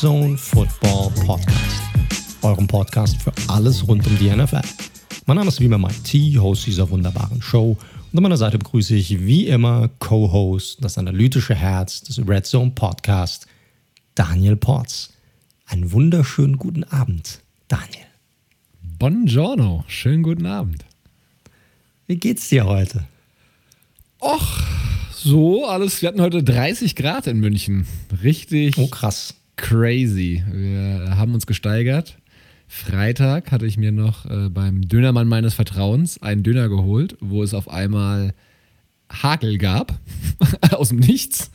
Zone Football Podcast. Eurem Podcast für alles rund um die NFL. Mein Name ist wie immer Mike T, Host dieser wunderbaren Show. Und an meiner Seite begrüße ich wie immer Co-Host, das analytische Herz des Red Zone Podcast, Daniel Porz. Einen wunderschönen guten Abend, Daniel. Buongiorno, schönen guten Abend. Wie geht's dir heute? Och, so alles. Wir hatten heute 30 Grad in München. Richtig. Oh, krass. Crazy. Wir haben uns gesteigert. Freitag hatte ich mir noch äh, beim Dönermann meines Vertrauens einen Döner geholt, wo es auf einmal Hagel gab. aus dem Nichts.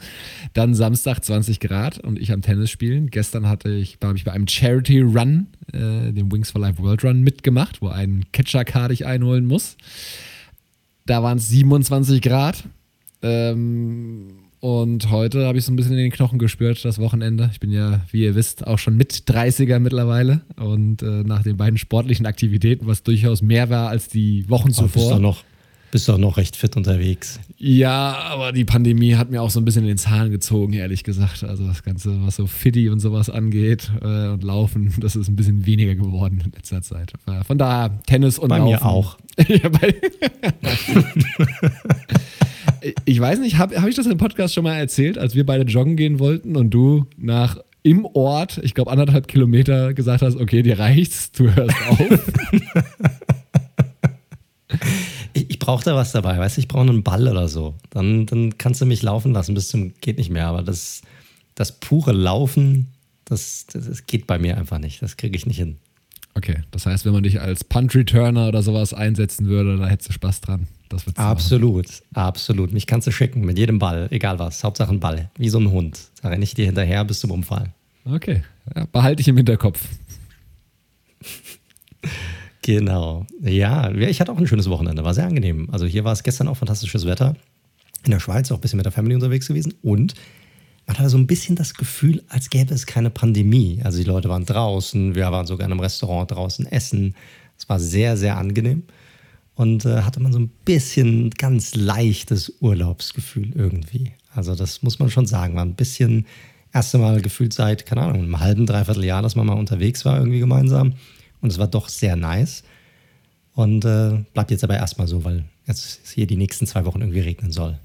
Dann Samstag 20 Grad und ich am Tennis spielen. Gestern hatte ich, habe ich bei einem Charity Run, äh, dem Wings for Life World Run, mitgemacht, wo ein Catcher-Card ich einholen muss. Da waren es 27 Grad. Ähm, und heute habe ich so ein bisschen in den Knochen gespürt, das Wochenende. Ich bin ja, wie ihr wisst, auch schon mit 30er mittlerweile. Und äh, nach den beiden sportlichen Aktivitäten, was durchaus mehr war als die Wochen zuvor. Bist du noch, bist noch recht fit unterwegs. Ja, aber die Pandemie hat mir auch so ein bisschen in den Zahn gezogen, ehrlich gesagt. Also das Ganze, was so Fitti und sowas angeht äh, und Laufen, das ist ein bisschen weniger geworden in letzter Zeit. Äh, von daher Tennis und Bei Laufen. mir auch. ja, bei ich weiß nicht, habe hab ich das im Podcast schon mal erzählt, als wir beide joggen gehen wollten und du nach im Ort, ich glaube anderthalb Kilometer, gesagt hast, okay, dir reicht's, du hörst auf. ich, ich brauche da was dabei, weißt du, ich brauche einen Ball oder so. Dann, dann kannst du mich laufen lassen bis zum geht nicht mehr. Aber das, das pure Laufen, das, das, das geht bei mir einfach nicht. Das kriege ich nicht hin. Okay, das heißt, wenn man dich als Punt-Returner oder sowas einsetzen würde, da hättest du Spaß dran. Das wird's absolut, absolut. Mich kannst du schicken mit jedem Ball, egal was. Hauptsache ein Ball, wie so ein Hund. Da renne ich dir hinterher bis zum Umfallen. Okay, ja, behalte ich im Hinterkopf. genau. Ja, ich hatte auch ein schönes Wochenende, war sehr angenehm. Also hier war es gestern auch fantastisches Wetter. In der Schweiz auch ein bisschen mit der Family unterwegs gewesen und man hatte so ein bisschen das Gefühl, als gäbe es keine Pandemie. Also die Leute waren draußen, wir waren sogar in einem Restaurant draußen essen. Es war sehr, sehr angenehm und äh, hatte man so ein bisschen ganz leichtes Urlaubsgefühl irgendwie. Also das muss man schon sagen, war ein bisschen erste Mal gefühlt seit, keine Ahnung, einem halben, dreiviertel Jahr, dass man mal unterwegs war irgendwie gemeinsam und es war doch sehr nice und äh, bleibt jetzt aber erstmal so, weil jetzt hier die nächsten zwei Wochen irgendwie regnen soll.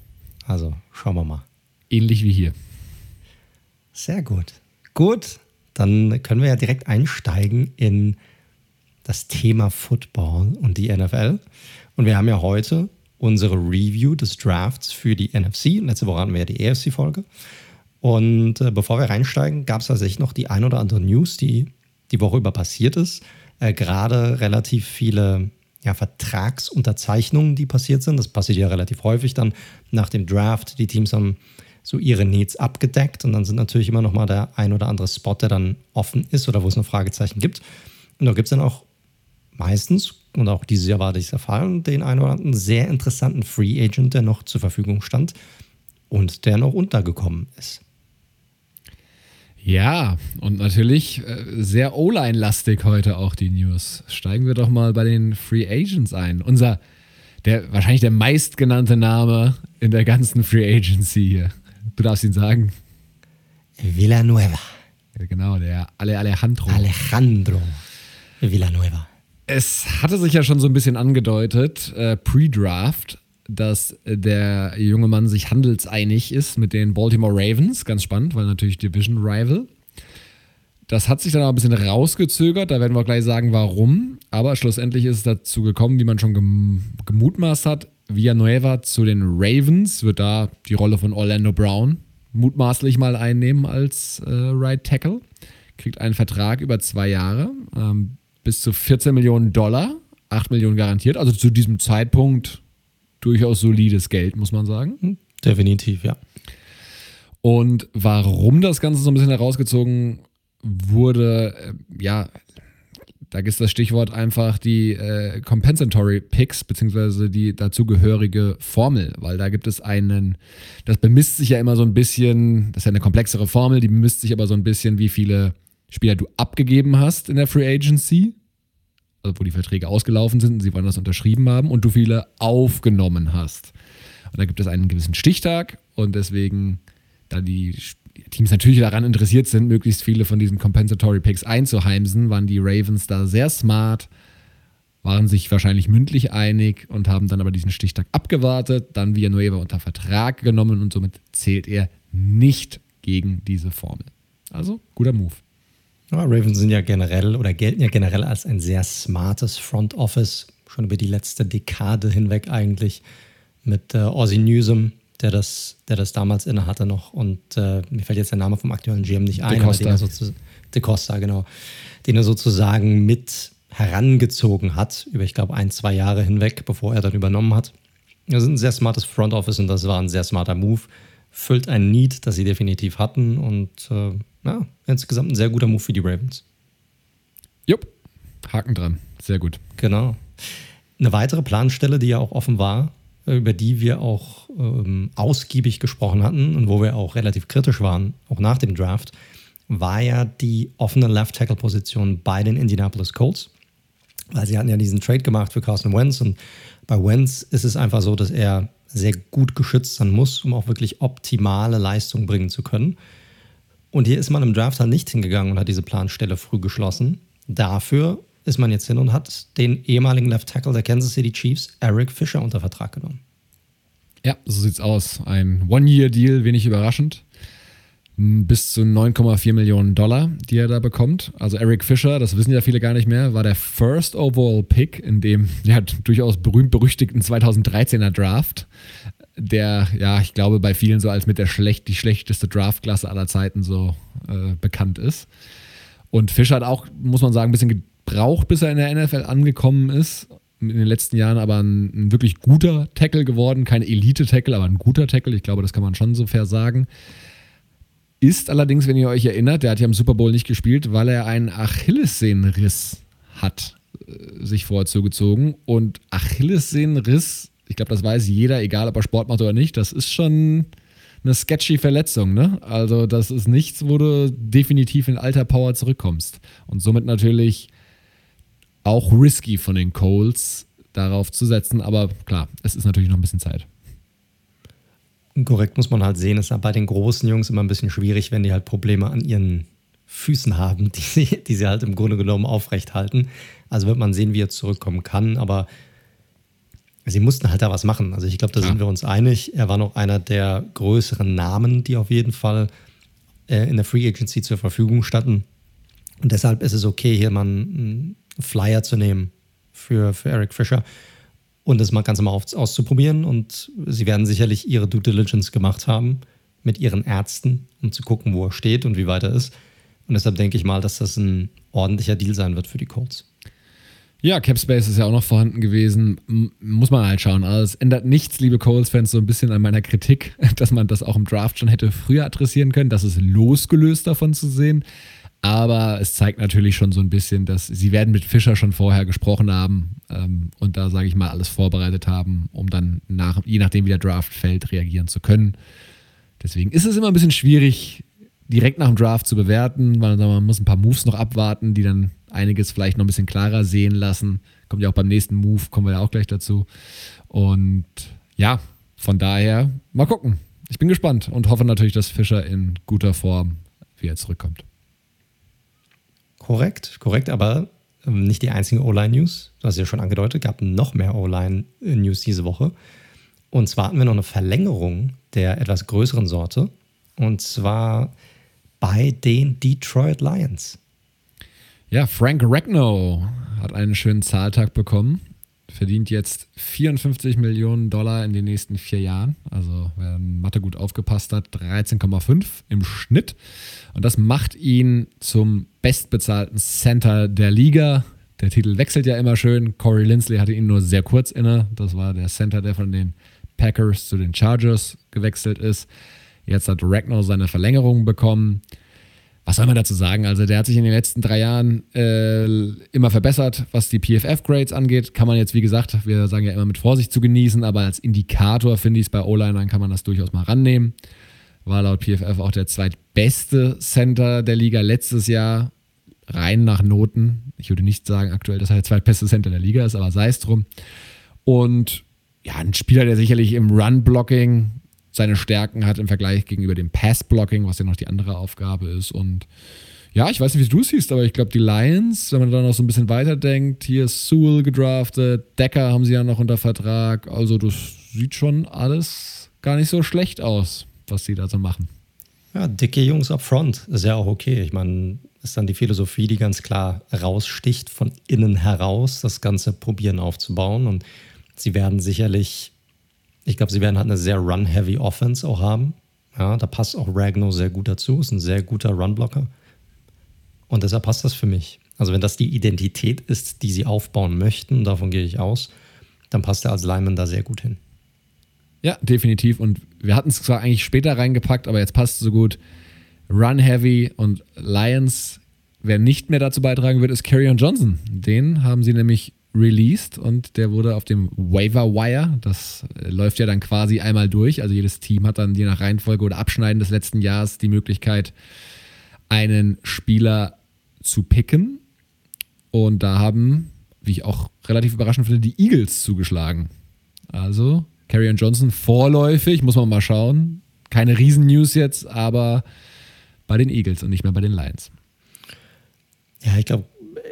Also schauen wir mal. Ähnlich wie hier. Sehr gut. Gut, dann können wir ja direkt einsteigen in das Thema Football und die NFL. Und wir haben ja heute unsere Review des Drafts für die NFC. Letzte Woche hatten wir ja die AFC-Folge. Und äh, bevor wir reinsteigen, gab es tatsächlich noch die ein oder andere News, die die Woche über passiert ist. Äh, Gerade relativ viele ja, Vertragsunterzeichnungen, die passiert sind. Das passiert ja relativ häufig dann nach dem Draft. Die Teams haben so ihre Needs abgedeckt und dann sind natürlich immer noch mal der ein oder andere Spot, der dann offen ist oder wo es noch Fragezeichen gibt. Und da gibt es dann auch meistens, und auch dieses Jahr war das der Fall, den einen oder anderen sehr interessanten Free Agent, der noch zur Verfügung stand und der noch untergekommen ist. Ja, und natürlich äh, sehr O-Line-lastig heute auch die News. Steigen wir doch mal bei den Free Agents ein. Unser, der wahrscheinlich der meistgenannte Name in der ganzen Free Agency hier. Du darfst ihn sagen. Villanueva. Genau, der Ale Alejandro. Alejandro Villanueva. Es hatte sich ja schon so ein bisschen angedeutet, äh, pre-Draft, dass der junge Mann sich handelseinig ist mit den Baltimore Ravens. Ganz spannend, weil natürlich Division Rival. Das hat sich dann auch ein bisschen rausgezögert, da werden wir gleich sagen, warum. Aber schlussendlich ist es dazu gekommen, wie man schon gem gemutmaßt hat. Villanueva zu den Ravens wird da die Rolle von Orlando Brown mutmaßlich mal einnehmen als äh, Right Tackle. Kriegt einen Vertrag über zwei Jahre, ähm, bis zu 14 Millionen Dollar, 8 Millionen garantiert. Also zu diesem Zeitpunkt durchaus solides Geld, muss man sagen. Hm, definitiv, ja. Und warum das Ganze so ein bisschen herausgezogen wurde, äh, ja, da ist das Stichwort einfach die äh, Compensatory Picks, beziehungsweise die dazugehörige Formel, weil da gibt es einen, das bemisst sich ja immer so ein bisschen, das ist ja eine komplexere Formel, die bemisst sich aber so ein bisschen, wie viele Spieler du abgegeben hast in der Free Agency, also wo die Verträge ausgelaufen sind und sie das unterschrieben haben, und du viele aufgenommen hast. Und da gibt es einen gewissen Stichtag und deswegen da die Teams natürlich daran interessiert sind, möglichst viele von diesen Compensatory Picks einzuheimsen, waren die Ravens da sehr smart, waren sich wahrscheinlich mündlich einig und haben dann aber diesen Stichtag abgewartet, dann Villanueva unter Vertrag genommen und somit zählt er nicht gegen diese Formel. Also guter Move. Ja, Ravens sind ja generell oder gelten ja generell als ein sehr smartes Front Office, schon über die letzte Dekade hinweg eigentlich mit äh, Ozzy Newsom, der das, der das damals inne hatte noch. Und äh, mir fällt jetzt der Name vom aktuellen GM nicht ein, De Costa. aber den er De Costa, genau, den er sozusagen mit herangezogen hat, über ich glaube ein, zwei Jahre hinweg, bevor er dann übernommen hat. Das ist ein sehr smartes Front Office und das war ein sehr smarter Move. Füllt ein Need, das sie definitiv hatten und äh, ja, insgesamt ein sehr guter Move für die Ravens. Jupp, Haken dran. Sehr gut. Genau. Eine weitere Planstelle, die ja auch offen war, über die wir auch ähm, ausgiebig gesprochen hatten und wo wir auch relativ kritisch waren, auch nach dem Draft, war ja die offene Left-Tackle-Position bei den Indianapolis Colts. Weil sie hatten ja diesen Trade gemacht für Carson Wentz und bei Wentz ist es einfach so, dass er sehr gut geschützt sein muss, um auch wirklich optimale Leistung bringen zu können. Und hier ist man im Draft halt nicht hingegangen und hat diese Planstelle früh geschlossen. Dafür ist man jetzt hin und hat den ehemaligen Left Tackle der Kansas City Chiefs, Eric Fischer, unter Vertrag genommen. Ja, so sieht's aus. Ein One-Year-Deal, wenig überraschend. Bis zu 9,4 Millionen Dollar, die er da bekommt. Also Eric Fischer, das wissen ja viele gar nicht mehr, war der First Overall Pick in dem ja, durchaus berühmt-berüchtigten 2013er Draft, der, ja, ich glaube, bei vielen so als mit der schlecht, die schlechteste Draftklasse aller Zeiten so äh, bekannt ist. Und Fischer hat auch, muss man sagen, ein bisschen gebraucht, bis er in der NFL angekommen ist. In den letzten Jahren aber ein, ein wirklich guter Tackle geworden. Kein Elite-Tackle, aber ein guter Tackle. Ich glaube, das kann man schon so fair sagen. Ist allerdings, wenn ihr euch erinnert, der hat ja im Super Bowl nicht gespielt, weil er einen Achillessehnenriss hat äh, sich vorher zugezogen. Und Achillessehnenriss, ich glaube, das weiß jeder, egal ob er Sport macht oder nicht, das ist schon eine sketchy Verletzung, ne? Also, das ist nichts, wo du definitiv in alter Power zurückkommst. Und somit natürlich auch risky von den Coles darauf zu setzen. Aber klar, es ist natürlich noch ein bisschen Zeit. Korrekt muss man halt sehen, ist bei den großen Jungs immer ein bisschen schwierig, wenn die halt Probleme an ihren Füßen haben, die sie, die sie halt im Grunde genommen aufrecht halten. Also wird man sehen, wie er zurückkommen kann. Aber sie mussten halt da was machen. Also ich glaube, da ja. sind wir uns einig. Er war noch einer der größeren Namen, die auf jeden Fall äh, in der Free Agency zur Verfügung standen. Und deshalb ist es okay, hier mal einen Flyer zu nehmen für, für Eric Fischer und das mal ganz mal auf, auszuprobieren. Und sie werden sicherlich ihre Due Diligence gemacht haben mit ihren Ärzten, um zu gucken, wo er steht und wie weit er ist. Und deshalb denke ich mal, dass das ein ordentlicher Deal sein wird für die Colts. Ja, Capspace ist ja auch noch vorhanden gewesen. Muss man halt schauen. Also es ändert nichts, liebe Coles-Fans, so ein bisschen an meiner Kritik, dass man das auch im Draft schon hätte früher adressieren können. Das ist losgelöst davon zu sehen. Aber es zeigt natürlich schon so ein bisschen, dass sie werden mit Fischer schon vorher gesprochen haben ähm, und da, sage ich mal, alles vorbereitet haben, um dann, nach, je nachdem, wie der Draft fällt, reagieren zu können. Deswegen ist es immer ein bisschen schwierig, direkt nach dem Draft zu bewerten, weil man muss ein paar Moves noch abwarten, die dann einiges vielleicht noch ein bisschen klarer sehen lassen. Kommt ja auch beim nächsten Move, kommen wir ja auch gleich dazu. Und ja, von daher mal gucken. Ich bin gespannt und hoffe natürlich, dass Fischer in guter Form wieder zurückkommt. Korrekt, korrekt, aber ähm, nicht die einzige O-Line-News. Du hast ja schon angedeutet, gab noch mehr O-Line-News diese Woche. Und zwar hatten wir noch eine Verlängerung der etwas größeren Sorte. Und zwar bei den Detroit Lions. Ja, Frank Ragnow hat einen schönen Zahltag bekommen verdient jetzt 54 Millionen Dollar in den nächsten vier Jahren. Also, wer in Mathe gut aufgepasst hat, 13,5 im Schnitt. Und das macht ihn zum bestbezahlten Center der Liga. Der Titel wechselt ja immer schön. Corey Lindsley hatte ihn nur sehr kurz inne. Das war der Center, der von den Packers zu den Chargers gewechselt ist. Jetzt hat Ragnar seine Verlängerung bekommen was soll man dazu sagen? Also, der hat sich in den letzten drei Jahren äh, immer verbessert, was die PFF-Grades angeht. Kann man jetzt, wie gesagt, wir sagen ja immer mit Vorsicht zu genießen, aber als Indikator finde ich es bei O-Linern kann man das durchaus mal rannehmen. War laut PFF auch der zweitbeste Center der Liga letztes Jahr, rein nach Noten. Ich würde nicht sagen aktuell, dass er der zweitbeste Center der Liga ist, aber sei es drum. Und ja, ein Spieler, der sicherlich im Run-Blocking seine Stärken hat im Vergleich gegenüber dem Pass-Blocking, was ja noch die andere Aufgabe ist. Und ja, ich weiß nicht, wie du es siehst, aber ich glaube, die Lions, wenn man da noch so ein bisschen weiterdenkt, hier ist Sewell gedraftet, Decker haben sie ja noch unter Vertrag. Also, das sieht schon alles gar nicht so schlecht aus, was sie da so machen. Ja, dicke Jungs up front ist ja auch okay. Ich meine, ist dann die Philosophie, die ganz klar raussticht, von innen heraus das Ganze probieren aufzubauen. Und sie werden sicherlich, ich glaube, sie werden halt eine sehr run-heavy Offense auch haben. Ja, da passt auch Ragno sehr gut dazu, ist ein sehr guter Run-Blocker. Und deshalb passt das für mich. Also wenn das die Identität ist, die sie aufbauen möchten, davon gehe ich aus, dann passt er als Lyman da sehr gut hin. Ja, definitiv. Und wir hatten es zwar eigentlich später reingepackt, aber jetzt passt es so gut. Run Heavy und Lions, wer nicht mehr dazu beitragen wird, ist Carrion Johnson. Den haben sie nämlich released und der wurde auf dem Waiver Wire, das äh, läuft ja dann quasi einmal durch, also jedes Team hat dann je nach Reihenfolge oder Abschneiden des letzten Jahres die Möglichkeit, einen Spieler zu picken. Und da haben, wie ich auch relativ überraschend finde, die Eagles zugeschlagen. Also Carrion Johnson vorläufig, muss man mal schauen. Keine Riesen-News jetzt, aber bei den Eagles und nicht mehr bei den Lions. Ja, ich glaube,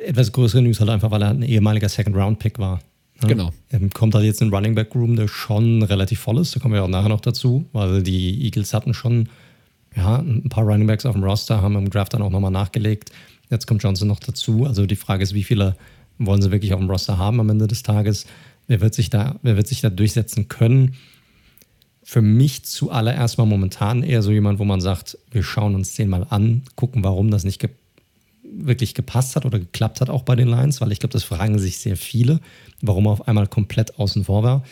etwas größere News halt einfach, weil er ein ehemaliger Second-Round-Pick war. Ja? Genau. Er kommt halt jetzt in Running Back Room, der schon relativ voll ist. Da kommen wir auch nachher noch dazu, weil die Eagles hatten schon ja, ein paar Running Backs auf dem Roster, haben im Draft dann auch nochmal nachgelegt. Jetzt kommt Johnson noch dazu. Also die Frage ist, wie viele wollen sie wirklich auf dem Roster haben am Ende des Tages? Wer wird sich da, wer wird sich da durchsetzen können? Für mich zuallererst mal momentan eher so jemand, wo man sagt, wir schauen uns den mal an, gucken, warum das nicht ge wirklich gepasst hat oder geklappt hat auch bei den Lions, weil ich glaube, das fragen sich sehr viele, warum er auf einmal komplett außen vor war.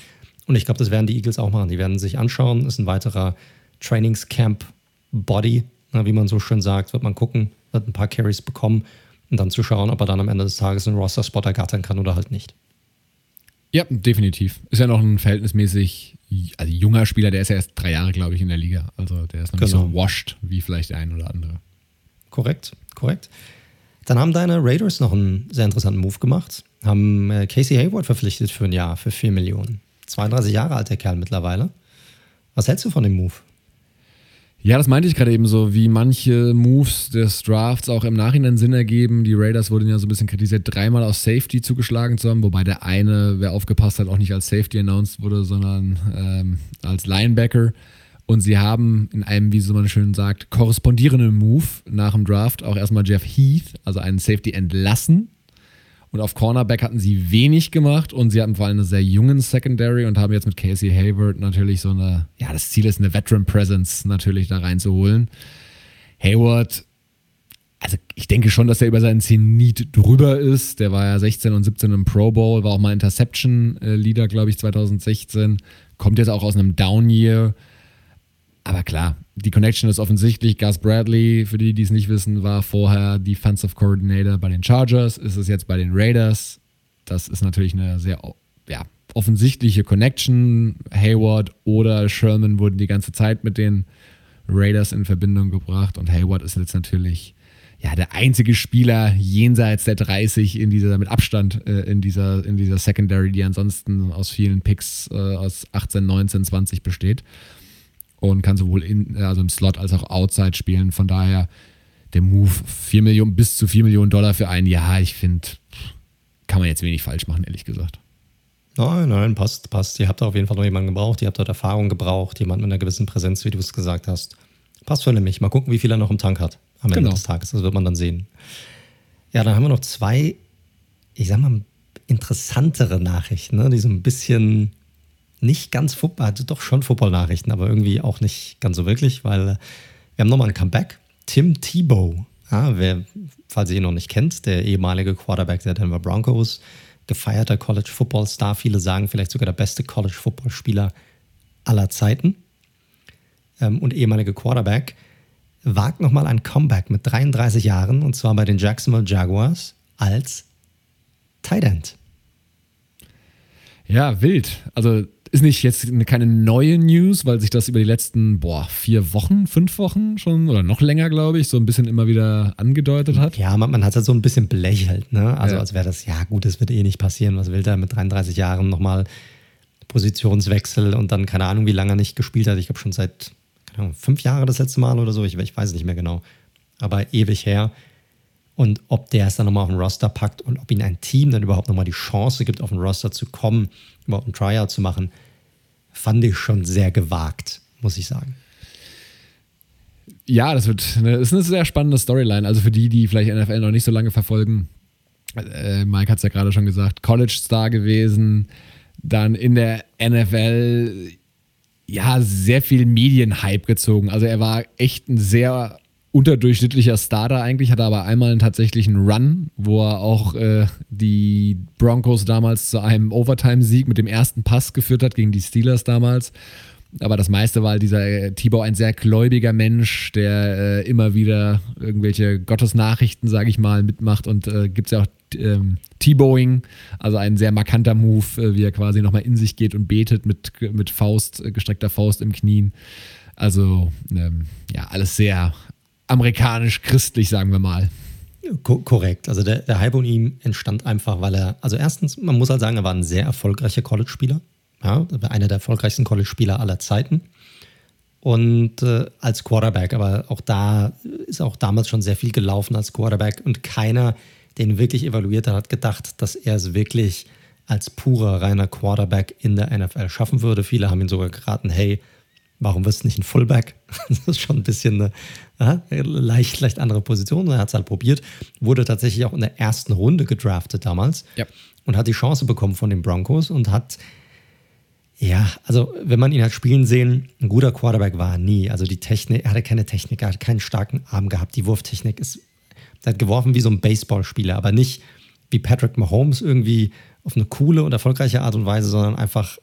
Und ich glaube, das werden die Eagles auch machen. Die werden sich anschauen, ist ein weiterer Trainingscamp Body, wie man so schön sagt, wird man gucken, wird ein paar Carries bekommen und dann zu schauen, ob er dann am Ende des Tages einen Roster-Spot ergattern kann oder halt nicht. Ja, definitiv. Ist ja noch ein verhältnismäßig also junger Spieler, der ist ja erst drei Jahre, glaube ich, in der Liga. Also der ist noch genau. nicht so washed wie vielleicht der ein oder andere. Korrekt, korrekt. Dann haben deine Raiders noch einen sehr interessanten Move gemacht. Haben äh, Casey Hayward verpflichtet für ein Jahr, für 4 Millionen. 32 Jahre alt der Kerl mittlerweile. Was hältst du von dem Move? Ja, das meinte ich gerade eben so, wie manche Moves des Drafts auch im Nachhinein Sinn ergeben. Die Raiders wurden ja so ein bisschen kritisiert, dreimal aus Safety zugeschlagen zu haben, wobei der eine, wer aufgepasst hat, auch nicht als Safety announced wurde, sondern ähm, als Linebacker. Und sie haben in einem, wie so man schön sagt, korrespondierenden Move nach dem Draft auch erstmal Jeff Heath, also einen Safety, entlassen und auf Cornerback hatten sie wenig gemacht und sie hatten vor allem eine sehr jungen Secondary und haben jetzt mit Casey Hayward natürlich so eine, ja, das Ziel ist eine Veteran Presence natürlich da reinzuholen. Hayward, also ich denke schon, dass er über seinen Zenit drüber ist. Der war ja 16 und 17 im Pro Bowl, war auch mal Interception-Leader, glaube ich, 2016. Kommt jetzt auch aus einem Down-Year. Aber klar, die Connection ist offensichtlich. Gus Bradley, für die, die es nicht wissen, war vorher Defensive Coordinator bei den Chargers, ist es jetzt bei den Raiders. Das ist natürlich eine sehr ja, offensichtliche Connection. Hayward oder Sherman wurden die ganze Zeit mit den Raiders in Verbindung gebracht und Hayward ist jetzt natürlich ja, der einzige Spieler jenseits der 30 in dieser, mit Abstand äh, in, dieser, in dieser Secondary, die ansonsten aus vielen Picks äh, aus 18, 19, 20 besteht und kann sowohl in, also im Slot als auch outside spielen. Von daher der Move 4 Millionen bis zu 4 Millionen Dollar für ein Jahr, ich finde, kann man jetzt wenig falsch machen, ehrlich gesagt. Nein, nein, passt, passt. Ihr habt da auf jeden Fall noch jemanden gebraucht, ihr habt dort Erfahrung gebraucht, jemand mit einer gewissen Präsenz, wie du es gesagt hast. Passt für nämlich. Mal gucken, wie viel er noch im Tank hat am Ende genau. des Tages. Das wird man dann sehen. Ja, dann haben wir noch zwei, ich sag mal, interessantere Nachrichten, ne? die so ein bisschen nicht ganz Football, also doch schon Football-Nachrichten, aber irgendwie auch nicht ganz so wirklich, weil äh, wir haben nochmal ein Comeback. Tim Tebow, ja, wer, falls ihr ihn noch nicht kennt, der ehemalige Quarterback der Denver Broncos, gefeierter College-Football-Star, viele sagen vielleicht sogar der beste College-Football-Spieler aller Zeiten ähm, und ehemalige Quarterback, wagt nochmal ein Comeback mit 33 Jahren und zwar bei den Jacksonville Jaguars als Tight End. Ja, wild. Also ist nicht jetzt keine neue News, weil sich das über die letzten, boah, vier Wochen, fünf Wochen schon oder noch länger, glaube ich, so ein bisschen immer wieder angedeutet hat. Ja, man, man hat es halt so ein bisschen belächelt, ne? Also ja. als wäre das, ja gut, das wird eh nicht passieren. Was will der mit 33 Jahren nochmal Positionswechsel und dann keine Ahnung, wie lange er nicht gespielt hat. Ich glaube schon seit Ahnung, fünf Jahre das letzte Mal oder so. Ich, ich weiß es nicht mehr genau. Aber ewig her. Und ob der es dann nochmal auf den Roster packt und ob ihm ein Team dann überhaupt nochmal die Chance gibt, auf den Roster zu kommen, überhaupt ein Tryout zu machen, fand ich schon sehr gewagt, muss ich sagen. Ja, das wird eine, ist eine sehr spannende Storyline. Also für die, die vielleicht NFL noch nicht so lange verfolgen, äh, Mike hat es ja gerade schon gesagt, College-Star gewesen, dann in der NFL ja sehr viel Medienhype gezogen. Also er war echt ein sehr unterdurchschnittlicher Starter eigentlich, hatte aber einmal einen tatsächlichen Run, wo er auch äh, die Broncos damals zu einem Overtime-Sieg mit dem ersten Pass geführt hat gegen die Steelers damals. Aber das meiste war halt dieser äh, Tibor ein sehr gläubiger Mensch, der äh, immer wieder irgendwelche Gottesnachrichten, sage ich mal, mitmacht. Und äh, gibt es ja auch ähm, T-Bowing, also ein sehr markanter Move, äh, wie er quasi nochmal in sich geht und betet mit, mit Faust, äh, gestreckter Faust im Knien. Also ähm, ja, alles sehr amerikanisch-christlich, sagen wir mal. Ko korrekt. Also der, der Hype um ihn entstand einfach, weil er, also erstens, man muss halt sagen, er war ein sehr erfolgreicher College-Spieler. Ja, einer der erfolgreichsten College-Spieler aller Zeiten. Und äh, als Quarterback, aber auch da ist auch damals schon sehr viel gelaufen als Quarterback und keiner, den wirklich evaluiert hat, hat gedacht, dass er es wirklich als purer, reiner Quarterback in der NFL schaffen würde. Viele haben ihn sogar geraten, hey, warum wirst du nicht ein Fullback? Das ist schon ein bisschen eine ja, leicht, leicht andere Position. Er hat es halt probiert, wurde tatsächlich auch in der ersten Runde gedraftet damals ja. und hat die Chance bekommen von den Broncos und hat ja, also wenn man ihn hat spielen sehen, ein guter Quarterback war er nie. Also die Technik, er hatte keine Technik, er hat keinen starken Arm gehabt. Die Wurftechnik ist, er hat geworfen wie so ein Baseballspieler, aber nicht wie Patrick Mahomes irgendwie auf eine coole und erfolgreiche Art und Weise, sondern einfach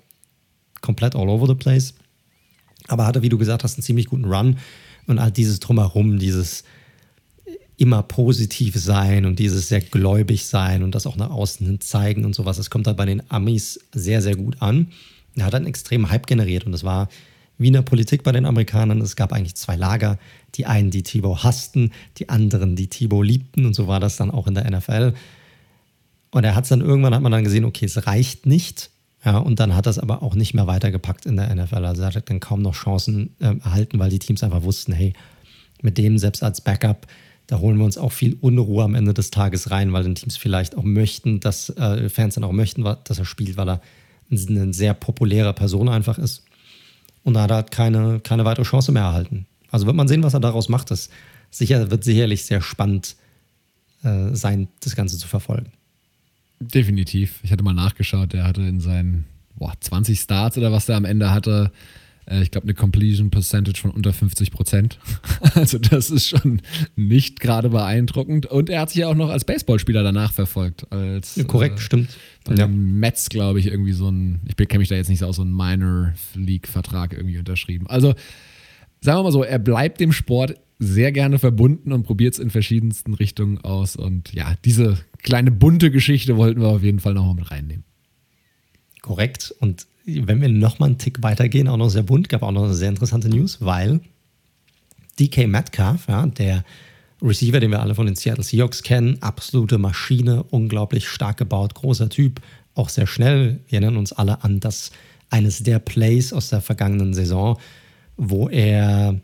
komplett all over the place. Aber hatte, wie du gesagt hast, einen ziemlich guten Run und halt dieses Drumherum, dieses immer positiv sein und dieses sehr gläubig sein und das auch nach außen hin zeigen und sowas. Das kommt halt bei den Amis sehr, sehr gut an. Er hat einen extremen Hype generiert und es war wie in der Politik bei den Amerikanern. Es gab eigentlich zwei Lager. Die einen, die Thibaut hassten, die anderen, die Thibaut liebten und so war das dann auch in der NFL. Und er hat es dann irgendwann, hat man dann gesehen, okay, es reicht nicht. Ja, und dann hat es aber auch nicht mehr weitergepackt in der NFL. Also er hat dann kaum noch Chancen äh, erhalten, weil die Teams einfach wussten, hey, mit dem selbst als Backup, da holen wir uns auch viel Unruhe am Ende des Tages rein, weil den Teams vielleicht auch möchten, dass äh, Fans dann auch möchten, dass er spielt, weil er eine sehr populäre Person einfach ist. Und da hat er keine, keine weitere Chance mehr erhalten. Also wird man sehen, was er daraus macht. Das sicher, wird sicherlich sehr spannend äh, sein, das Ganze zu verfolgen. Definitiv. Ich hatte mal nachgeschaut, der hatte in seinen boah, 20 Starts oder was der am Ende hatte, äh, ich glaube, eine Completion Percentage von unter 50 Prozent. also, das ist schon nicht gerade beeindruckend. Und er hat sich ja auch noch als Baseballspieler danach verfolgt. Als, ja, korrekt, äh, stimmt. Bei ja. den Mets, glaube ich, irgendwie so ein, ich kenne mich da jetzt nicht so aus, so ein Minor League-Vertrag irgendwie unterschrieben. Also, sagen wir mal so, er bleibt dem Sport sehr gerne verbunden und probiert es in verschiedensten Richtungen aus. Und ja, diese kleine bunte Geschichte wollten wir auf jeden Fall nochmal mit reinnehmen. Korrekt. Und wenn wir noch mal einen Tick weitergehen, auch noch sehr bunt, gab auch noch eine sehr interessante News, weil DK Metcalf, ja, der Receiver, den wir alle von den Seattle Seahawks kennen, absolute Maschine, unglaublich stark gebaut, großer Typ, auch sehr schnell. Wir erinnern uns alle an das eines der Plays aus der vergangenen Saison, wo er,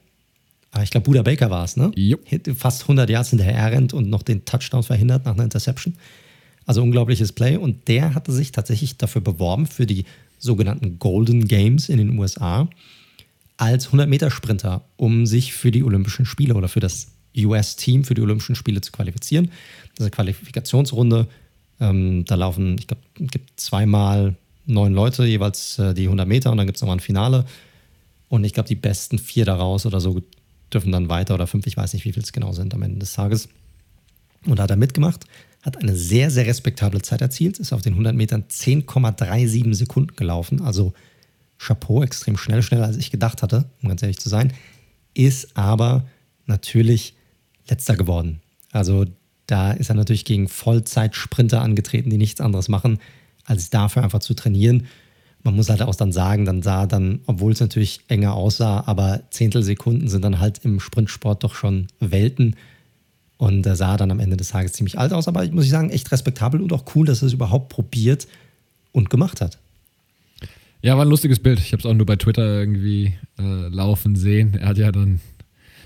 ich glaube, Buda Baker war es, ne? Jupp. Fast 100 Yards hinterher rennt und noch den Touchdown verhindert nach einer Interception. Also unglaubliches Play. Und der hatte sich tatsächlich dafür beworben, für die sogenannten Golden Games in den USA als 100-Meter-Sprinter, um sich für die Olympischen Spiele oder für das US-Team für die Olympischen Spiele zu qualifizieren. Das ist eine Qualifikationsrunde. Ähm, da laufen, ich glaube, es gibt zweimal neun Leute, jeweils äh, die 100 Meter und dann gibt es nochmal ein Finale. Und ich glaube, die besten vier daraus oder so dürfen dann weiter oder fünf, ich weiß nicht, wie viel es genau sind am Ende des Tages. Und da hat er mitgemacht, hat eine sehr, sehr respektable Zeit erzielt, ist auf den 100 Metern 10,37 Sekunden gelaufen. Also Chapeau, extrem schnell, schneller als ich gedacht hatte, um ganz ehrlich zu sein. Ist aber natürlich letzter geworden. Also da ist er natürlich gegen Vollzeitsprinter angetreten, die nichts anderes machen, als dafür einfach zu trainieren. Man muss halt auch dann sagen, dann sah dann, obwohl es natürlich enger aussah, aber Zehntelsekunden sind dann halt im Sprintsport doch schon Welten. Und er sah dann am Ende des Tages ziemlich alt aus, aber ich muss sagen, echt respektabel und auch cool, dass er es überhaupt probiert und gemacht hat. Ja, war ein lustiges Bild. Ich habe es auch nur bei Twitter irgendwie äh, laufen sehen. Er hat ja dann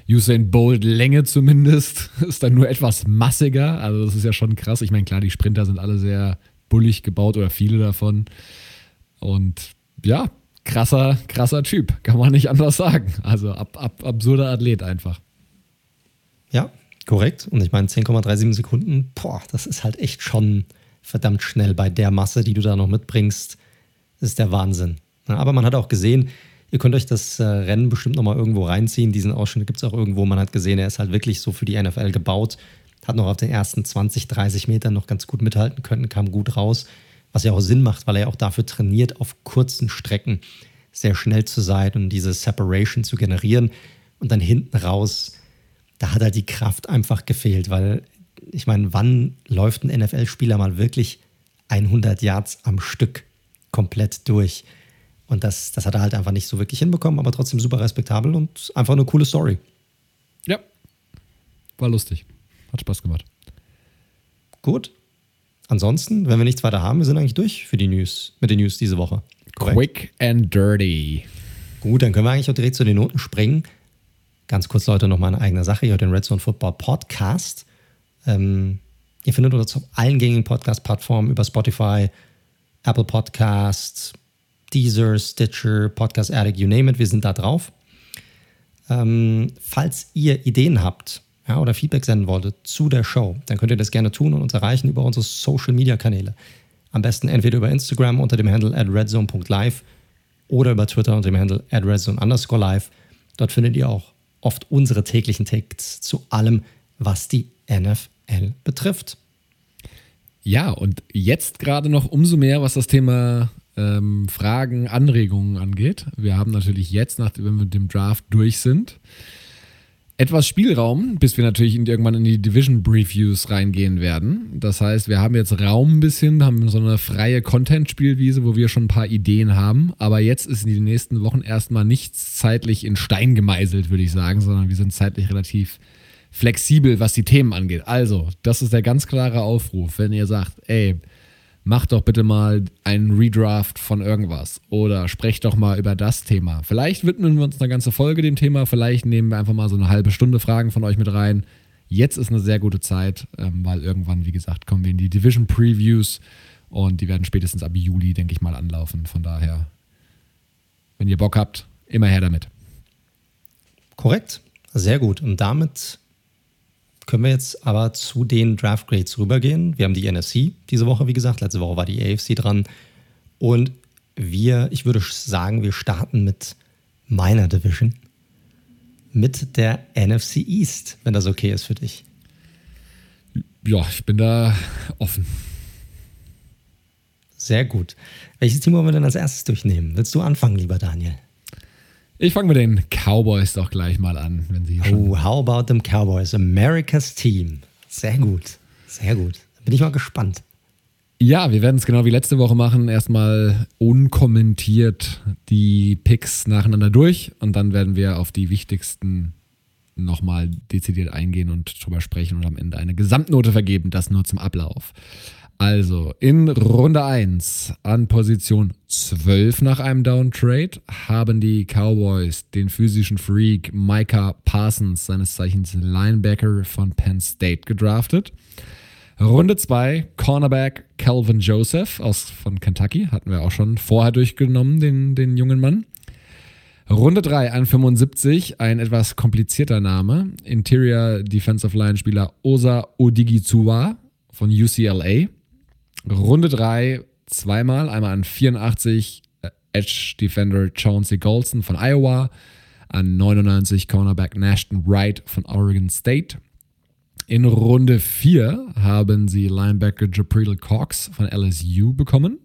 Usain Bolt Länge zumindest, ist dann nur etwas massiger. Also das ist ja schon krass. Ich meine, klar, die Sprinter sind alle sehr bullig gebaut oder viele davon. Und ja, krasser, krasser Typ, kann man nicht anders sagen. Also ab, ab, absurder Athlet einfach. Ja, korrekt. Und ich meine, 10,37 Sekunden, boah, das ist halt echt schon verdammt schnell bei der Masse, die du da noch mitbringst. Das ist der Wahnsinn. Aber man hat auch gesehen, ihr könnt euch das äh, Rennen bestimmt nochmal irgendwo reinziehen. Diesen Ausschnitt gibt es auch irgendwo. Man hat gesehen, er ist halt wirklich so für die NFL gebaut. Hat noch auf den ersten 20, 30 Metern noch ganz gut mithalten können, kam gut raus. Was ja auch Sinn macht, weil er auch dafür trainiert, auf kurzen Strecken sehr schnell zu sein und diese Separation zu generieren. Und dann hinten raus, da hat er die Kraft einfach gefehlt, weil ich meine, wann läuft ein NFL-Spieler mal wirklich 100 Yards am Stück komplett durch? Und das, das hat er halt einfach nicht so wirklich hinbekommen, aber trotzdem super respektabel und einfach eine coole Story. Ja, war lustig. Hat Spaß gemacht. Gut. Ansonsten, wenn wir nichts weiter haben, wir sind eigentlich durch für die News, mit den News diese Woche. Korrekt? Quick and dirty. Gut, dann können wir eigentlich auch direkt zu den Noten springen. Ganz kurz, Leute, noch mal eine eigene Sache. Hier den Red Zone Football Podcast. Ähm, ihr findet uns auf allen gängigen Podcast-Plattformen über Spotify, Apple Podcasts, Deezer, Stitcher, Podcast Addict, you name it. Wir sind da drauf. Ähm, falls ihr Ideen habt ja, oder Feedback senden wolltet zu der Show, dann könnt ihr das gerne tun und uns erreichen über unsere Social Media Kanäle. Am besten entweder über Instagram unter dem Handle at redzone.live oder über Twitter unter dem Handle at redzone underscore live. Dort findet ihr auch oft unsere täglichen Takes zu allem, was die NFL betrifft. Ja, und jetzt gerade noch umso mehr, was das Thema ähm, Fragen, Anregungen angeht. Wir haben natürlich jetzt, nachdem wir mit dem Draft durch sind, etwas Spielraum, bis wir natürlich irgendwann in die Division Previews reingehen werden. Das heißt, wir haben jetzt Raum ein bisschen, haben so eine freie Content-Spielwiese, wo wir schon ein paar Ideen haben. Aber jetzt ist in den nächsten Wochen erstmal nichts zeitlich in Stein gemeißelt, würde ich sagen, sondern wir sind zeitlich relativ flexibel, was die Themen angeht. Also, das ist der ganz klare Aufruf, wenn ihr sagt, ey, macht doch bitte mal einen Redraft von irgendwas oder sprecht doch mal über das Thema. Vielleicht widmen wir uns eine ganze Folge dem Thema, vielleicht nehmen wir einfach mal so eine halbe Stunde Fragen von euch mit rein. Jetzt ist eine sehr gute Zeit, ähm, weil irgendwann, wie gesagt, kommen wir in die Division Previews und die werden spätestens ab Juli, denke ich mal, anlaufen. Von daher, wenn ihr Bock habt, immer her damit. Korrekt, sehr gut. Und damit können wir jetzt aber zu den Draft Grades rübergehen. Wir haben die NFC diese Woche, wie gesagt. Letzte Woche war die AFC dran. Und wir, ich würde sagen, wir starten mit meiner Division. Mit der NFC East, wenn das okay ist für dich. Ja, ich bin da offen. Sehr gut. Welches Team wollen wir denn als erstes durchnehmen? Willst du anfangen, lieber Daniel? Ich fange mit den Cowboys doch gleich mal an, wenn sie Oh, how about them Cowboys? America's Team. Sehr gut. Sehr gut. Bin ich mal gespannt. Ja, wir werden es genau wie letzte Woche machen. Erstmal unkommentiert die Picks nacheinander durch und dann werden wir auf die wichtigsten nochmal dezidiert eingehen und drüber sprechen und am Ende eine Gesamtnote vergeben. Das nur zum Ablauf. Also in Runde 1 an Position 12 nach einem Downtrade haben die Cowboys den physischen Freak Micah Parsons, seines Zeichens Linebacker von Penn State, gedraftet. Runde 2 Cornerback Calvin Joseph aus, von Kentucky, hatten wir auch schon vorher durchgenommen, den, den jungen Mann. Runde 3 an 75, ein etwas komplizierter Name. Interior Defensive Line Spieler Osa Odigizua von UCLA. Runde 3 zweimal, einmal an 84 äh, Edge Defender Chauncey Golson von Iowa, an 99 Cornerback Nashton Wright von Oregon State. In Runde 4 haben sie Linebacker Jabril Cox von LSU bekommen.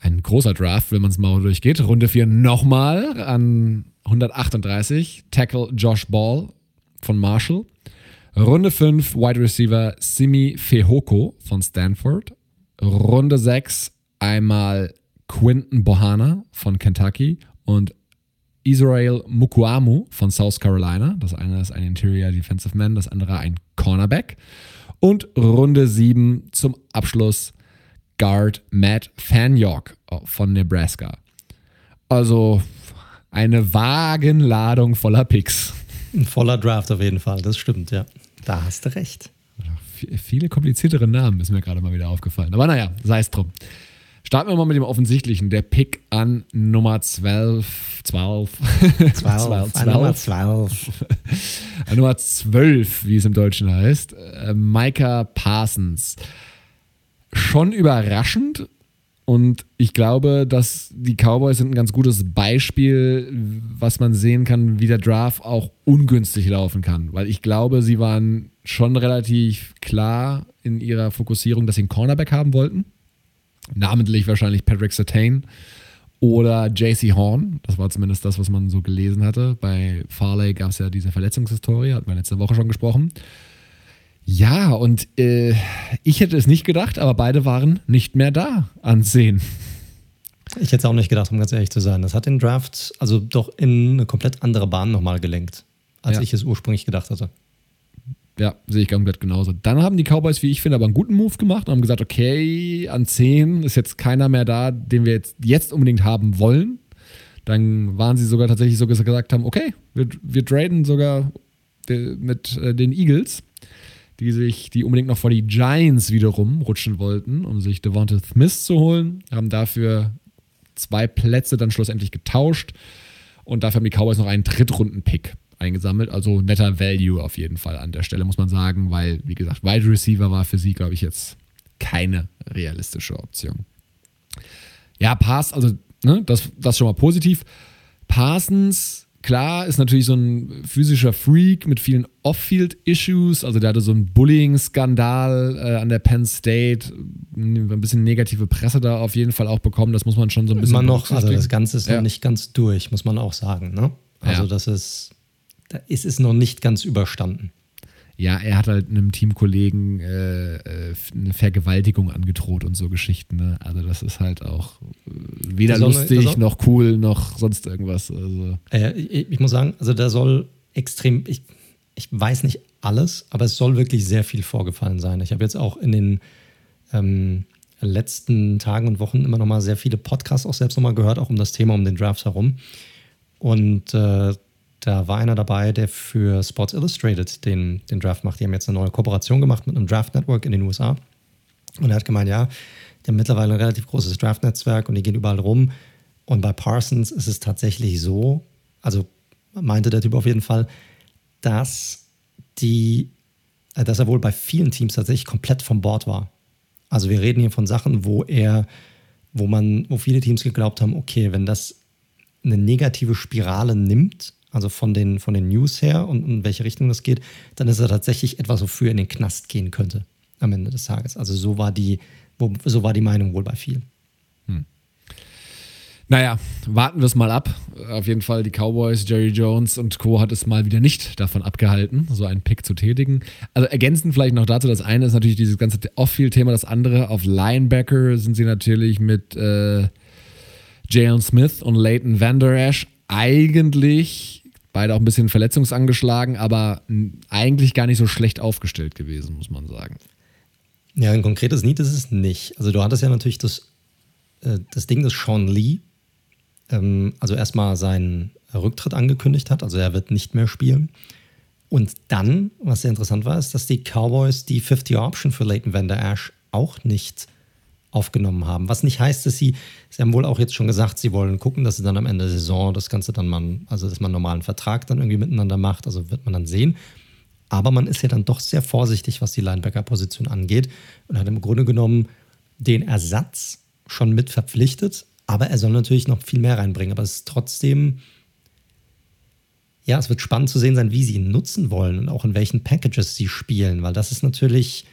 Ein großer Draft, wenn man es mal durchgeht. Runde 4 nochmal an 138 Tackle Josh Ball von Marshall. Runde 5 Wide Receiver Simi Fehoko von Stanford. Runde 6 einmal Quinton Bohana von Kentucky und Israel Mukuamu von South Carolina. Das eine ist ein Interior Defensive Man, das andere ein Cornerback. Und Runde 7 zum Abschluss Guard Matt Fanyok von Nebraska. Also eine Wagenladung voller Picks. Ein voller Draft auf jeden Fall, das stimmt, ja. Da hast du recht. Viele kompliziertere Namen ist mir gerade mal wieder aufgefallen. Aber naja, sei es drum. Starten wir mal mit dem Offensichtlichen. Der Pick an Nummer 12. 12. 12. 12. 12. Nummer 12. an Nummer 12, wie es im Deutschen heißt. Äh, Micah Parsons. Schon überraschend. Und ich glaube, dass die Cowboys sind ein ganz gutes Beispiel, was man sehen kann, wie der Draft auch ungünstig laufen kann. Weil ich glaube, sie waren schon relativ klar in ihrer Fokussierung, dass sie einen Cornerback haben wollten namentlich wahrscheinlich Patrick Sertain oder JC Horn. Das war zumindest das, was man so gelesen hatte. Bei Farley gab es ja diese Verletzungshistorie, hatten wir letzte Woche schon gesprochen. Ja, und äh, ich hätte es nicht gedacht, aber beide waren nicht mehr da ansehen. Ich hätte es auch nicht gedacht, um ganz ehrlich zu sein. Das hat den Draft also doch in eine komplett andere Bahn nochmal gelenkt, als ja. ich es ursprünglich gedacht hatte. Ja, sehe ich komplett genauso. Dann haben die Cowboys, wie ich finde, aber einen guten Move gemacht und haben gesagt, okay, an 10 ist jetzt keiner mehr da, den wir jetzt, jetzt unbedingt haben wollen. Dann waren sie sogar tatsächlich so gesagt haben, okay, wir, wir traden sogar mit äh, den Eagles, die sich, die unbedingt noch vor die Giants wiederum rutschen wollten, um sich Devonta Smith zu holen, haben dafür zwei Plätze dann schlussendlich getauscht und dafür haben die Cowboys noch einen Drittrunden-Pick eingesammelt. Also netter Value auf jeden Fall an der Stelle, muss man sagen, weil, wie gesagt, Wide Receiver war für sie, glaube ich, jetzt keine realistische Option. Ja, Pass, also ne, das, das schon mal positiv. Parsons, klar, ist natürlich so ein physischer Freak mit vielen Off-Field-Issues. Also der hatte so einen Bullying-Skandal äh, an der Penn State, ein bisschen negative Presse da auf jeden Fall auch bekommen. Das muss man schon so ein bisschen. Immer noch, also das Ganze ist ja. noch nicht ganz durch, muss man auch sagen. Ne? Also ja. das ist da ist es noch nicht ganz überstanden. Ja, er hat halt einem Teamkollegen äh, äh, eine Vergewaltigung angedroht und so Geschichten. Ne? Also das ist halt auch äh, weder soll, lustig noch cool noch sonst irgendwas. Also. Äh, ich, ich, muss sagen, also da soll extrem, ich, ich weiß nicht alles, aber es soll wirklich sehr viel vorgefallen sein. Ich habe jetzt auch in den ähm, letzten Tagen und Wochen immer noch mal sehr viele Podcasts auch selbst noch mal gehört, auch um das Thema um den Draft herum. Und äh, da war einer dabei, der für Sports Illustrated den, den Draft macht. Die haben jetzt eine neue Kooperation gemacht mit einem Draft Network in den USA. Und er hat gemeint, ja, die haben mittlerweile ein relativ großes Draft-Netzwerk und die gehen überall rum. Und bei Parsons ist es tatsächlich so, also meinte der Typ auf jeden Fall, dass die, äh, dass er wohl bei vielen Teams tatsächlich komplett vom Bord war. Also wir reden hier von Sachen, wo er, wo man, wo viele Teams geglaubt haben, okay, wenn das eine negative Spirale nimmt, also von den, von den News her und in welche Richtung das geht, dann ist er tatsächlich etwas, wofür er in den Knast gehen könnte am Ende des Tages. Also so war die, so war die Meinung wohl bei vielen. Hm. Naja, warten wir es mal ab. Auf jeden Fall die Cowboys, Jerry Jones und Co. hat es mal wieder nicht davon abgehalten, so einen Pick zu tätigen. Also ergänzend vielleicht noch dazu, das eine ist natürlich dieses ganze Off-Field-Thema, das andere auf Linebacker sind sie natürlich mit äh, Jalen Smith und Leighton Vander Esch eigentlich Beide auch ein bisschen verletzungsangeschlagen, aber eigentlich gar nicht so schlecht aufgestellt gewesen, muss man sagen. Ja, ein konkretes Need ist es nicht. Also du hattest ja natürlich das, äh, das Ding, dass Sean Lee ähm, also erstmal seinen Rücktritt angekündigt hat, also er wird nicht mehr spielen. Und dann, was sehr interessant war, ist, dass die Cowboys die 50-Option für Leighton Vander Ash auch nicht aufgenommen haben. Was nicht heißt, dass sie, sie haben wohl auch jetzt schon gesagt, sie wollen gucken, dass sie dann am Ende der Saison das Ganze dann mal, also dass man einen normalen Vertrag dann irgendwie miteinander macht, also wird man dann sehen. Aber man ist ja dann doch sehr vorsichtig, was die Linebacker-Position angeht und hat im Grunde genommen den Ersatz schon mit verpflichtet, aber er soll natürlich noch viel mehr reinbringen. Aber es ist trotzdem, ja, es wird spannend zu sehen sein, wie sie ihn nutzen wollen und auch in welchen Packages sie spielen, weil das ist natürlich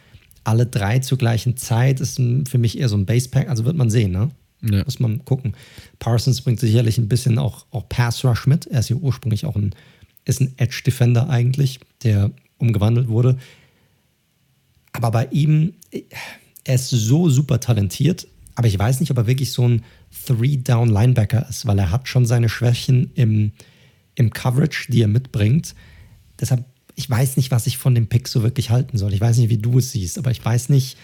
alle drei zur gleichen Zeit ist für mich eher so ein Basepack. Also wird man sehen, ne? Ja. Muss man gucken. Parsons bringt sicherlich ein bisschen auch, auch Pass Rush mit. Er ist ja ursprünglich auch ein, ist ein Edge Defender eigentlich, der umgewandelt wurde. Aber bei ihm, er ist so super talentiert, aber ich weiß nicht, ob er wirklich so ein Three-Down-Linebacker ist, weil er hat schon seine Schwächen im, im Coverage, die er mitbringt. Deshalb ich weiß nicht, was ich von dem Pick so wirklich halten soll. Ich weiß nicht, wie du es siehst, aber ich weiß nicht,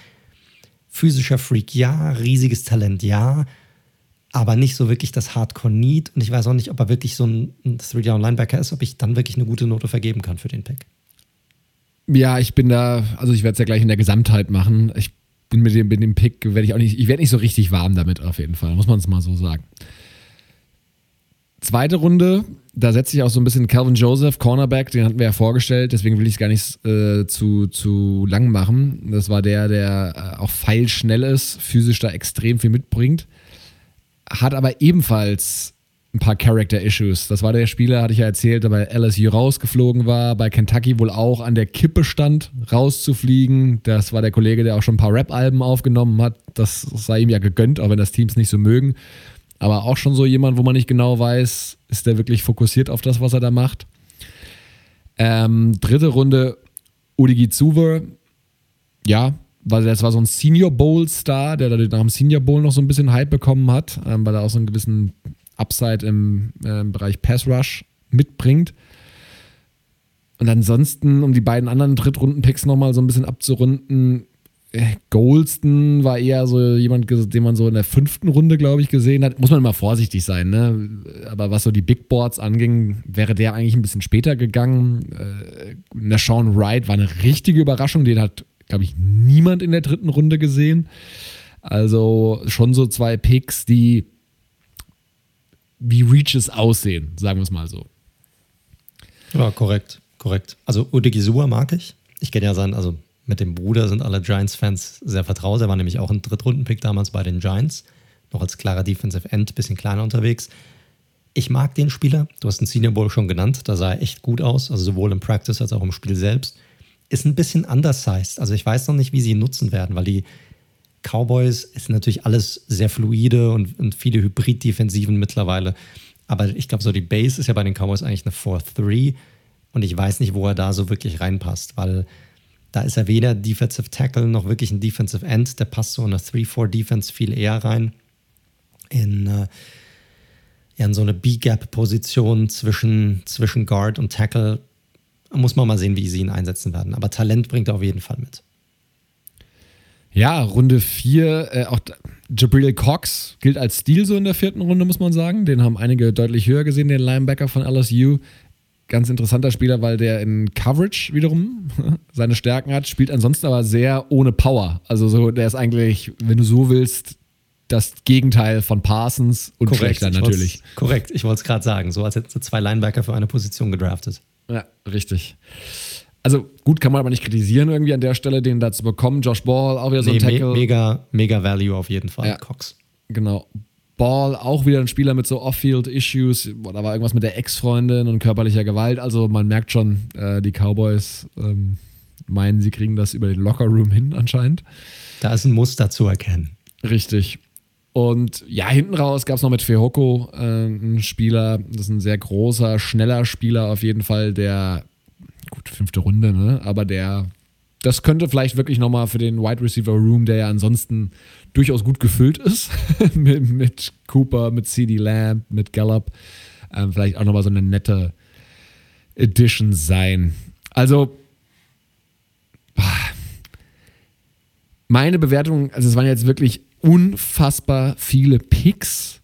physischer Freak, ja, riesiges Talent, ja, aber nicht so wirklich das Hardcore-Need. Und ich weiß auch nicht, ob er wirklich so ein, ein Three-Down-Linebacker ist, ob ich dann wirklich eine gute Note vergeben kann für den Pick. Ja, ich bin da, also ich werde es ja gleich in der Gesamtheit machen. Ich bin mit dem, mit dem Pick, werde ich auch nicht, ich werde nicht so richtig warm damit auf jeden Fall, muss man es mal so sagen. Zweite Runde, da setze ich auch so ein bisschen Calvin Joseph, Cornerback, den hatten wir ja vorgestellt, deswegen will ich es gar nicht äh, zu, zu lang machen. Das war der, der äh, auch feilschnell ist, physisch da extrem viel mitbringt, hat aber ebenfalls ein paar Character-Issues. Das war der Spieler, hatte ich ja erzählt, der bei LSU rausgeflogen war, bei Kentucky wohl auch an der Kippe stand, rauszufliegen. Das war der Kollege, der auch schon ein paar Rap-Alben aufgenommen hat. Das sei ihm ja gegönnt, auch wenn das Teams nicht so mögen. Aber auch schon so jemand, wo man nicht genau weiß, ist der wirklich fokussiert auf das, was er da macht. Ähm, dritte Runde, Udigi Zuver. Ja, weil das war so ein Senior Bowl-Star, der nach dem Senior Bowl noch so ein bisschen Hype bekommen hat, ähm, weil er auch so einen gewissen Upside im äh, Bereich Pass Rush mitbringt. Und ansonsten, um die beiden anderen Drittrunden-Picks nochmal so ein bisschen abzurunden, Goldston war eher so jemand, den man so in der fünften Runde, glaube ich, gesehen hat. Muss man immer vorsichtig sein, ne? Aber was so die Big Boards anging, wäre der eigentlich ein bisschen später gegangen. Äh, Sean Wright war eine richtige Überraschung. Den hat, glaube ich, niemand in der dritten Runde gesehen. Also schon so zwei Picks, die wie Reaches aussehen, sagen wir es mal so. Ja, korrekt, korrekt. Also Udegizua mag ich. Ich kenne ja sein, also mit dem Bruder sind alle Giants-Fans sehr vertraut. Er war nämlich auch ein Drittrunden-Pick damals bei den Giants. Noch als klarer Defensive End, bisschen kleiner unterwegs. Ich mag den Spieler. Du hast den Senior Bowl schon genannt. Da sah er echt gut aus. Also sowohl im Practice als auch im Spiel selbst. Ist ein bisschen undersized. Also ich weiß noch nicht, wie sie ihn nutzen werden, weil die Cowboys ist natürlich alles sehr fluide und, und viele Hybrid-Defensiven mittlerweile. Aber ich glaube, so die Base ist ja bei den Cowboys eigentlich eine 4-3 und ich weiß nicht, wo er da so wirklich reinpasst, weil da ist er weder Defensive Tackle noch wirklich ein Defensive End. Der passt so in eine 3-4-Defense viel eher rein. In, äh, in so eine B-Gap-Position zwischen, zwischen Guard und Tackle. Muss man mal sehen, wie sie ihn einsetzen werden. Aber Talent bringt er auf jeden Fall mit. Ja, Runde 4, äh, auch Jabril Cox gilt als Stil so in der vierten Runde, muss man sagen. Den haben einige deutlich höher gesehen, den Linebacker von LSU. Ganz interessanter Spieler, weil der in Coverage wiederum seine Stärken hat, spielt ansonsten aber sehr ohne Power. Also so, der ist eigentlich, wenn du so willst, das Gegenteil von Parsons und korrekt, schlechter natürlich. Korrekt, ich wollte es gerade sagen. So als hätten sie zwei Linebacker für eine Position gedraftet. Ja, richtig. Also gut kann man aber nicht kritisieren irgendwie an der Stelle, den da zu bekommen. Josh Ball, auch wieder so ein nee, Tackle. Me mega, mega Value auf jeden Fall, ja, Cox. Genau. Ball, auch wieder ein Spieler mit so Off-Field-Issues. Da war irgendwas mit der Ex-Freundin und körperlicher Gewalt. Also man merkt schon, äh, die Cowboys ähm, meinen, sie kriegen das über den Locker-Room hin anscheinend. Da ist ein Muster zu erkennen. Richtig. Und ja, hinten raus gab es noch mit Fehoko äh, einen Spieler, das ist ein sehr großer, schneller Spieler auf jeden Fall, der gut, fünfte Runde, ne? Aber der, das könnte vielleicht wirklich nochmal für den Wide Receiver Room, der ja ansonsten durchaus gut gefüllt ist, mit, mit, Cooper, mit CD Lamb, mit Gallup, ähm, vielleicht auch nochmal so eine nette Edition sein. Also, meine Bewertung, also es waren jetzt wirklich unfassbar viele Picks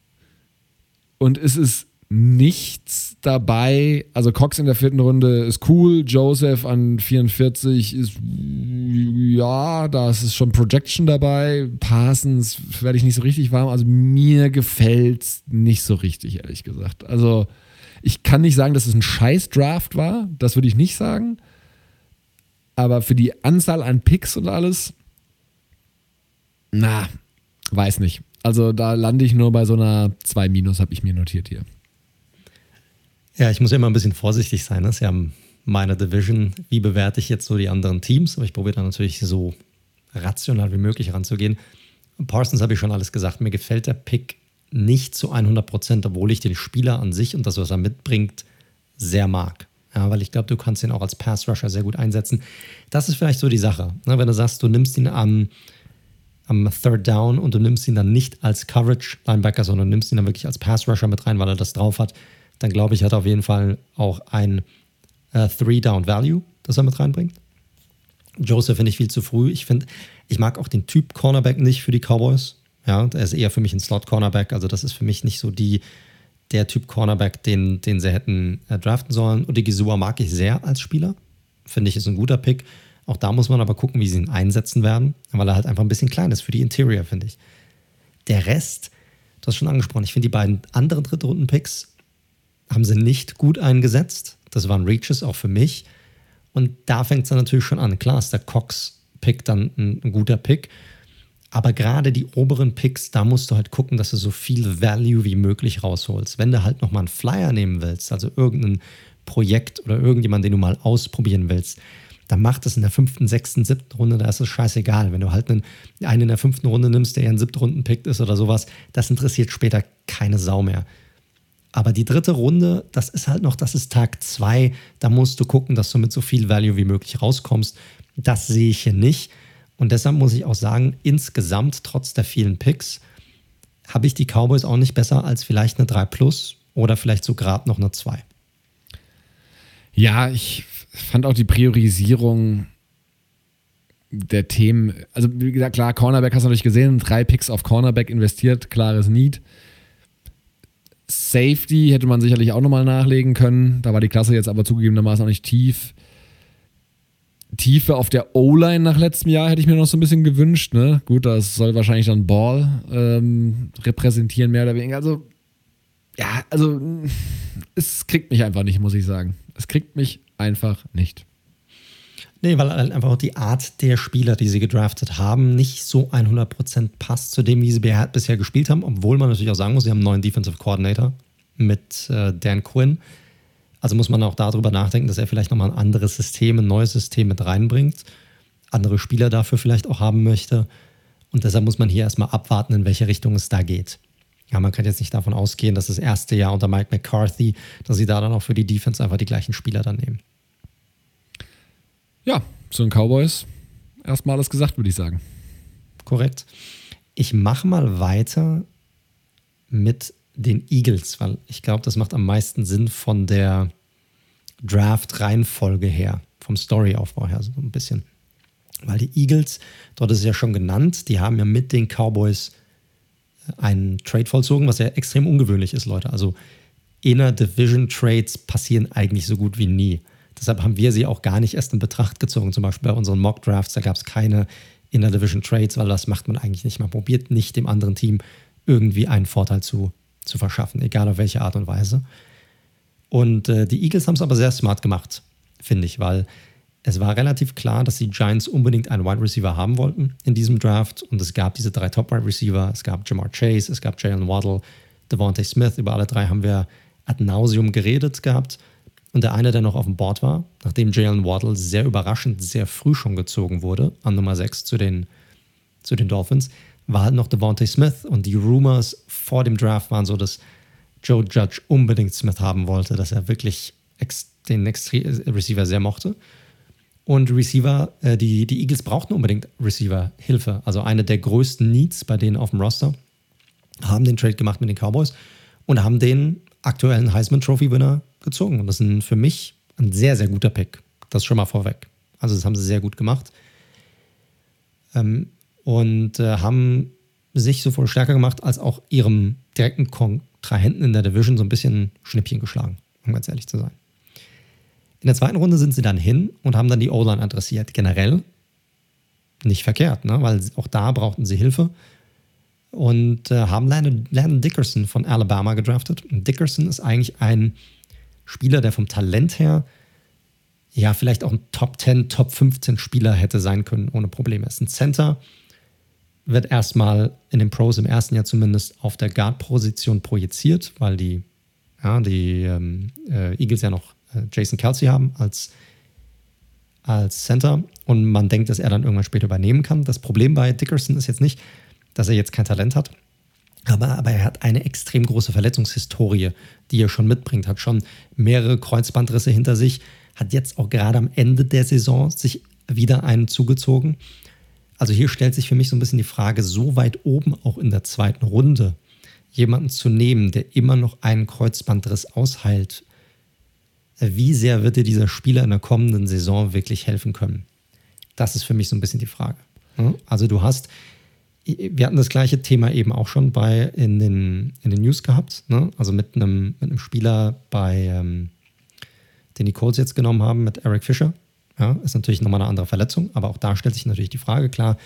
und es ist nichts dabei. Also Cox in der vierten Runde ist cool, Joseph an 44 ist ja, da ist schon Projection dabei. Parsons werde ich nicht so richtig warm. Also mir gefällt es nicht so richtig, ehrlich gesagt. Also ich kann nicht sagen, dass es ein scheiß Draft war. Das würde ich nicht sagen. Aber für die Anzahl an Picks und alles, na, weiß nicht. Also da lande ich nur bei so einer 2 Minus, habe ich mir notiert hier. Ja, ich muss ja immer ein bisschen vorsichtig sein. Das ist ja meine Division. Wie bewerte ich jetzt so die anderen Teams? Aber ich probiere da natürlich so rational wie möglich ranzugehen. Parsons habe ich schon alles gesagt. Mir gefällt der Pick nicht zu 100 Prozent, obwohl ich den Spieler an sich und das, was er mitbringt, sehr mag. Ja, weil ich glaube, du kannst ihn auch als Pass-Rusher sehr gut einsetzen. Das ist vielleicht so die Sache. Ne? Wenn du sagst, du nimmst ihn am, am Third Down und du nimmst ihn dann nicht als Coverage-Linebacker, sondern nimmst ihn dann wirklich als Pass-Rusher mit rein, weil er das drauf hat, dann glaube ich, hat er auf jeden Fall auch ein äh, Three-Down-Value, das er mit reinbringt. Joseph finde ich viel zu früh. Ich finde, ich mag auch den Typ Cornerback nicht für die Cowboys. Ja, er ist eher für mich ein Slot-Cornerback. Also, das ist für mich nicht so die, der Typ Cornerback, den, den sie hätten äh, draften sollen. Und die Gisua mag ich sehr als Spieler. Finde ich, ist ein guter Pick. Auch da muss man aber gucken, wie sie ihn einsetzen werden, weil er halt einfach ein bisschen klein ist für die Interior, finde ich. Der Rest, du hast schon angesprochen, ich finde die beiden anderen Drittrunden-Picks haben sie nicht gut eingesetzt. Das waren Reaches auch für mich. Und da fängt es dann natürlich schon an. Klar ist der Cox-Pick dann ein, ein guter Pick. Aber gerade die oberen Picks, da musst du halt gucken, dass du so viel Value wie möglich rausholst. Wenn du halt nochmal einen Flyer nehmen willst, also irgendein Projekt oder irgendjemand, den du mal ausprobieren willst, dann mach das in der fünften, sechsten, siebten Runde, da ist es scheißegal. Wenn du halt einen, einen in der fünften Runde nimmst, der ja ein siebten Runden-Pick ist oder sowas, das interessiert später keine Sau mehr. Aber die dritte Runde, das ist halt noch, das ist Tag zwei. Da musst du gucken, dass du mit so viel Value wie möglich rauskommst. Das sehe ich hier nicht. Und deshalb muss ich auch sagen, insgesamt, trotz der vielen Picks, habe ich die Cowboys auch nicht besser als vielleicht eine 3 Plus oder vielleicht so gerade noch eine 2. Ja, ich fand auch die Priorisierung der Themen, also wie gesagt, klar, Cornerback hast du natürlich gesehen, drei Picks auf Cornerback investiert, klares Need. Safety hätte man sicherlich auch nochmal nachlegen können. Da war die Klasse jetzt aber zugegebenermaßen auch nicht tief. Tiefe auf der O-Line nach letztem Jahr hätte ich mir noch so ein bisschen gewünscht. Ne? Gut, das soll wahrscheinlich dann Ball ähm, repräsentieren, mehr oder weniger. Also, ja, also, es kriegt mich einfach nicht, muss ich sagen. Es kriegt mich einfach nicht. Nee, weil halt einfach auch die Art der Spieler, die sie gedraftet haben, nicht so 100% passt zu dem, wie sie bisher gespielt haben. Obwohl man natürlich auch sagen muss, sie haben einen neuen Defensive Coordinator mit äh, Dan Quinn. Also muss man auch darüber nachdenken, dass er vielleicht nochmal ein anderes System, ein neues System mit reinbringt, andere Spieler dafür vielleicht auch haben möchte. Und deshalb muss man hier erstmal abwarten, in welche Richtung es da geht. Ja, man kann jetzt nicht davon ausgehen, dass das erste Jahr unter Mike McCarthy, dass sie da dann auch für die Defense einfach die gleichen Spieler dann nehmen. Ja, zu den Cowboys erstmal alles gesagt, würde ich sagen. Korrekt. Ich mache mal weiter mit den Eagles, weil ich glaube, das macht am meisten Sinn von der Draft-Reihenfolge her, vom Storyaufbau her so ein bisschen. Weil die Eagles, dort ist es ja schon genannt, die haben ja mit den Cowboys einen Trade vollzogen, was ja extrem ungewöhnlich ist, Leute. Also Inner Division Trades passieren eigentlich so gut wie nie. Deshalb haben wir sie auch gar nicht erst in Betracht gezogen. Zum Beispiel bei unseren Mock Drafts, da gab es keine Inner Division Trades, weil das macht man eigentlich nicht. Man probiert nicht dem anderen Team irgendwie einen Vorteil zu zu verschaffen, egal auf welche Art und Weise. Und äh, die Eagles haben es aber sehr smart gemacht, finde ich, weil es war relativ klar, dass die Giants unbedingt einen Wide Receiver haben wollten in diesem Draft. Und es gab diese drei Top Wide Receiver. Es gab Jamar Chase, es gab Jalen Waddle, Devontae Smith. Über alle drei haben wir ad nauseum geredet gehabt. Und der eine, der noch auf dem Board war, nachdem Jalen Waddle sehr überraschend sehr früh schon gezogen wurde, an Nummer 6 zu den, zu den Dolphins, war halt noch Devontae Smith und die Rumors vor dem Draft waren so, dass Joe Judge unbedingt Smith haben wollte, dass er wirklich den Extre Receiver sehr mochte. Und Receiver, äh, die, die Eagles brauchten unbedingt Receiver-Hilfe. Also eine der größten Needs bei denen auf dem Roster. Haben den Trade gemacht mit den Cowboys und haben den aktuellen Heisman Trophy-Winner gezogen. Und das ist für mich ein sehr, sehr guter Pick. Das schon mal vorweg. Also, das haben sie sehr gut gemacht. Ähm, und äh, haben sich sowohl stärker gemacht als auch ihrem direkten Kontrahenten in der Division so ein bisschen Schnippchen geschlagen, um ganz ehrlich zu sein. In der zweiten Runde sind sie dann hin und haben dann die O-Line adressiert. Generell nicht verkehrt, ne? weil auch da brauchten sie Hilfe und äh, haben Landon Dickerson von Alabama gedraftet. Und Dickerson ist eigentlich ein Spieler, der vom Talent her ja vielleicht auch ein Top 10, Top 15 Spieler hätte sein können, ohne Probleme. Ist ein Center, wird erstmal in den Pros im ersten Jahr zumindest auf der Guard-Position projiziert, weil die, ja, die ähm, äh, Eagles ja noch äh, Jason Kelsey haben als, als Center und man denkt, dass er dann irgendwann später übernehmen kann. Das Problem bei Dickerson ist jetzt nicht, dass er jetzt kein Talent hat, aber, aber er hat eine extrem große Verletzungshistorie, die er schon mitbringt, hat schon mehrere Kreuzbandrisse hinter sich, hat jetzt auch gerade am Ende der Saison sich wieder einen zugezogen also hier stellt sich für mich so ein bisschen die Frage, so weit oben auch in der zweiten Runde jemanden zu nehmen, der immer noch einen Kreuzbandriss ausheilt, wie sehr wird dir dieser Spieler in der kommenden Saison wirklich helfen können? Das ist für mich so ein bisschen die Frage. Also du hast, wir hatten das gleiche Thema eben auch schon bei in den, in den News gehabt. Ne? Also mit einem, mit einem Spieler bei, ähm, den die Colts jetzt genommen haben, mit Eric Fischer. Ja, ist natürlich nochmal eine andere Verletzung, aber auch da stellt sich natürlich die Frage, klar,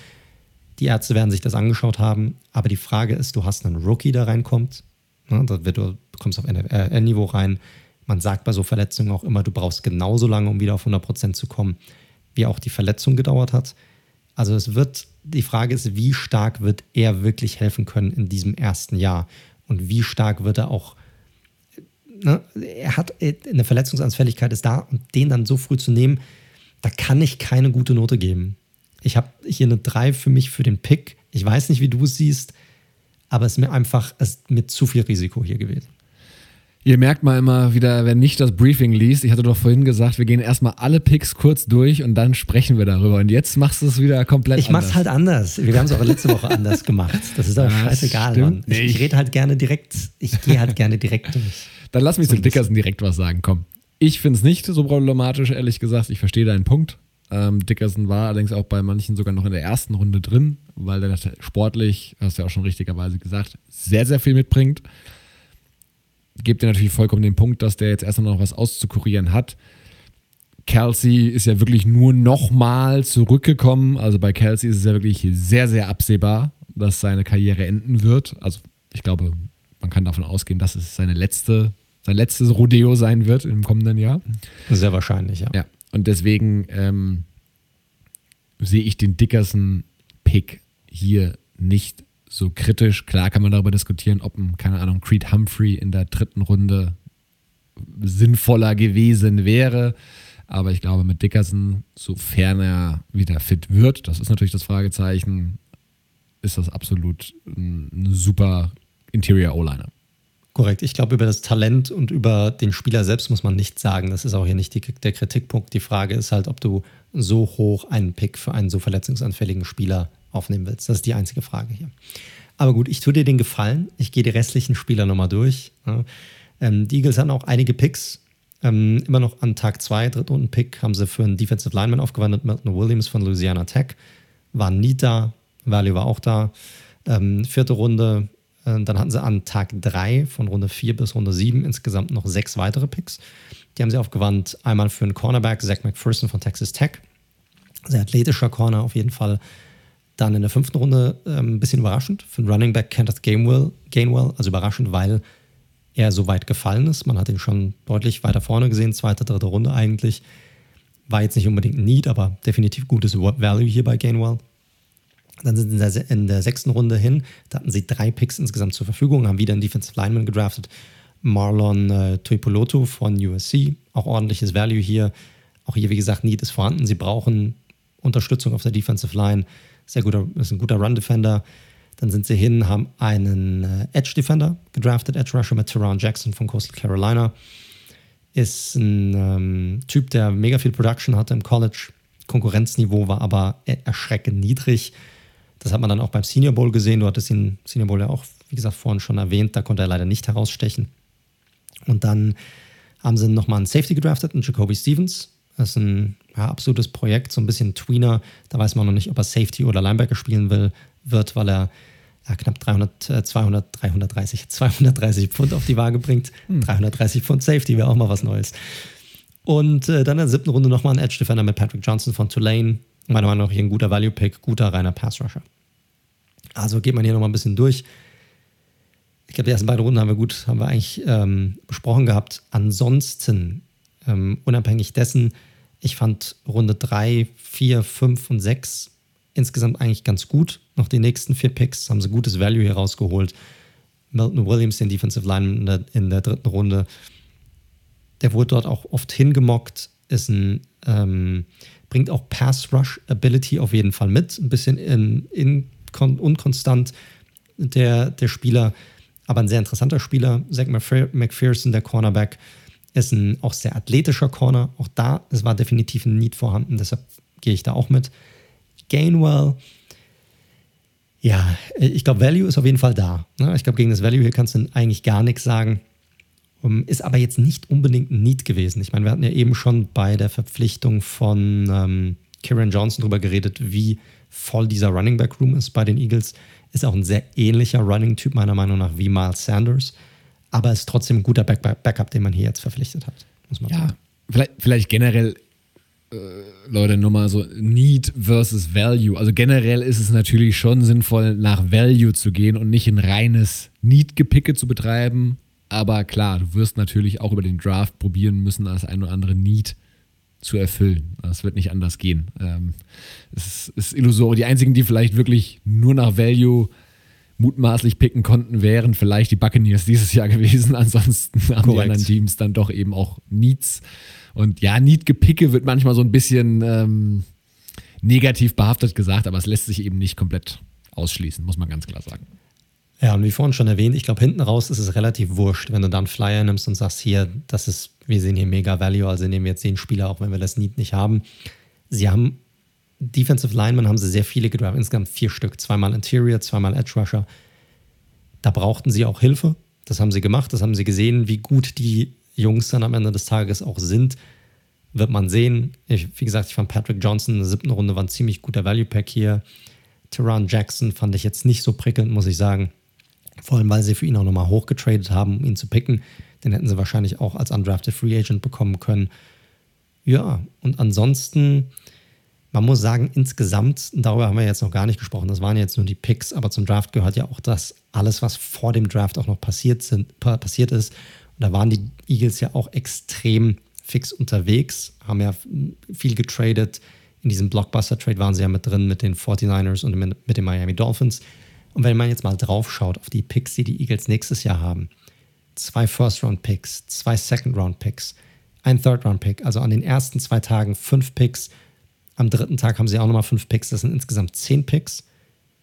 die Ärzte werden sich das angeschaut haben, aber die Frage ist, du hast einen Rookie, der reinkommt, ne? da wird, du kommst auf NFL-Niveau rein. Man sagt bei so Verletzungen auch immer, du brauchst genauso lange, um wieder auf 100% zu kommen, wie auch die Verletzung gedauert hat. Also es wird, die Frage ist, wie stark wird er wirklich helfen können in diesem ersten Jahr und wie stark wird er auch Ne, er hat eine Verletzungsanfälligkeit ist da und den dann so früh zu nehmen, da kann ich keine gute Note geben. Ich habe hier eine 3 für mich für den Pick. Ich weiß nicht, wie du es siehst, aber es ist mir einfach es ist mir zu viel Risiko hier gewesen. Ihr merkt mal immer wieder, wer nicht das Briefing liest, ich hatte doch vorhin gesagt, wir gehen erstmal alle Picks kurz durch und dann sprechen wir darüber. Und jetzt machst du es wieder komplett ich anders. Ich mach's halt anders. Wir haben es auch letzte Woche anders gemacht. Das ist aber ja, scheißegal, Mann. Ich, ich rede halt gerne direkt, ich gehe halt gerne direkt durch. Dann lass mich so zu Dickerson direkt was sagen, komm. Ich finde es nicht so problematisch, ehrlich gesagt. Ich verstehe deinen Punkt. Ähm, Dickerson war allerdings auch bei manchen sogar noch in der ersten Runde drin, weil der sportlich, hast du ja auch schon richtigerweise gesagt, sehr, sehr viel mitbringt gebe dir natürlich vollkommen den Punkt, dass der jetzt erstmal noch was auszukurieren hat. Kelsey ist ja wirklich nur nochmal zurückgekommen. Also bei Kelsey ist es ja wirklich sehr, sehr absehbar, dass seine Karriere enden wird. Also ich glaube, man kann davon ausgehen, dass es seine letzte, sein letztes Rodeo sein wird im kommenden Jahr. Sehr wahrscheinlich, ja. Ja, und deswegen ähm, sehe ich den Dickerson-Pick hier nicht so kritisch. Klar kann man darüber diskutieren, ob ein, keine Ahnung, Creed Humphrey in der dritten Runde sinnvoller gewesen wäre. Aber ich glaube, mit Dickerson, sofern er wieder fit wird, das ist natürlich das Fragezeichen, ist das absolut ein super Interior O-Liner. Korrekt. Ich glaube, über das Talent und über den Spieler selbst muss man nichts sagen. Das ist auch hier nicht die, der Kritikpunkt. Die Frage ist halt, ob du so hoch einen Pick für einen so verletzungsanfälligen Spieler aufnehmen willst. Das ist die einzige Frage hier. Aber gut, ich tue dir den Gefallen. Ich gehe die restlichen Spieler nochmal durch. Ähm, die Eagles hatten auch einige Picks. Ähm, immer noch an Tag 2, Drittrunden-Pick, haben sie für einen Defensive Lineman aufgewandelt. Milton Williams von Louisiana Tech war nie da. Value war auch da. Ähm, vierte Runde. Äh, dann hatten sie an Tag 3 von Runde 4 bis Runde 7 insgesamt noch sechs weitere Picks. Die haben sie aufgewandt. Einmal für einen Cornerback, Zach McPherson von Texas Tech. Sehr athletischer Corner auf jeden Fall. Dann in der fünften Runde ähm, ein bisschen überraschend für den Running Back Kenneth Gainwell, Gainwell, also überraschend, weil er so weit gefallen ist. Man hat ihn schon deutlich weiter vorne gesehen, zweite, dritte Runde eigentlich. War jetzt nicht unbedingt Need, aber definitiv gutes Value hier bei Gainwell. Dann sind sie in der, in der sechsten Runde hin, da hatten sie drei Picks insgesamt zur Verfügung, haben wieder einen Defensive Lineman gedraftet. Marlon äh, Tuipoloto von USC, auch ordentliches Value hier. Auch hier, wie gesagt, Need ist vorhanden. Sie brauchen Unterstützung auf der Defensive Line sehr guter, ist ein guter Run-Defender. Dann sind sie hin, haben einen äh, Edge-Defender gedraftet, Edge Rusher mit Teron Jackson von Coastal Carolina. Ist ein ähm, Typ, der mega viel Production hatte im College. Konkurrenzniveau war aber erschreckend niedrig. Das hat man dann auch beim Senior Bowl gesehen. Du hattest ihn Senior Bowl ja auch, wie gesagt, vorhin schon erwähnt. Da konnte er leider nicht herausstechen. Und dann haben sie nochmal einen Safety gedraftet, einen Jacoby Stevens. Das ist ein ja, absolutes Projekt, so ein bisschen Tweener. Da weiß man noch nicht, ob er Safety oder Linebacker spielen will, wird, weil er ja, knapp 300, äh, 200, 330, 230 Pfund auf die Waage bringt. Hm. 330 Pfund Safety wäre auch mal was Neues. Und äh, dann in der siebten Runde nochmal ein Edge Defender mit Patrick Johnson von Tulane. Meiner Meinung nach hier ein guter Value Pick, guter reiner Pass Rusher. Also geht man hier nochmal ein bisschen durch. Ich glaube, die ersten beiden Runden haben wir gut, haben wir eigentlich ähm, besprochen gehabt. Ansonsten, ähm, unabhängig dessen, ich fand Runde 3, 4, 5 und 6 insgesamt eigentlich ganz gut. Noch die nächsten vier Picks haben sie gutes Value hier rausgeholt. Milton Williams, den Defensive Line in der, in der dritten Runde, der wurde dort auch oft hingemockt, ist ein, ähm, bringt auch Pass Rush Ability auf jeden Fall mit. Ein bisschen in, in, unkonstant der, der Spieler, aber ein sehr interessanter Spieler. Zach McPherson, der Cornerback, ist ein auch sehr athletischer Corner. Auch da, es war definitiv ein Need vorhanden, deshalb gehe ich da auch mit. Gainwell, ja, ich glaube, Value ist auf jeden Fall da. Ne? Ich glaube, gegen das Value hier kannst du eigentlich gar nichts sagen. Ist aber jetzt nicht unbedingt ein Need gewesen. Ich meine, wir hatten ja eben schon bei der Verpflichtung von ähm, Kieran Johnson drüber geredet, wie voll dieser Running Back Room ist bei den Eagles. Ist auch ein sehr ähnlicher Running-Typ meiner Meinung nach wie Miles Sanders, aber ist trotzdem ein guter Back Backup, den man hier jetzt verpflichtet hat. Muss man ja, sagen. Vielleicht, vielleicht generell äh, Leute, nur mal so Need versus Value. Also generell ist es natürlich schon sinnvoll, nach Value zu gehen und nicht ein reines Need-Gepicke zu betreiben. Aber klar, du wirst natürlich auch über den Draft probieren müssen, das ein oder andere Need zu erfüllen. Das wird nicht anders gehen. Ähm, es ist, ist illusorisch. Die einzigen, die vielleicht wirklich nur nach Value mutmaßlich picken konnten, wären vielleicht die Buccaneers dieses Jahr gewesen. Ansonsten haben Korrekt. die anderen Teams dann doch eben auch Needs. Und ja, Need-Gepicke wird manchmal so ein bisschen ähm, negativ behaftet gesagt, aber es lässt sich eben nicht komplett ausschließen, muss man ganz klar sagen. Ja, und wie vorhin schon erwähnt, ich glaube, hinten raus ist es relativ wurscht, wenn du dann Flyer nimmst und sagst, hier, das ist, wir sehen hier mega Value, also nehmen wir jetzt den Spieler, auch wenn wir das Need nicht haben. Sie haben Defensive Linemen haben sie sehr viele gedraft, insgesamt vier Stück, zweimal Interior, zweimal Edge Rusher. Da brauchten sie auch Hilfe. Das haben sie gemacht, das haben sie gesehen, wie gut die Jungs dann am Ende des Tages auch sind, wird man sehen. Ich, wie gesagt, ich fand Patrick Johnson in der siebten Runde war ein ziemlich guter Value Pack hier. Teran Jackson fand ich jetzt nicht so prickelnd, muss ich sagen. Vor allem, weil sie für ihn auch nochmal hochgetradet haben, um ihn zu picken. Den hätten sie wahrscheinlich auch als undrafted Free Agent bekommen können. Ja, und ansonsten, man muss sagen, insgesamt, darüber haben wir jetzt noch gar nicht gesprochen, das waren jetzt nur die Picks, aber zum Draft gehört ja auch das, alles, was vor dem Draft auch noch passiert, sind, passiert ist da waren die Eagles ja auch extrem fix unterwegs, haben ja viel getradet. In diesem Blockbuster-Trade waren sie ja mit drin mit den 49ers und mit den Miami Dolphins. Und wenn man jetzt mal drauf schaut auf die Picks, die die Eagles nächstes Jahr haben, zwei First-Round-Picks, zwei Second-Round-Picks, ein Third-Round-Pick, also an den ersten zwei Tagen fünf Picks. Am dritten Tag haben sie auch nochmal fünf Picks, das sind insgesamt zehn Picks.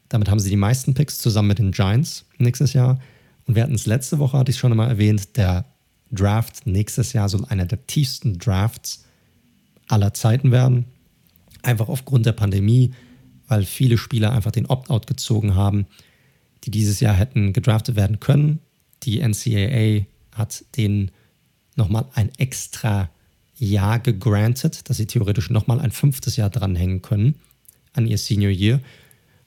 Damit haben sie die meisten Picks zusammen mit den Giants nächstes Jahr. Und wir hatten es letzte Woche, hatte ich schon einmal erwähnt, der Draft nächstes Jahr soll einer der tiefsten Drafts aller Zeiten werden. Einfach aufgrund der Pandemie, weil viele Spieler einfach den Opt-out gezogen haben, die dieses Jahr hätten gedraftet werden können. Die NCAA hat denen nochmal ein extra Jahr gegrantet, dass sie theoretisch nochmal ein fünftes Jahr dranhängen können an ihr Senior Year.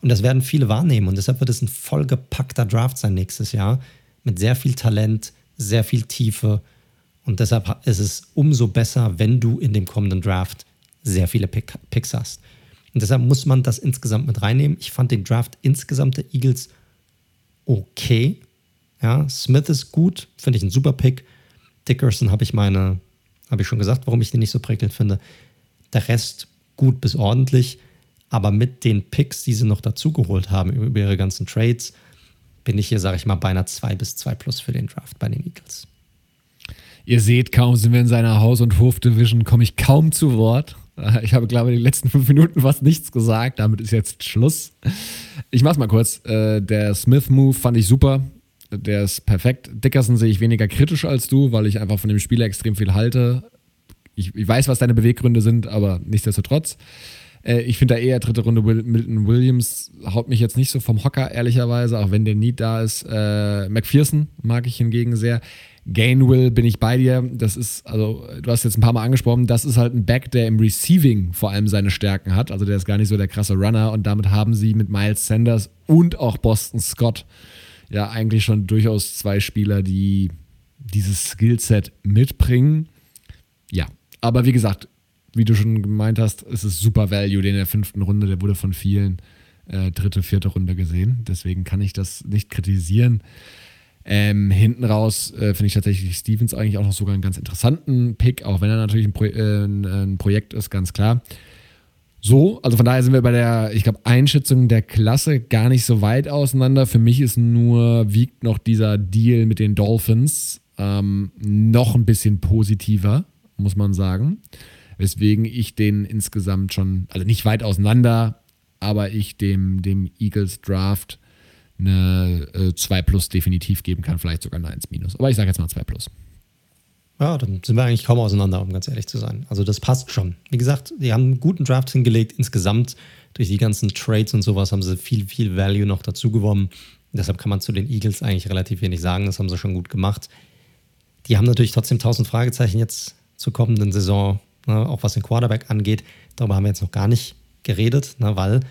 Und das werden viele wahrnehmen. Und deshalb wird es ein vollgepackter Draft sein nächstes Jahr mit sehr viel Talent, sehr viel Tiefe. Und deshalb ist es umso besser, wenn du in dem kommenden Draft sehr viele Pick Picks hast. Und deshalb muss man das insgesamt mit reinnehmen. Ich fand den Draft insgesamt der Eagles okay. Ja, Smith ist gut, finde ich ein super Pick. Dickerson habe ich meine, habe ich schon gesagt, warum ich den nicht so prickelnd finde. Der Rest gut bis ordentlich. Aber mit den Picks, die sie noch dazugeholt haben über ihre ganzen Trades, bin ich hier, sage ich mal, bei einer 2 bis 2 plus für den Draft bei den Eagles. Ihr seht, kaum sind wir in seiner Haus- und Hof-Division, komme ich kaum zu Wort. Ich habe, glaube ich, die letzten fünf Minuten fast nichts gesagt. Damit ist jetzt Schluss. Ich mach's mal kurz. Äh, der Smith-Move fand ich super. Der ist perfekt. Dickerson sehe ich weniger kritisch als du, weil ich einfach von dem Spieler extrem viel halte. Ich, ich weiß, was deine Beweggründe sind, aber nichtsdestotrotz. Äh, ich finde da eher dritte Runde Milton Williams haut mich jetzt nicht so vom Hocker, ehrlicherweise, auch wenn der Need da ist. Äh, McPherson mag ich hingegen sehr. Gainwell bin ich bei dir. Das ist, also, du hast jetzt ein paar Mal angesprochen, das ist halt ein Back, der im Receiving vor allem seine Stärken hat. Also der ist gar nicht so der krasse Runner und damit haben sie mit Miles Sanders und auch Boston Scott ja eigentlich schon durchaus zwei Spieler, die dieses Skillset mitbringen. Ja, aber wie gesagt, wie du schon gemeint hast, ist es super Value, den in der fünften Runde, der wurde von vielen äh, dritte, vierte Runde gesehen. Deswegen kann ich das nicht kritisieren. Ähm, hinten raus äh, finde ich tatsächlich Stevens eigentlich auch noch sogar einen ganz interessanten Pick, auch wenn er natürlich ein, Pro äh, ein Projekt ist, ganz klar. So, also von daher sind wir bei der, ich glaube, Einschätzung der Klasse gar nicht so weit auseinander. Für mich ist nur, wiegt noch dieser Deal mit den Dolphins ähm, noch ein bisschen positiver, muss man sagen weswegen ich den insgesamt schon, also nicht weit auseinander, aber ich dem, dem Eagles Draft eine äh, 2 Plus definitiv geben kann, vielleicht sogar eine 1 Minus. Aber ich sage jetzt mal 2 Plus. Ja, dann sind wir eigentlich kaum auseinander, um ganz ehrlich zu sein. Also das passt schon. Wie gesagt, die haben einen guten Draft hingelegt. Insgesamt durch die ganzen Trades und sowas haben sie viel, viel Value noch dazu gewonnen. Deshalb kann man zu den Eagles eigentlich relativ wenig sagen. Das haben sie schon gut gemacht. Die haben natürlich trotzdem tausend Fragezeichen jetzt zur kommenden Saison ne, auch was den Quarterback angeht. Darüber haben wir jetzt noch gar nicht geredet, ne, weil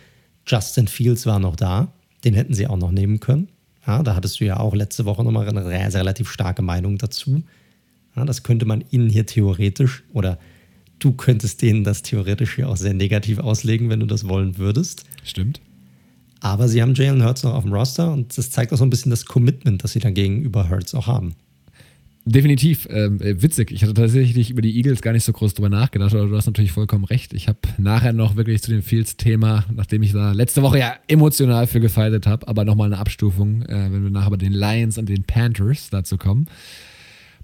Justin Fields war noch da. Den hätten sie auch noch nehmen können. Ja, da hattest du ja auch letzte Woche nochmal eine relativ starke Meinung dazu. Ja, das könnte man ihnen hier theoretisch oder du könntest denen das theoretisch hier auch sehr negativ auslegen, wenn du das wollen würdest. Stimmt. Aber sie haben Jalen Hurts noch auf dem Roster und das zeigt auch so ein bisschen das Commitment, das sie dann gegenüber Hurts auch haben. Definitiv. Ähm, äh, witzig. Ich hatte tatsächlich über die Eagles gar nicht so groß drüber nachgedacht, aber du hast natürlich vollkommen recht. Ich habe nachher noch wirklich zu dem Fields-Thema, nachdem ich da letzte Woche ja emotional für gefeitet habe, aber nochmal eine Abstufung, äh, wenn wir nachher bei den Lions und den Panthers dazu kommen.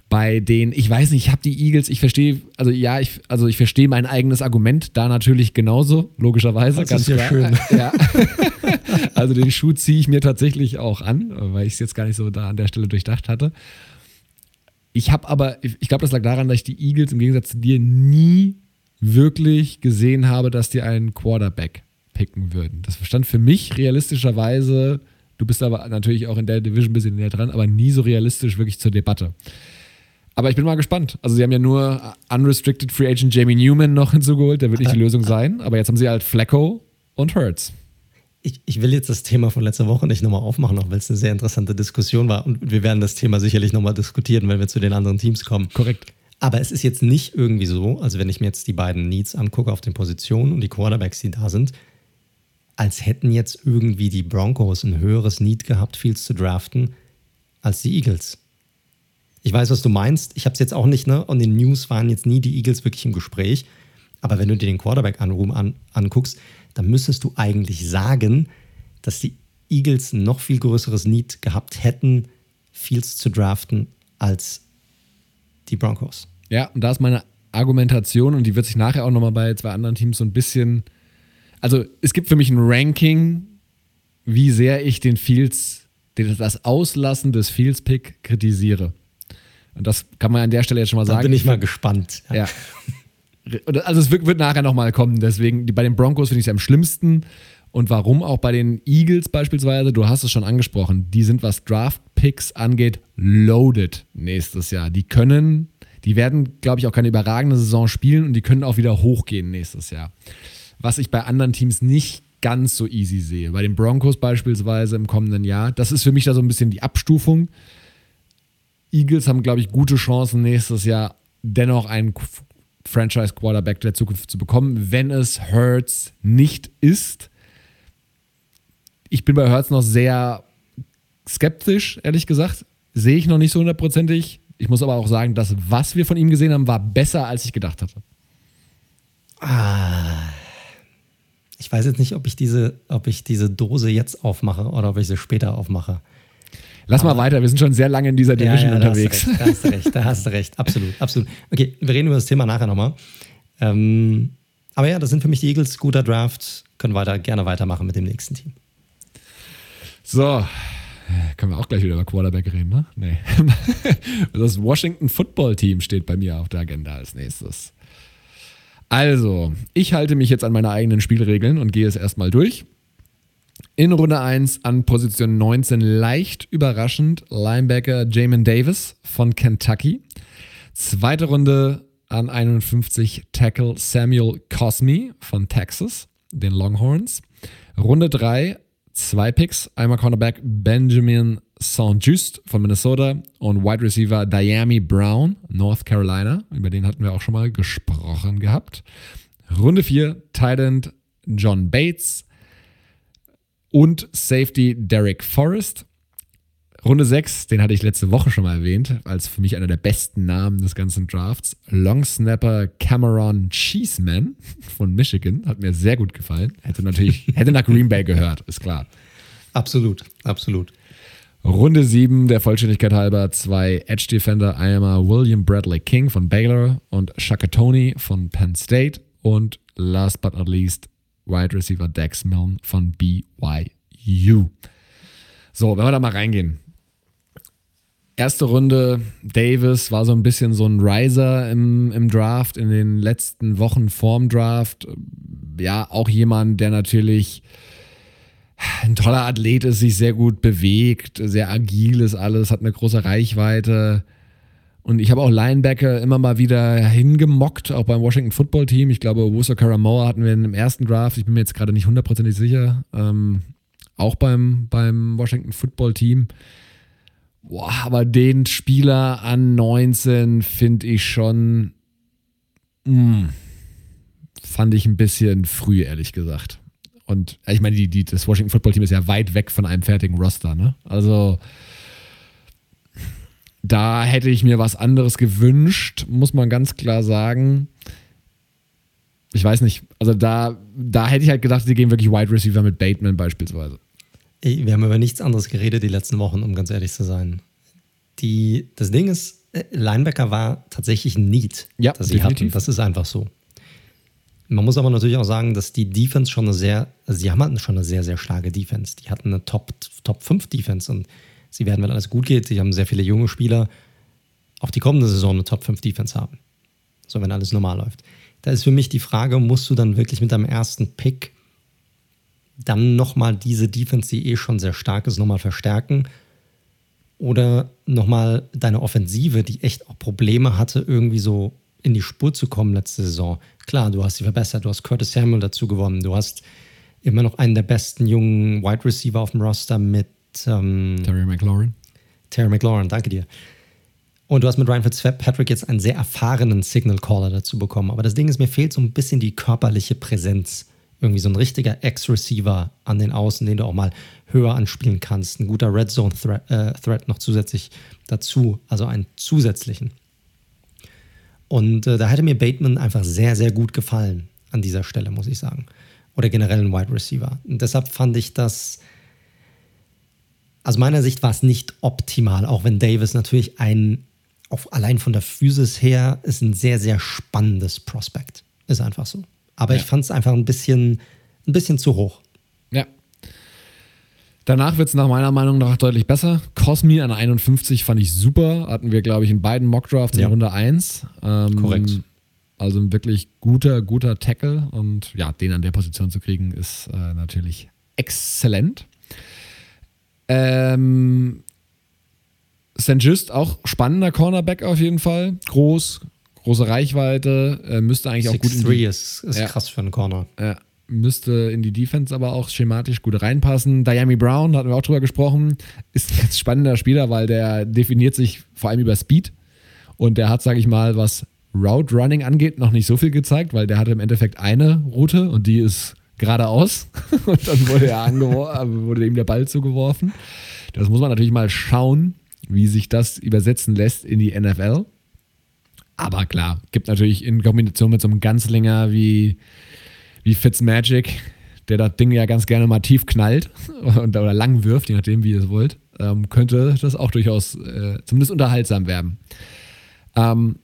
Bei denen, ich weiß nicht, ich habe die Eagles, ich verstehe, also ja, ich, also ich verstehe mein eigenes Argument da natürlich genauso, logischerweise. Das ganz ist ja klar. schön. Ja. also den Schuh ziehe ich mir tatsächlich auch an, weil ich es jetzt gar nicht so da an der Stelle durchdacht hatte. Ich habe aber, ich glaube, das lag daran, dass ich die Eagles im Gegensatz zu dir nie wirklich gesehen habe, dass die einen Quarterback picken würden. Das stand für mich realistischerweise, du bist aber natürlich auch in der Division ein bisschen näher dran, aber nie so realistisch wirklich zur Debatte. Aber ich bin mal gespannt. Also sie haben ja nur Unrestricted Free Agent Jamie Newman noch hinzugeholt, der wird nicht die Lösung sein, aber jetzt haben sie halt Flacco und Hurts ich, ich will jetzt das Thema von letzter Woche nicht nochmal aufmachen, auch weil es eine sehr interessante Diskussion war. Und wir werden das Thema sicherlich nochmal diskutieren, wenn wir zu den anderen Teams kommen. Korrekt. Aber es ist jetzt nicht irgendwie so, also wenn ich mir jetzt die beiden Needs angucke auf den Positionen und die Quarterbacks, die da sind, als hätten jetzt irgendwie die Broncos ein höheres Need gehabt, Fields zu draften, als die Eagles. Ich weiß, was du meinst. Ich habe es jetzt auch nicht, ne? Und in den News waren jetzt nie die Eagles wirklich im Gespräch. Aber wenn du dir den Quarterback-Anrufen an, anguckst, dann müsstest du eigentlich sagen, dass die Eagles noch viel größeres Need gehabt hätten, Fields zu draften als die Broncos. Ja, und da ist meine Argumentation und die wird sich nachher auch nochmal bei zwei anderen Teams so ein bisschen. Also es gibt für mich ein Ranking, wie sehr ich den Fields, das Auslassen des Fields-Pick kritisiere. Und das kann man an der Stelle jetzt schon mal da sagen. bin ich mal gespannt. Ja. ja. Also es wird, wird nachher nochmal kommen, deswegen bei den Broncos finde ich es am schlimmsten. Und warum auch bei den Eagles beispielsweise, du hast es schon angesprochen, die sind, was Draft-Picks angeht, loaded nächstes Jahr. Die können, die werden, glaube ich, auch keine überragende Saison spielen und die können auch wieder hochgehen nächstes Jahr. Was ich bei anderen Teams nicht ganz so easy sehe. Bei den Broncos beispielsweise im kommenden Jahr, das ist für mich da so ein bisschen die Abstufung. Eagles haben, glaube ich, gute Chancen nächstes Jahr dennoch einen Franchise-Quarterback der Zukunft zu bekommen, wenn es Hurts nicht ist. Ich bin bei Hurts noch sehr skeptisch, ehrlich gesagt. Sehe ich noch nicht so hundertprozentig. Ich muss aber auch sagen, das, was wir von ihm gesehen haben, war besser, als ich gedacht hatte. Ah. Ich weiß jetzt nicht, ob ich diese, ob ich diese Dose jetzt aufmache oder ob ich sie später aufmache. Lass mal weiter, wir sind schon sehr lange in dieser Division ja, ja, unterwegs. Da hast, du recht, da hast du recht, absolut, absolut. Okay, wir reden über das Thema nachher nochmal. Ähm, aber ja, das sind für mich die Eagles, guter Draft, können weiter, gerne weitermachen mit dem nächsten Team. So, können wir auch gleich wieder über Quarterback reden, ne? Nee. Das Washington Football Team steht bei mir auf der Agenda als nächstes. Also, ich halte mich jetzt an meine eigenen Spielregeln und gehe es erstmal durch. In Runde 1 an Position 19 leicht überraschend Linebacker Jamin Davis von Kentucky. Zweite Runde an 51 Tackle Samuel Cosme von Texas, den Longhorns. Runde 3 zwei Picks, einmal Cornerback Benjamin St. von Minnesota und Wide Receiver Diami Brown, North Carolina. Über den hatten wir auch schon mal gesprochen gehabt. Runde 4 Tight John Bates und Safety Derek Forrest. Runde 6, den hatte ich letzte Woche schon mal erwähnt, als für mich einer der besten Namen des ganzen Drafts. Long Snapper Cameron Cheeseman von Michigan. Hat mir sehr gut gefallen. Hätte natürlich, hätte nach Green Bay gehört, ist klar. Absolut, absolut. Runde 7, der Vollständigkeit halber, zwei Edge Defender, einmal William Bradley King von Baylor und Shaka Tony von Penn State und last but not least Wide Receiver Dex Milne von BYU. So, wenn wir da mal reingehen. Erste Runde, Davis war so ein bisschen so ein Riser im, im Draft, in den letzten Wochen vorm Draft. Ja, auch jemand, der natürlich ein toller Athlet ist, sich sehr gut bewegt, sehr agil ist alles, hat eine große Reichweite Und ich habe auch Linebacker immer mal wieder hingemockt, auch beim Washington Football Team. Ich glaube, Wuso Karamoa hatten wir im ersten Draft. Ich bin mir jetzt gerade nicht hundertprozentig sicher. Ähm, auch beim, beim Washington Football Team. Boah, aber den Spieler an 19 finde ich schon. Mh, hm, fand ich ein bisschen früh, ehrlich gesagt. Und ich meine, die, die, das Washington Football Team ist ja weit weg von einem fertigen Roster, ne? Also da hätte ich mir was anderes gewünscht, muss man ganz klar sagen. Ich weiß nicht, also da, da hätte ich halt gedacht, sie gehen wirklich Wide Receiver mit Bateman beispielsweise. Wir haben über nichts anderes geredet die letzten Wochen, um ganz ehrlich zu sein. Die, das Ding ist, äh, Linebacker war tatsächlich ein Need, ja, das sie definitiv. hatten. Das ist einfach so. Man muss aber natürlich auch sagen, dass die Defense schon eine sehr, also sie haben schon eine sehr, sehr starke Defense. Die hatten eine Top, Top 5 Defense und sie werden, wenn alles gut geht, sie haben sehr viele junge Spieler, auch die kommende Saison eine Top 5 Defense haben. So, wenn alles normal läuft. Da ist für mich die Frage, musst du dann wirklich mit deinem ersten Pick dann nochmal diese Defense, die eh schon sehr stark ist, nochmal verstärken? Oder nochmal deine Offensive, die echt auch Probleme hatte, irgendwie so in die Spur zu kommen letzte Saison? Klar, du hast sie verbessert, du hast Curtis Samuel dazu gewonnen, du hast immer noch einen der besten jungen Wide Receiver auf dem Roster mit ähm, Terry McLaurin. Terry McLaurin, danke dir. Und du hast mit Ryan Fitzpatrick jetzt einen sehr erfahrenen Signal Caller dazu bekommen. Aber das Ding ist, mir fehlt so ein bisschen die körperliche Präsenz. Irgendwie so ein richtiger Ex-Receiver an den Außen, den du auch mal höher anspielen kannst. Ein guter Red Zone Threat, äh, Threat noch zusätzlich dazu, also einen zusätzlichen. Und äh, da hätte mir Bateman einfach sehr, sehr gut gefallen an dieser Stelle, muss ich sagen. Oder generell ein Wide Receiver. Und deshalb fand ich das aus meiner Sicht war es nicht optimal, auch wenn Davis natürlich ein, auf, allein von der Physis her, ist ein sehr, sehr spannendes Prospekt. Ist einfach so. Aber ja. ich fand es einfach ein bisschen, ein bisschen zu hoch. Ja. Danach wird es nach meiner Meinung nach deutlich besser. Cosmi an 51 fand ich super. Hatten wir, glaube ich, in beiden Mockdrafts ja. in Runde 1. Ähm, Korrekt. Also ein wirklich guter, guter Tackle. Und ja, den an der Position zu kriegen, ist äh, natürlich exzellent. Ähm, St. Just auch spannender Cornerback auf jeden Fall. Groß, große Reichweite, äh, müsste eigentlich auch gut in die, ist, ist ja, krass für einen Corner. Ja, müsste in die Defense aber auch schematisch gut reinpassen. Diami Brown, hatten wir auch drüber gesprochen, ist ein ganz spannender Spieler, weil der definiert sich vor allem über Speed und der hat, sage ich mal, was Route Running angeht, noch nicht so viel gezeigt, weil der hatte im Endeffekt eine Route und die ist geradeaus und dann wurde, er wurde ihm der Ball zugeworfen. Das muss man natürlich mal schauen, wie sich das übersetzen lässt in die NFL. Aber klar, gibt natürlich in Kombination mit so einem Ganzlinger wie, wie Fitzmagic, der das Ding ja ganz gerne mal tief knallt und, oder lang wirft, je nachdem, wie ihr es wollt, ähm, könnte das auch durchaus äh, zumindest unterhaltsam werden. Ähm,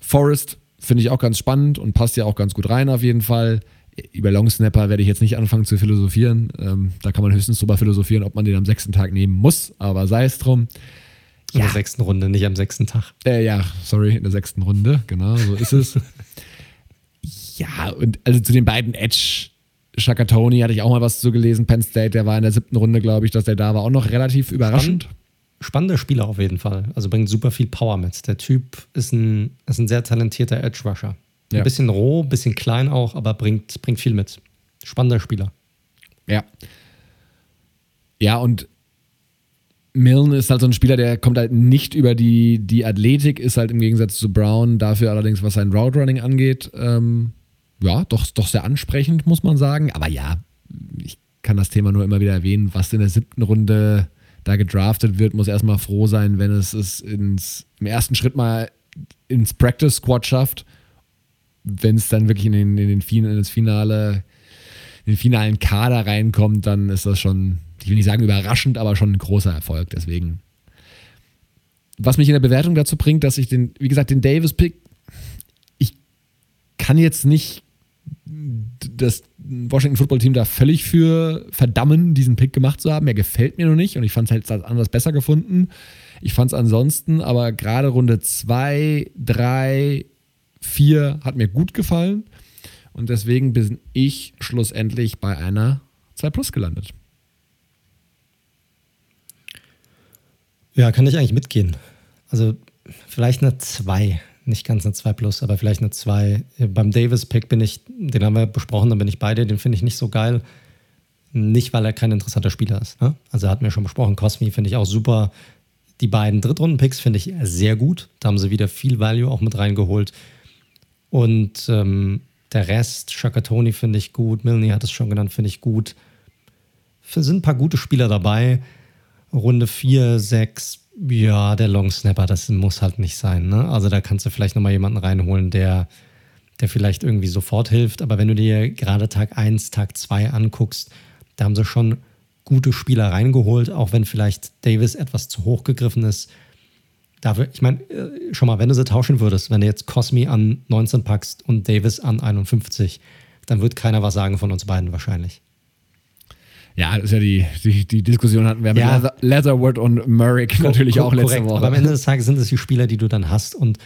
Forrest finde ich auch ganz spannend und passt ja auch ganz gut rein auf jeden Fall über Longsnapper werde ich jetzt nicht anfangen zu philosophieren. Ähm, da kann man höchstens drüber philosophieren, ob man den am sechsten Tag nehmen muss, aber sei es drum. In ja. der sechsten Runde, nicht am sechsten Tag. Äh, ja, sorry, in der sechsten Runde, genau, so ist es. ja, und also zu den beiden Edge, Shakatoni hatte ich auch mal was zu gelesen. Penn State, der war in der siebten Runde, glaube ich, dass der da war, auch noch relativ überraschend. Spannend. Spannender Spieler auf jeden Fall. Also bringt super viel Power mit. Der Typ ist ein, ist ein sehr talentierter Edge-Rusher. Ja. Ein bisschen roh, ein bisschen klein auch, aber bringt, bringt viel mit. Spannender Spieler. Ja. Ja, und Milne ist halt so ein Spieler, der kommt halt nicht über die, die Athletik, ist halt im Gegensatz zu Brown dafür allerdings, was sein Route Running angeht, ähm, ja, doch, doch sehr ansprechend, muss man sagen. Aber ja, ich kann das Thema nur immer wieder erwähnen, was in der siebten Runde da gedraftet wird, muss erstmal froh sein, wenn es es ins, im ersten Schritt mal ins Practice Squad schafft wenn es dann wirklich in, den, in, den, in das Finale, in den finalen Kader reinkommt, dann ist das schon, ich will nicht sagen überraschend, aber schon ein großer Erfolg. Deswegen. Was mich in der Bewertung dazu bringt, dass ich den, wie gesagt, den Davis-Pick, ich kann jetzt nicht das Washington Football Team da völlig für verdammen, diesen Pick gemacht zu haben. Er gefällt mir noch nicht und ich fand es halt anders besser gefunden. Ich fand es ansonsten aber gerade Runde 2, 3, 4 hat mir gut gefallen und deswegen bin ich schlussendlich bei einer 2 Plus gelandet. Ja, kann ich eigentlich mitgehen. Also vielleicht eine 2. Nicht ganz eine 2 plus, aber vielleicht eine 2. Beim Davis-Pick bin ich, den haben wir besprochen, da bin ich bei dir, den finde ich nicht so geil. Nicht, weil er kein interessanter Spieler ist. Ne? Also hatten wir schon besprochen, Cosmi finde ich auch super. Die beiden Drittrunden-Picks finde ich sehr gut. Da haben sie wieder viel Value auch mit reingeholt. Und ähm, der Rest, Shakatoni finde ich gut, Milne hat es schon genannt, finde ich gut. Es sind ein paar gute Spieler dabei. Runde 4, 6, ja, der Long Snapper, das muss halt nicht sein. Ne? Also da kannst du vielleicht nochmal jemanden reinholen, der, der vielleicht irgendwie sofort hilft. Aber wenn du dir gerade Tag 1, Tag 2 anguckst, da haben sie schon gute Spieler reingeholt, auch wenn vielleicht Davis etwas zu hoch gegriffen ist. Dafür, ich meine, äh, schon mal, wenn du sie tauschen würdest, wenn du jetzt Cosmi an 19 packst und Davis an 51, dann wird keiner was sagen von uns beiden wahrscheinlich. Ja, das ist ja die, die, die Diskussion hatten wir ja. mit Leatherwood und Merrick natürlich auch letzte korrekt. Woche. Aber am Ende des Tages sind es die Spieler, die du dann hast und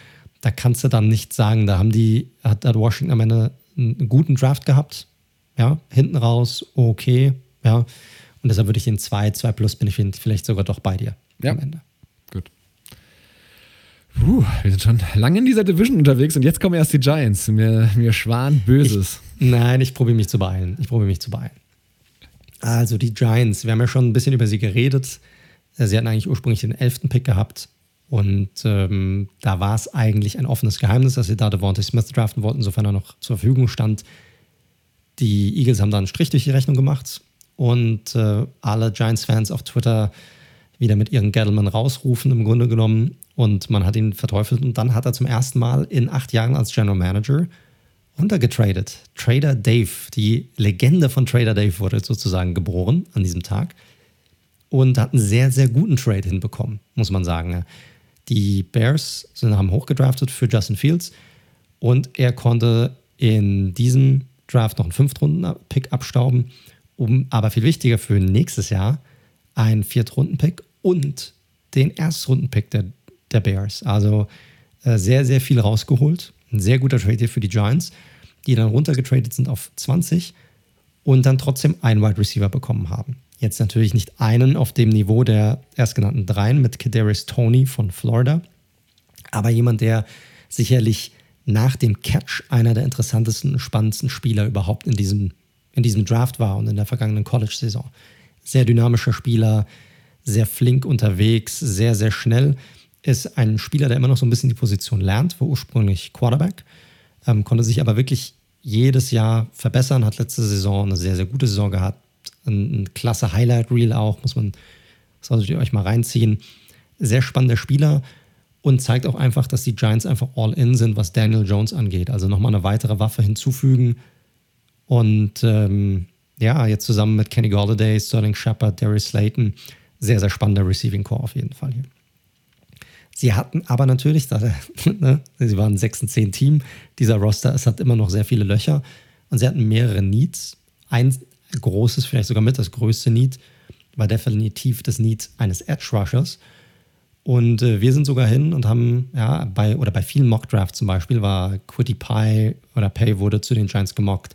da kannst du dann nicht sagen, da haben die, hat, hat Washington am Ende einen guten Draft gehabt, ja, hinten raus, okay, ja. Und deshalb würde ich in 2, 2 plus bin ich vielleicht sogar doch bei dir ja. am Ende. Puh, wir sind schon lange in dieser Division unterwegs und jetzt kommen erst die Giants. Mir, mir schwan Böses. Ich, nein, ich probiere mich zu beeilen. Ich probiere mich zu beeilen. Also die Giants, wir haben ja schon ein bisschen über sie geredet. Äh, sie hatten eigentlich ursprünglich den elften Pick gehabt. Und ähm, da war es eigentlich ein offenes Geheimnis, dass sie da Devontae Smith draften wollten, sofern er noch zur Verfügung stand. Die Eagles haben da einen Strich durch die Rechnung gemacht und äh, alle Giants-Fans auf Twitter wieder mit ihren Gettleman rausrufen, im Grunde genommen. Und man hat ihn verteufelt. Und dann hat er zum ersten Mal in acht Jahren als General Manager runtergetradet. Trader Dave, die Legende von Trader Dave wurde sozusagen geboren an diesem Tag und hat einen sehr, sehr guten Trade hinbekommen, muss man sagen. Die Bears sind, haben hochgedraftet für Justin Fields und er konnte in diesem Draft noch einen Fünftrunden-Pick abstauben, um aber viel wichtiger für nächstes Jahr einen Viertrunden-Pick und den Erstrunden-Pick der, der Bears. Also äh, sehr, sehr viel rausgeholt ein sehr guter Trade hier für die Giants, die dann runtergetradet sind auf 20 und dann trotzdem einen Wide Receiver bekommen haben. Jetzt natürlich nicht einen auf dem Niveau der erstgenannten dreien mit Kadarius Tony von Florida, aber jemand, der sicherlich nach dem Catch einer der interessantesten und spannendsten Spieler überhaupt in diesem, in diesem Draft war und in der vergangenen College-Saison. Sehr dynamischer Spieler, sehr flink unterwegs, sehr, sehr schnell ist ein Spieler, der immer noch so ein bisschen die Position lernt, war ursprünglich Quarterback, ähm, konnte sich aber wirklich jedes Jahr verbessern, hat letzte Saison eine sehr, sehr gute Saison gehabt. Ein, ein klasse Highlight-Reel auch, muss man, solltet ihr euch mal reinziehen. Sehr spannender Spieler und zeigt auch einfach, dass die Giants einfach all in sind, was Daniel Jones angeht. Also nochmal eine weitere Waffe hinzufügen. Und ähm, ja, jetzt zusammen mit Kenny Galladay, Sterling Shepard, Darius Slayton, sehr, sehr spannender Receiving Core auf jeden Fall hier. Sie hatten aber natürlich, ne, sie waren ein 6 und 10 Team, dieser Roster, es hat immer noch sehr viele Löcher und sie hatten mehrere Needs. Ein großes, vielleicht sogar mit das größte Need, war definitiv das Need eines Edge Rushers. Und äh, wir sind sogar hin und haben, ja, bei, oder bei vielen Mock Drafts zum Beispiel war Quitty Pie oder Pay wurde zu den Giants gemockt.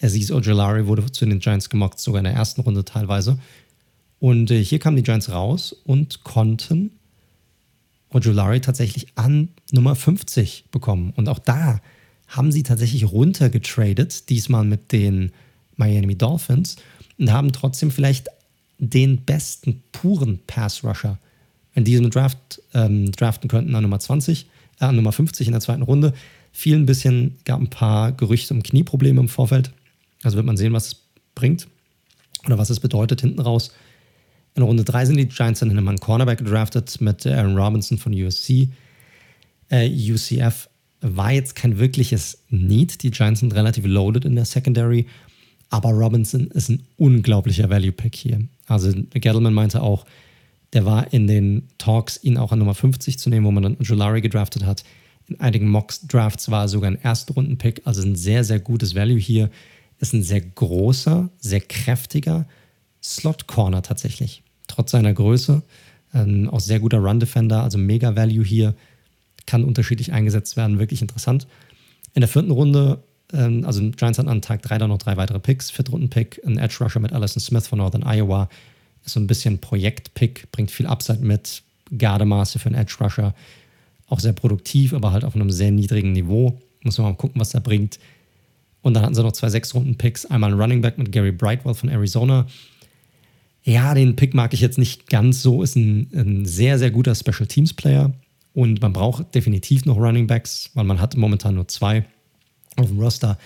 Aziz Ojolari wurde zu den Giants gemockt, sogar in der ersten Runde teilweise. Und äh, hier kamen die Giants raus und konnten Ojulari tatsächlich an Nummer 50 bekommen. Und auch da haben sie tatsächlich runtergetradet, diesmal mit den Miami Dolphins, und haben trotzdem vielleicht den besten puren Pass-Rusher in diesem Draft ähm, draften könnten an Nummer 20, äh, an Nummer 50 in der zweiten Runde. Fiel ein bisschen, gab ein paar Gerüchte um Knieprobleme im Vorfeld. Also wird man sehen, was es bringt oder was es bedeutet hinten raus. In Runde 3 sind die Giants dann in einen Cornerback gedraftet mit Aaron Robinson von USC. Äh, UCF war jetzt kein wirkliches Need. Die Giants sind relativ loaded in der Secondary. Aber Robinson ist ein unglaublicher Value-Pick hier. Also Gettleman meinte auch, der war in den Talks, ihn auch an Nummer 50 zu nehmen, wo man dann Julari gedraftet hat. In einigen Mocks-Drafts war er sogar ein Erstrunden-Pick, also ein sehr, sehr gutes Value hier. Ist ein sehr großer, sehr kräftiger Slot-Corner tatsächlich trotz seiner Größe. Ähm, auch sehr guter Run-Defender, also mega Value hier. Kann unterschiedlich eingesetzt werden, wirklich interessant. In der vierten Runde, ähm, also Giants hatten an Tag 3 dann noch drei weitere Picks. Viertrunden-Pick, ein Edge Rusher mit Allison Smith von Northern Iowa. Ist so ein bisschen Projekt-Pick, bringt viel Upside mit. Gardemaße für einen Edge Rusher. auch sehr produktiv, aber halt auf einem sehr niedrigen Niveau. Muss man mal gucken, was er bringt. Und dann hatten sie noch zwei Sechs-Runden-Picks. Einmal ein Running Back mit Gary Brightwell von Arizona. Ja, den Pick mag ich jetzt nicht ganz so. Ist ein, ein sehr, sehr guter Special Teams Player. Und man braucht definitiv noch Running Backs, weil man hat momentan nur zwei auf dem Roster.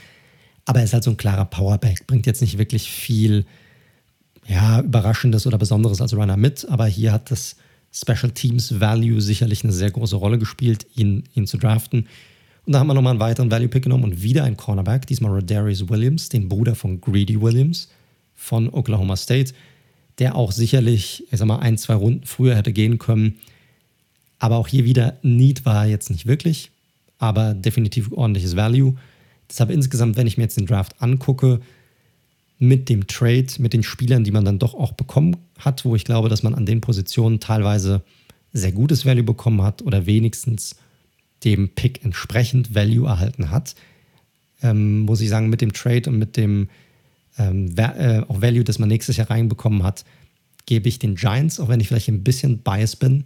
Aber er ist halt so ein klarer Powerback. Bringt jetzt nicht wirklich viel ja, Überraschendes oder Besonderes als Runner mit. Aber hier hat das Special Teams Value sicherlich eine sehr große Rolle gespielt, ihn, ihn zu draften. Und da haben wir nochmal einen weiteren Value-Pick genommen und wieder ein Cornerback, diesmal Rodarius Williams, den Bruder von Greedy Williams von Oklahoma State, der auch sicherlich, ich sag mal, ein, zwei Runden früher hätte gehen können. Aber auch hier wieder, Need war jetzt nicht wirklich, aber definitiv ordentliches Value. Deshalb insgesamt, wenn ich mir jetzt den Draft angucke, mit dem Trade, mit den Spielern, die man dann doch auch bekommen hat, wo ich glaube, dass man an den Positionen teilweise sehr gutes Value bekommen hat oder wenigstens dem Pick entsprechend Value erhalten hat, ähm, muss ich sagen, mit dem Trade und mit dem ähm, äh, auch Value, das man nächstes Jahr reinbekommen hat, gebe ich den Giants, auch wenn ich vielleicht ein bisschen biased bin,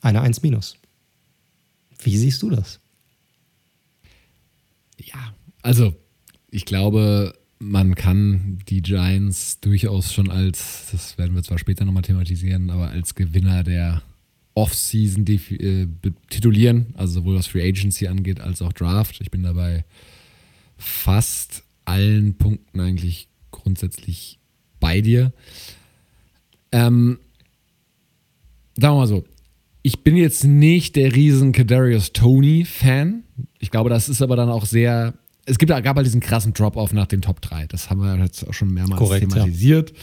eine 1 minus. Wie siehst du das? Ja, also ich glaube, man kann die Giants durchaus schon als, das werden wir zwar später nochmal thematisieren, aber als Gewinner der Offseason äh, titulieren, also sowohl was Free Agency angeht als auch Draft. Ich bin dabei fast allen Punkten eigentlich grundsätzlich bei dir. Ähm, sagen wir mal so, ich bin jetzt nicht der riesen Kadarius Tony Fan. Ich glaube, das ist aber dann auch sehr. Es gibt, gab halt diesen krassen Drop-off nach den Top 3. Das haben wir jetzt auch schon mehrmals Korrekt, thematisiert. Ja.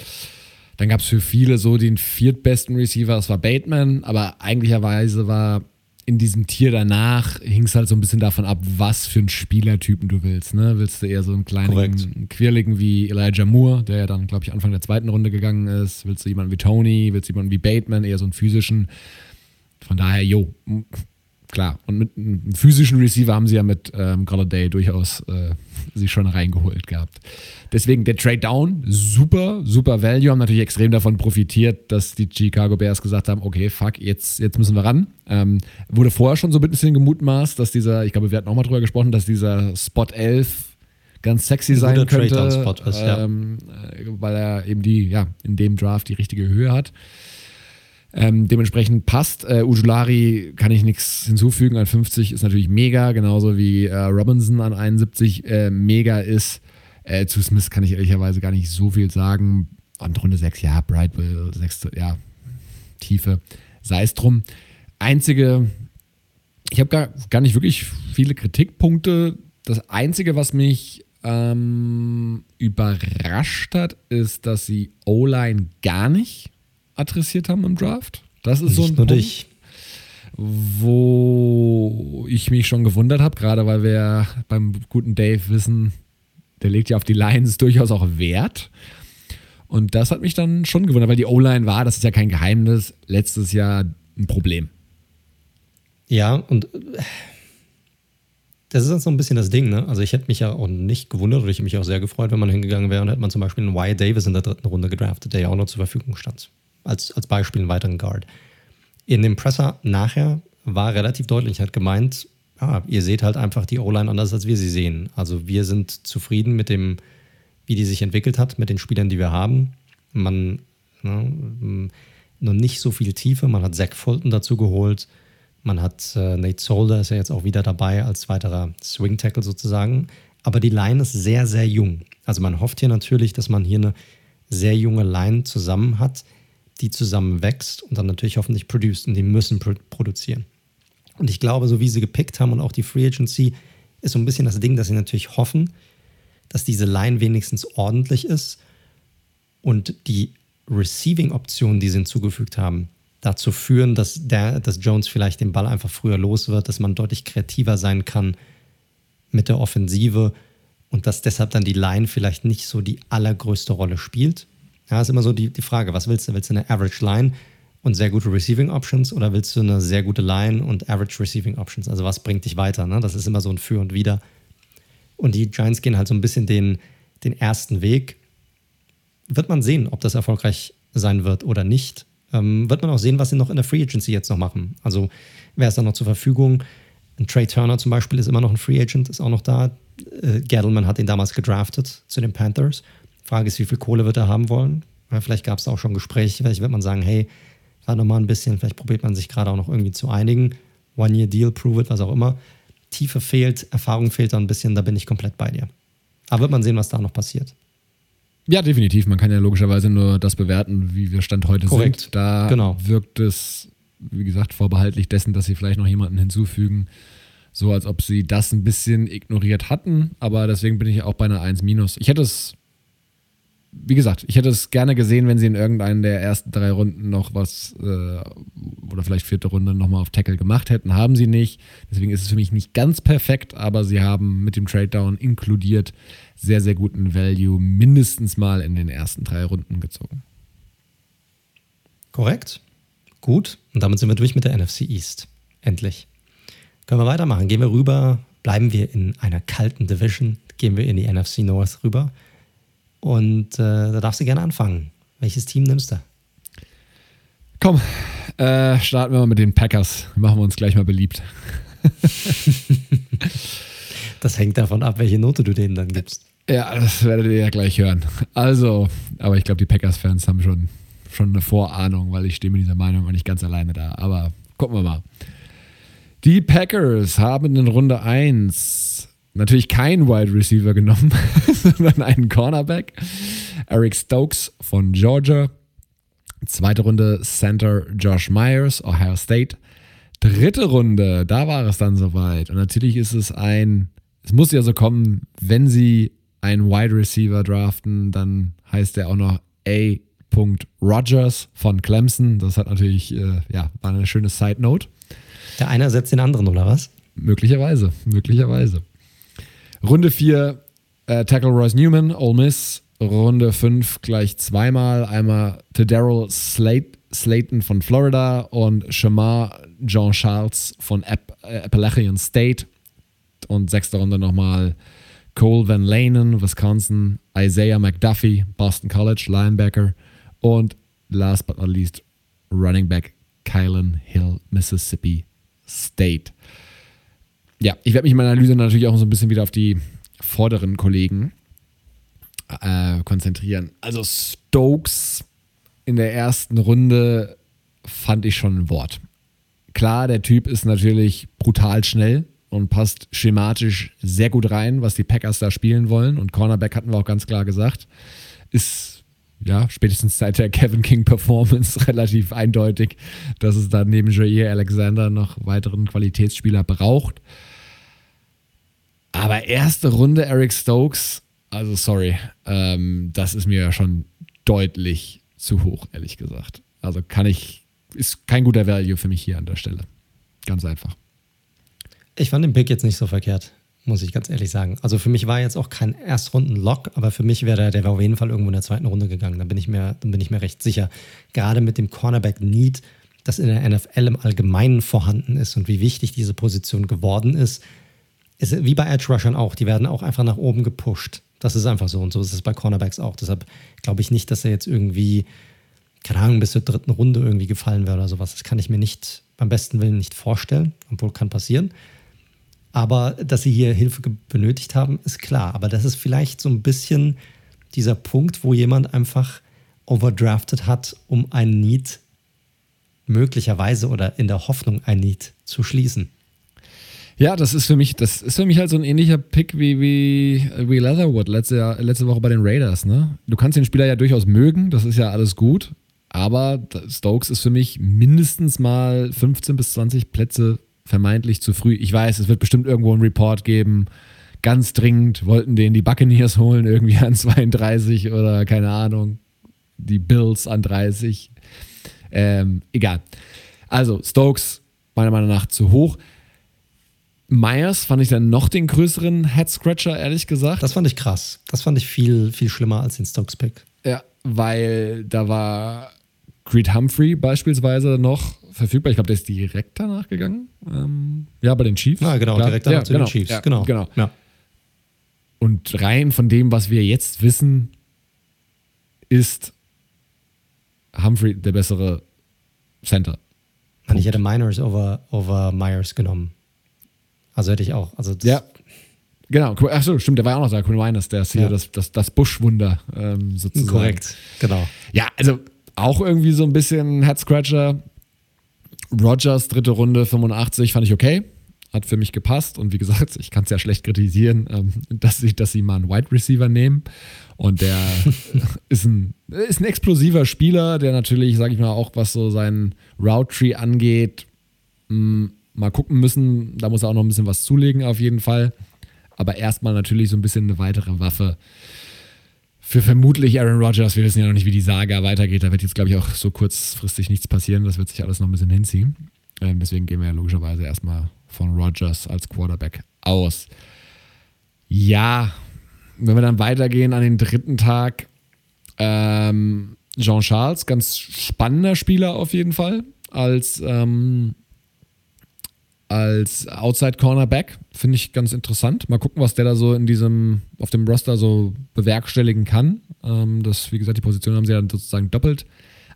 Dann gab es für viele so den viertbesten Receiver, das war Bateman, aber eigentlicherweise war in diesem Tier danach, hing es halt so ein bisschen davon ab, was für einen Spielertypen du willst. Ne? Willst du eher so einen kleinen, Korrekt. quirligen wie Elijah Moore, der ja dann, glaube ich, Anfang der zweiten Runde gegangen ist? Willst du jemanden wie Tony? Willst du jemanden wie Bateman, eher so einen physischen? Von daher, jo, klar. Und mit einem physischen Receiver haben sie ja mit ähm, Galladay durchaus äh, sich schon reingeholt gehabt. Deswegen der Trade Down, super, super Value, haben natürlich extrem davon profitiert, dass die Chicago Bears gesagt haben, okay, fuck, jetzt, jetzt müssen wir ran. Ähm, wurde vorher schon so ein bisschen gemutmaßt, dass dieser, ich glaube, wir hatten auch mal drüber gesprochen, dass dieser Spot 11 ganz sexy sein könnte, ist, ähm, ja. Äh, weil er eben die, ja, in dem Draft die richtige Höhe hat. Ähm, dementsprechend passt. Äh, Ujulari kann ich nichts hinzufügen. An 50 ist natürlich mega, genauso wie äh, Robinson an 71 äh, mega ist. Äh, zu Smith kann ich ehrlicherweise gar nicht so viel sagen. An Runde 6, ja, Brightwell, 6, ja, Tiefe. Sei es drum. Einzige, ich habe gar, gar nicht wirklich viele Kritikpunkte. Das Einzige, was mich ähm, überrascht hat, ist, dass sie O-Line gar nicht adressiert haben im Draft. Das ist Nicht so ein Punkt, dich. wo ich mich schon gewundert habe, gerade weil wir beim guten Dave wissen, der legt ja auf die Lines durchaus auch Wert. Und das hat mich dann schon gewundert, weil die O-Line war, das ist ja kein Geheimnis, letztes Jahr ein Problem. Ja, und das ist dann so ein bisschen das Ding, ne? Also ich hätte mich ja auch nicht gewundert oder ich hätte mich auch sehr gefreut, wenn man hingegangen wäre und hätte man zum Beispiel einen Wyatt Davis in der dritten Runde gedraftet, der ja auch noch zur Verfügung stand als, als Beispiel einen weiteren Guard. In dem Presser nachher war relativ deutlich, hat gemeint, ja, ihr seht halt einfach die O-Line anders, als wir sie sehen. Also wir sind zufrieden mit dem, wie die sich entwickelt hat, mit den Spielern, die wir haben. Man, ne, noch nicht so viel Tiefe. Man hat Zach Fulton dazu geholt. Man hat äh, Nate Solder ist ja jetzt auch wieder dabei als weiterer Swing Tackle sozusagen. Aber die Line ist sehr, sehr jung. Also man hofft hier natürlich, dass man hier eine sehr junge Line zusammen hat, die zusammen wächst und dann natürlich hoffentlich produced und die müssen pro produzieren. Und ich glaube, so wie sie gepickt haben und auch die Free Agency, ist so ein bisschen das Ding, dass sie natürlich hoffen, dass diese Line wenigstens ordentlich ist und die Receiving-Optionen, die sie hinzugefügt haben, dazu führen, dass, der, dass Jones vielleicht den Ball einfach früher los wird, dass man deutlich kreativer sein kann mit der Offensive und dass deshalb dann die Line vielleicht nicht so die allergrößte Rolle spielt. Ja, ist immer so die, die Frage, was willst du? Willst du eine Average Line und sehr gute Receiving Options oder willst du eine sehr gute Line und Average Receiving Options? Also was bringt dich weiter? Ne? Das ist immer so ein Für und Wider. Und die Giants gehen halt so ein bisschen den, den ersten Weg. Wird man sehen, ob das erfolgreich sein wird oder nicht. Ähm, wird man auch sehen, was sie noch in der Free Agency jetzt noch machen. Also wer ist da noch zur Verfügung? Ein Trey Turner zum Beispiel ist immer noch ein Free Agent, ist auch noch da. Äh, Gettleman hat ihn damals gedraftet zu den Panthers. Frage ist, wie viel Kohle wird er haben wollen? Ja, vielleicht gab es auch schon Gespräche. Vielleicht wird man sagen, hey, warte noch mal ein bisschen. Vielleicht probiert man sich gerade auch noch irgendwie zu einigen. One-Year-Deal, prove it, was auch immer. Tiefe fehlt, Erfahrung fehlt da ein bisschen, da bin ich komplett bei dir. Aber wird man sehen, was da noch passiert. Ja, definitiv. Man kann ja logischerweise nur das bewerten, wie wir Stand heute Korrekt. sind. Da Genau. wirkt es, wie gesagt, vorbehaltlich dessen, dass sie vielleicht noch jemanden hinzufügen. So als ob sie das ein bisschen ignoriert hatten. Aber deswegen bin ich auch bei einer 1 minus. Ich hätte es, wie gesagt, ich hätte es gerne gesehen, wenn sie in irgendeinen der ersten drei Runden noch was äh, oder vielleicht vierte Runde nochmal auf Tackle gemacht hätten. Haben sie nicht. Deswegen ist es für mich nicht ganz perfekt, aber sie haben mit dem Trade Down inkludiert sehr, sehr guten Value mindestens mal in den ersten drei Runden gezogen. Korrekt. Gut. Und damit sind wir durch mit der NFC East. Endlich. Können wir weitermachen? Gehen wir rüber, bleiben wir in einer kalten Division, gehen wir in die NFC North rüber. Und äh, da darfst du gerne anfangen. Welches Team nimmst du? Komm, äh, starten wir mal mit den Packers. Machen wir uns gleich mal beliebt. Das hängt davon ab, welche Note du denen dann gibst. Ja, das werdet ihr ja gleich hören. Also, aber ich glaube, die Packers-Fans haben schon, schon eine Vorahnung, weil ich stehe mit dieser Meinung auch nicht ganz alleine da. Aber gucken wir mal. Die Packers haben in Runde 1 natürlich keinen Wide Receiver genommen, sondern einen Cornerback. Eric Stokes von Georgia. Zweite Runde Center Josh Myers, Ohio State. Dritte Runde, da war es dann soweit. Und natürlich ist es ein, es muss ja so kommen, wenn sie einen Wide Receiver draften, dann heißt er auch noch A. Rogers von Clemson. Das hat natürlich, äh, ja, war eine schöne Side Note. Der eine ersetzt den anderen, oder was? Möglicherweise, möglicherweise. Runde 4, äh, Tackle Royce Newman, Ole Miss. Runde 5 gleich zweimal. Einmal Daryl Slate, Slayton von Florida und Shamar Jean Charles von App, äh, Appalachian State. Und sechste Runde nochmal Cole Van Lanen, Wisconsin. Isaiah McDuffie, Boston College, Linebacker. Und last but not least, Running Back Kylan Hill, Mississippi State. Ja, ich werde mich in meiner Analyse natürlich auch so ein bisschen wieder auf die vorderen Kollegen äh, konzentrieren. Also Stokes in der ersten Runde fand ich schon ein Wort. Klar, der Typ ist natürlich brutal schnell und passt schematisch sehr gut rein, was die Packers da spielen wollen. Und Cornerback hatten wir auch ganz klar gesagt, ist ja spätestens seit der Kevin King Performance relativ eindeutig, dass es da neben Jair Alexander noch weiteren Qualitätsspieler braucht. Aber erste Runde Eric Stokes, also sorry, ähm, das ist mir ja schon deutlich zu hoch, ehrlich gesagt. Also kann ich, ist kein guter Value für mich hier an der Stelle. Ganz einfach. Ich fand den Pick jetzt nicht so verkehrt, muss ich ganz ehrlich sagen. Also für mich war jetzt auch kein Erstrunden-Lock, aber für mich wäre der, der wäre auf jeden Fall irgendwo in der zweiten Runde gegangen. Da bin ich mir, dann bin ich mir recht sicher. Gerade mit dem Cornerback-Need, das in der NFL im Allgemeinen vorhanden ist und wie wichtig diese Position geworden ist, ist wie bei Edge Rushern auch. Die werden auch einfach nach oben gepusht. Das ist einfach so und so ist es bei Cornerbacks auch. Deshalb glaube ich nicht, dass er jetzt irgendwie, keine Ahnung, bis zur dritten Runde irgendwie gefallen wäre oder sowas. Das kann ich mir nicht beim besten Willen nicht vorstellen, obwohl kann passieren. Aber dass sie hier Hilfe benötigt haben, ist klar. Aber das ist vielleicht so ein bisschen dieser Punkt, wo jemand einfach overdrafted hat, um ein Need möglicherweise oder in der Hoffnung ein Need zu schließen. Ja, das ist für mich, das ist für mich halt so ein ähnlicher Pick wie, wie, wie Leatherwood letzte, Jahr- letzte Woche bei den Raiders. Ne? Du kannst den Spieler ja durchaus mögen, das ist ja alles gut. Aber Stokes ist für mich mindestens mal 15 bis 20 Plätze vermeintlich zu früh. Ich weiß, es wird bestimmt irgendwo einen Report geben. Ganz dringend wollten den die Buccaneers holen, irgendwie an 32 oder keine Ahnung, die Bills an 30. Ähm, egal. Also, Stokes, meiner Meinung nach, zu hoch. Myers fand ich dann noch den größeren Head-Scratcher, ehrlich gesagt. Das fand ich krass. Das fand ich viel, viel schlimmer als den Stokes-Pick. Ja, weil da war Creed Humphrey beispielsweise noch verfügbar. Ich glaube, der ist direkt danach gegangen. Ähm, ja, bei den Chiefs. Ja, genau, Klar. direkt danach ja, zu genau. den Chiefs. Ja, genau. genau. Ja. Und rein von dem, was wir jetzt wissen, ist Humphrey der bessere Center. Mann, ich hätte Miners over, over Myers genommen. Also hätte ich auch. Also ja. Genau, achso, stimmt, der war ja auch noch da, Quinn Miners, der ist hier ja. das, das, das Buschwunder ähm, sozusagen. Korrekt, genau. Ja, also auch irgendwie so ein bisschen Head-Scratcher. Rogers, dritte Runde, 85, fand ich okay. Hat für mich gepasst. Und wie gesagt, ich kann es ja schlecht kritisieren, ähm, dass, sie, dass sie mal einen Wide Receiver nehmen. Und der ist, ein, ist ein explosiver Spieler, der natürlich, sag ich mal, auch was so seinen Route Tree angeht, mh, hm, mal gucken müssen. Da muss er auch noch ein bisschen was zulegen, auf jeden Fall aber erstmal natürlich so ein bisschen eine weitere Waffe für vermutlich Aaron Rodgers. Wir wissen ja noch nicht, wie die Saga weitergeht. Da wird jetzt, glaube ich, auch so kurzfristig nichts passieren. Das wird sich alles noch ein bisschen hinziehen. Ähm, deswegen gehen wir ja logischerweise erstmal von Rodgers als Quarterback aus. Ja, wenn wir dann weitergehen an den dritten Tag, ähm, Jean Charles, ganz spannender Spieler auf jeden Fall als ähm, als Outside Cornerback. Finde ich ganz interessant. Mal gucken, was der da so in diesem, auf dem Roster so bewerkstelligen kann. Ähm, das, wie gesagt, die Position haben sie ja sozusagen doppelt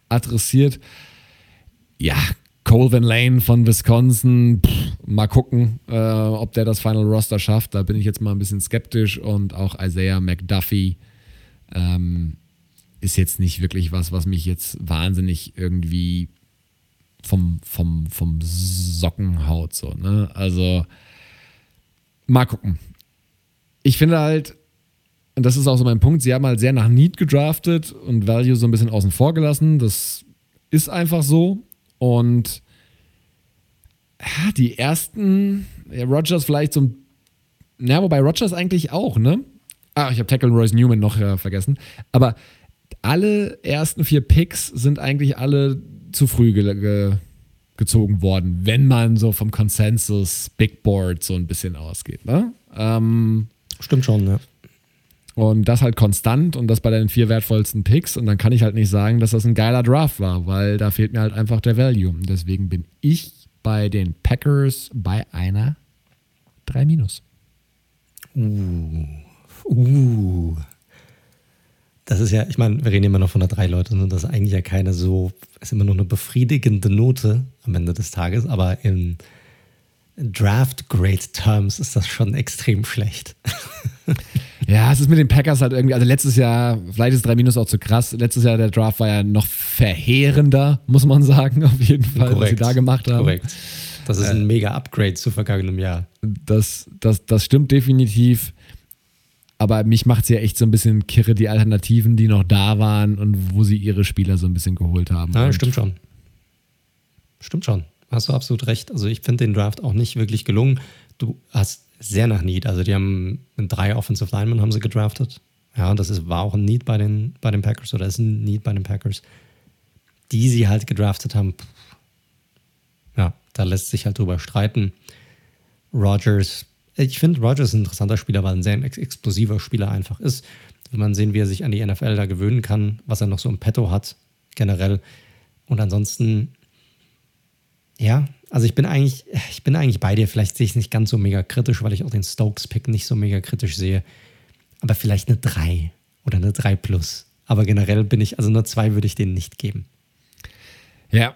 adressiert. Ja, Colvin Lane von Wisconsin, pff, mal gucken, äh, ob der das Final Roster schafft. Da bin ich jetzt mal ein bisschen skeptisch. Und auch Isaiah McDuffie ähm, ist jetzt nicht wirklich was, was mich jetzt wahnsinnig irgendwie vom, vom, vom Sockenhaut so, ne? Also mal gucken. Ich finde halt, und das ist auch so mein Punkt, sie haben halt sehr nach Need gedraftet und Value so ein bisschen außen vor gelassen. Das ist einfach so. Und ja, die ersten, ja, Rogers vielleicht so ja, wobei Rogers eigentlich auch, ne? Ah, ich habe Tackle Royce Newman noch äh, vergessen. Aber alle ersten vier Picks sind eigentlich alle zu früh ge ge gezogen worden, wenn man so vom Konsensus Big Board so ein bisschen ausgeht. Ne? Ähm, Stimmt schon, ja. Und das halt konstant und das bei den vier wertvollsten Picks. Und dann kann ich halt nicht sagen, dass das ein geiler Draft war, weil da fehlt mir halt einfach der Value. Und deswegen bin ich bei den Packers bei einer 3 minus. Uh. Uh das ist ja, ich meine, wir reden immer noch von der drei Leute und das ist eigentlich ja keine so, ist immer nur eine befriedigende Note am Ende des Tages, aber in Draft Grade Terms ist das schon extrem schlecht. ja, es ist mit den Packers halt irgendwie, also letztes Jahr, vielleicht ist 3 Minus auch zu krass, letztes Jahr der Draft war ja noch verheerender, muss man sagen, auf jeden Fall, Korrekt. was sie da gemacht haben. Korrekt. Das ist ein äh, mega Upgrade zu vergangenem Jahr. Das, das, das stimmt definitiv. Aber mich macht es ja echt so ein bisschen kirre, die Alternativen, die noch da waren und wo sie ihre Spieler so ein bisschen geholt haben. Ja, stimmt schon. Stimmt schon. Hast du absolut recht. Also ich finde den Draft auch nicht wirklich gelungen. Du hast sehr nach Need. Also die haben drei Offensive Linemen haben sie gedraftet. Ja, das ist, war auch ein Need bei den, bei den Packers oder ist ein Need bei den Packers. Die sie halt gedraftet haben, ja, da lässt sich halt drüber streiten. Rogers ich finde, Rogers ein interessanter Spieler, weil er ein sehr explosiver Spieler einfach ist. Wenn man sehen, wie er sich an die NFL da gewöhnen kann, was er noch so im Petto hat, generell. Und ansonsten, ja, also ich bin eigentlich, ich bin eigentlich bei dir. Vielleicht sehe ich es nicht ganz so mega kritisch, weil ich auch den Stokes-Pick nicht so mega kritisch sehe. Aber vielleicht eine 3 oder eine 3 plus. Aber generell bin ich, also eine 2 würde ich denen nicht geben. Ja,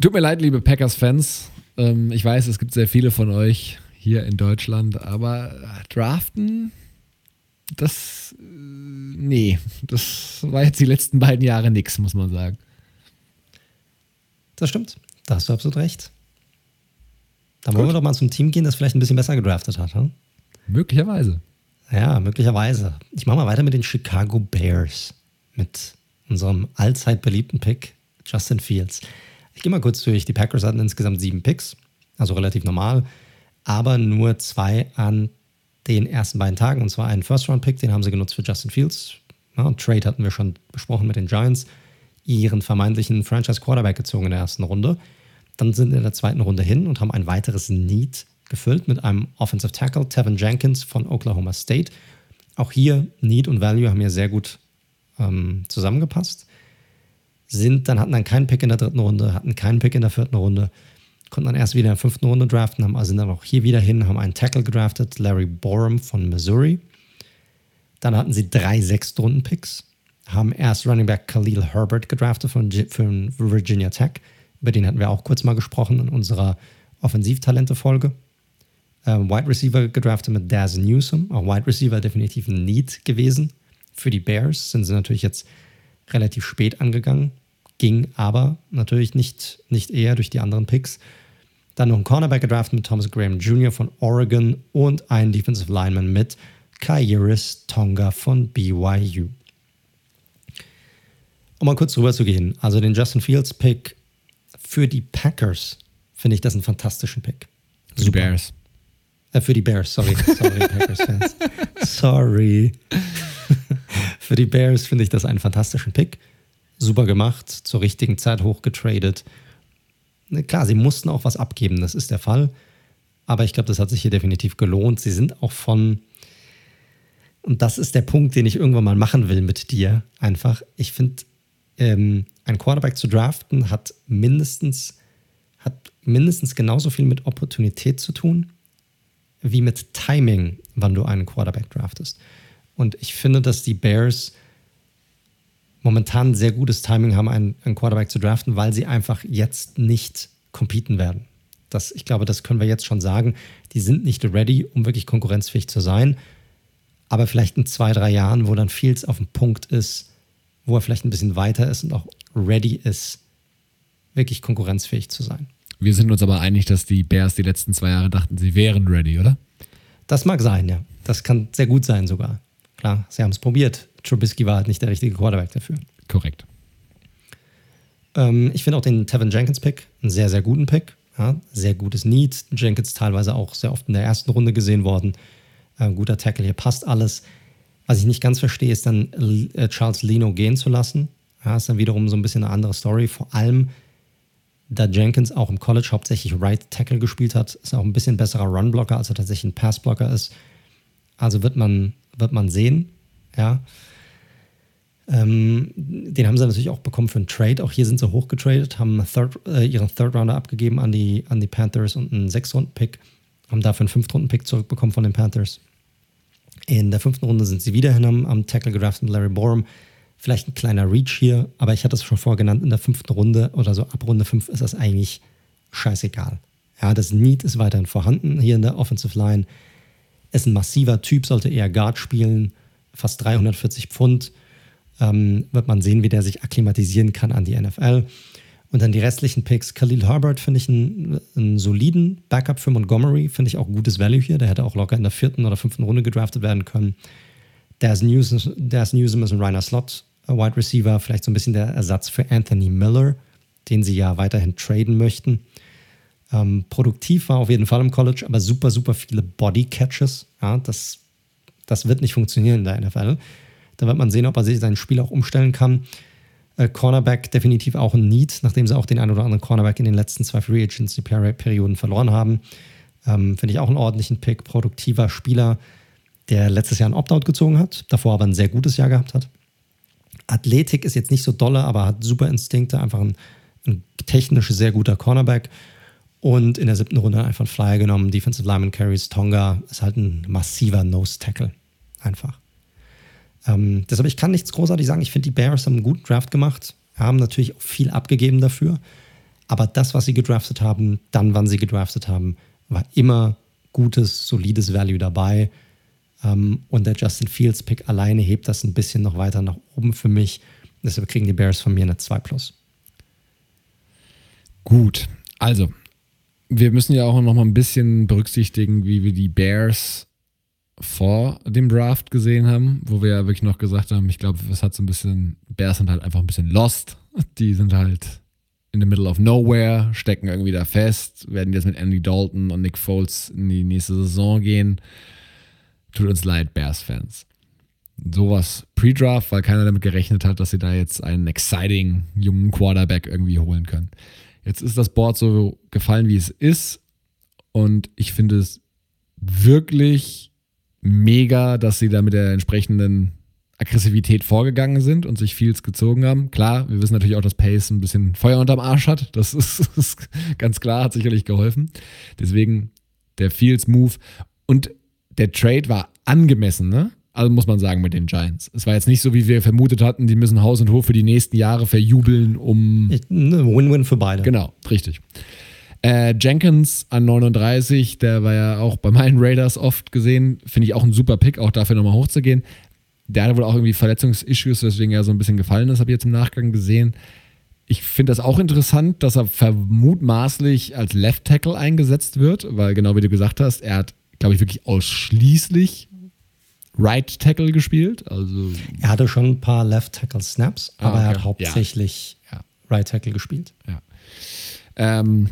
tut mir leid, liebe Packers-Fans. Ähm, ich weiß, es gibt sehr viele von euch, hier in Deutschland. Aber draften, das, äh, nee, das war jetzt die letzten beiden Jahre nichts, muss man sagen. Das stimmt. Da hast du absolut recht. Dann Gut. wollen wir doch mal zum Team gehen, das vielleicht ein bisschen besser gedraftet hat. Hm? Möglicherweise. Ja, möglicherweise. Ich mache mal weiter mit den Chicago Bears. Mit unserem allzeit beliebten Pick, Justin Fields. Ich gehe mal kurz durch. Die Packers hatten insgesamt sieben Picks, also relativ normal aber nur zwei an den ersten beiden Tagen. Und zwar einen First-Round-Pick, den haben sie genutzt für Justin Fields. Ja, Trade hatten wir schon besprochen mit den Giants. Ihren vermeintlichen Franchise-Quarterback gezogen in der ersten Runde. Dann sind in der zweiten Runde hin und haben ein weiteres Need gefüllt mit einem Offensive Tackle, Tevin Jenkins von Oklahoma State. Auch hier Need und Value haben ja sehr gut ähm, zusammengepasst. Sind dann hatten dann keinen Pick in der dritten Runde, hatten keinen Pick in der vierten Runde, konnten dann erst wieder in der fünften Runde draften, haben also dann auch hier wieder hin, haben einen Tackle gedraftet, Larry Borum von Missouri. Dann hatten sie drei Sechstrunden-Picks, haben erst Running Back Khalil Herbert gedraftet von, von Virginia Tech. Über den hatten wir auch kurz mal gesprochen in unserer Offensivtalente-Folge. Äh, Wide Receiver gedraftet mit Daz Newsom. Auch Wide Receiver definitiv ein Need gewesen. Für die Bears sind sie natürlich jetzt relativ spät angegangen. Ging aber natürlich nicht, nicht eher durch die anderen Picks. Dann noch ein Cornerback gedraftet mit Thomas Graham Jr. von Oregon und ein Defensive Lineman mit Kairis Tonga von BYU. Um mal kurz rüber zu gehen, also den Justin Fields Pick für die Packers finde ich das einen fantastischen Pick. Für die Bears. Äh, für die Bears, sorry. Sorry, Packers-Fans. Sorry. für die Bears finde ich das einen fantastischen Pick. Super gemacht, zur richtigen Zeit hochgetradet. Klar, sie mussten auch was abgeben, das ist der Fall. Aber ich glaube, das hat sich hier definitiv gelohnt. Sie sind auch von, und das ist der Punkt, den ich irgendwann mal machen will mit dir, einfach. Ich finde, ähm, ein Quarterback zu draften hat mindestens, hat mindestens genauso viel mit Opportunität zu tun, wie mit Timing, wann du einen Quarterback draftest. Und ich finde, dass die Bears momentan sehr gutes Timing haben, einen, einen Quarterback zu draften, weil sie einfach jetzt nicht competen werden. Das, ich glaube, das können wir jetzt schon sagen. Die sind nicht ready, um wirklich konkurrenzfähig zu sein. Aber vielleicht in zwei, drei Jahren, wo dann Fields auf dem Punkt ist, wo er vielleicht ein bisschen weiter ist und auch ready ist, wirklich konkurrenzfähig zu sein. Wir sind uns aber einig, dass die Bears die letzten zwei Jahre dachten, sie wären ready, oder? Das mag sein, ja. Das kann sehr gut sein sogar. Klar, sie haben es probiert. Trubisky war halt nicht der richtige Quarterback dafür. Korrekt. Ähm, ich finde auch den Tevin Jenkins-Pick einen sehr, sehr guten Pick. Ja, sehr gutes Need. Jenkins teilweise auch sehr oft in der ersten Runde gesehen worden. Äh, guter Tackle, hier passt alles. Was ich nicht ganz verstehe, ist dann äh, Charles Lino gehen zu lassen. Ja, ist dann wiederum so ein bisschen eine andere Story. Vor allem, da Jenkins auch im College hauptsächlich Right Tackle gespielt hat, ist er auch ein bisschen besserer Runblocker, als er tatsächlich ein Passblocker ist. Also wird man, wird man sehen. Ja. Ähm, den haben sie natürlich auch bekommen für einen Trade. Auch hier sind sie hochgetradet, haben Third, äh, ihren Third Rounder abgegeben an die, an die Panthers und einen Sechs-Runden-Pick. Haben dafür einen Fünf-Runden-Pick zurückbekommen von den Panthers. In der fünften Runde sind sie wieder hin am, am Tackle gedraftet Larry Borum. Vielleicht ein kleiner Reach hier, aber ich hatte es schon vorher genannt, in der fünften Runde oder so ab Runde fünf ist das eigentlich scheißegal. Ja, das Need ist weiterhin vorhanden hier in der Offensive Line. Ist ein massiver Typ, sollte eher Guard spielen, fast 340 Pfund ähm, wird man sehen, wie der sich akklimatisieren kann an die NFL. Und dann die restlichen Picks. Khalil Herbert finde ich einen, einen, soliden Backup für Montgomery. Finde ich auch gutes Value hier. Der hätte auch locker in der vierten oder fünften Runde gedraftet werden können. Daz Newsom, ist ein Reiner Slot äh, Wide Receiver. Vielleicht so ein bisschen der Ersatz für Anthony Miller, den sie ja weiterhin traden möchten. Ähm, produktiv war auf jeden Fall im College, aber super, super viele Body Catches. Ja, das, das wird nicht funktionieren in der NFL. Da wird man sehen, ob er sich sein Spiel auch umstellen kann. Äh, Cornerback definitiv auch ein Need, nachdem sie auch den einen oder anderen Cornerback in den letzten zwei Free Agency-Perioden verloren haben. Ähm, Finde ich auch einen ordentlichen Pick. Produktiver Spieler, der letztes Jahr ein Opt-out gezogen hat, davor aber ein sehr gutes Jahr gehabt hat. Athletik ist jetzt nicht so dolle, aber hat super Instinkte, einfach ein, ein technisch sehr guter Cornerback. Und in der siebten Runde einfach einen Flyer genommen. Defensive Lineman Carries Tonga ist halt ein massiver Nose-Tackle. Einfach. Ähm, deshalb, ich kann nichts großartig sagen. Ich finde, die Bears haben einen guten Draft gemacht, haben natürlich auch viel abgegeben dafür. Aber das, was sie gedraftet haben, dann, wann sie gedraftet haben, war immer gutes, solides Value dabei. Ähm, und der Justin Fields Pick alleine hebt das ein bisschen noch weiter nach oben für mich. Deshalb kriegen die Bears von mir eine 2 Plus. Gut, also wir müssen ja auch noch mal ein bisschen berücksichtigen, wie wir die Bears vor dem Draft gesehen haben, wo wir ja wirklich noch gesagt haben, ich glaube, es hat so ein bisschen, Bears sind halt einfach ein bisschen lost. Die sind halt in the middle of nowhere, stecken irgendwie da fest, werden jetzt mit Andy Dalton und Nick Foles in die nächste Saison gehen. Tut uns leid, Bears-Fans. Sowas pre-Draft, weil keiner damit gerechnet hat, dass sie da jetzt einen exciting jungen Quarterback irgendwie holen können. Jetzt ist das Board so gefallen, wie es ist. Und ich finde es wirklich mega, dass sie da mit der entsprechenden Aggressivität vorgegangen sind und sich Fields gezogen haben. Klar, wir wissen natürlich auch, dass Pace ein bisschen Feuer unterm Arsch hat. Das ist, ist ganz klar, hat sicherlich geholfen. Deswegen der Fields-Move. Und der Trade war angemessen, ne? Also muss man sagen mit den Giants. Es war jetzt nicht so, wie wir vermutet hatten, die müssen Haus und Hof für die nächsten Jahre verjubeln, um. Ne, Win-win für beide. Genau, richtig. Äh, Jenkins an 39, der war ja auch bei meinen Raiders oft gesehen. Finde ich auch ein super Pick, auch dafür nochmal hochzugehen. Der hatte wohl auch irgendwie Verletzungsissues, weswegen er so ein bisschen gefallen ist, habe ich jetzt im Nachgang gesehen. Ich finde das auch interessant, dass er vermutmaßlich als Left Tackle eingesetzt wird, weil genau wie du gesagt hast, er hat, glaube ich, wirklich ausschließlich Right Tackle gespielt. Also er hatte schon ein paar Left Tackle Snaps, ah, aber okay. er hat hauptsächlich ja. Right Tackle gespielt. Ja. Ähm,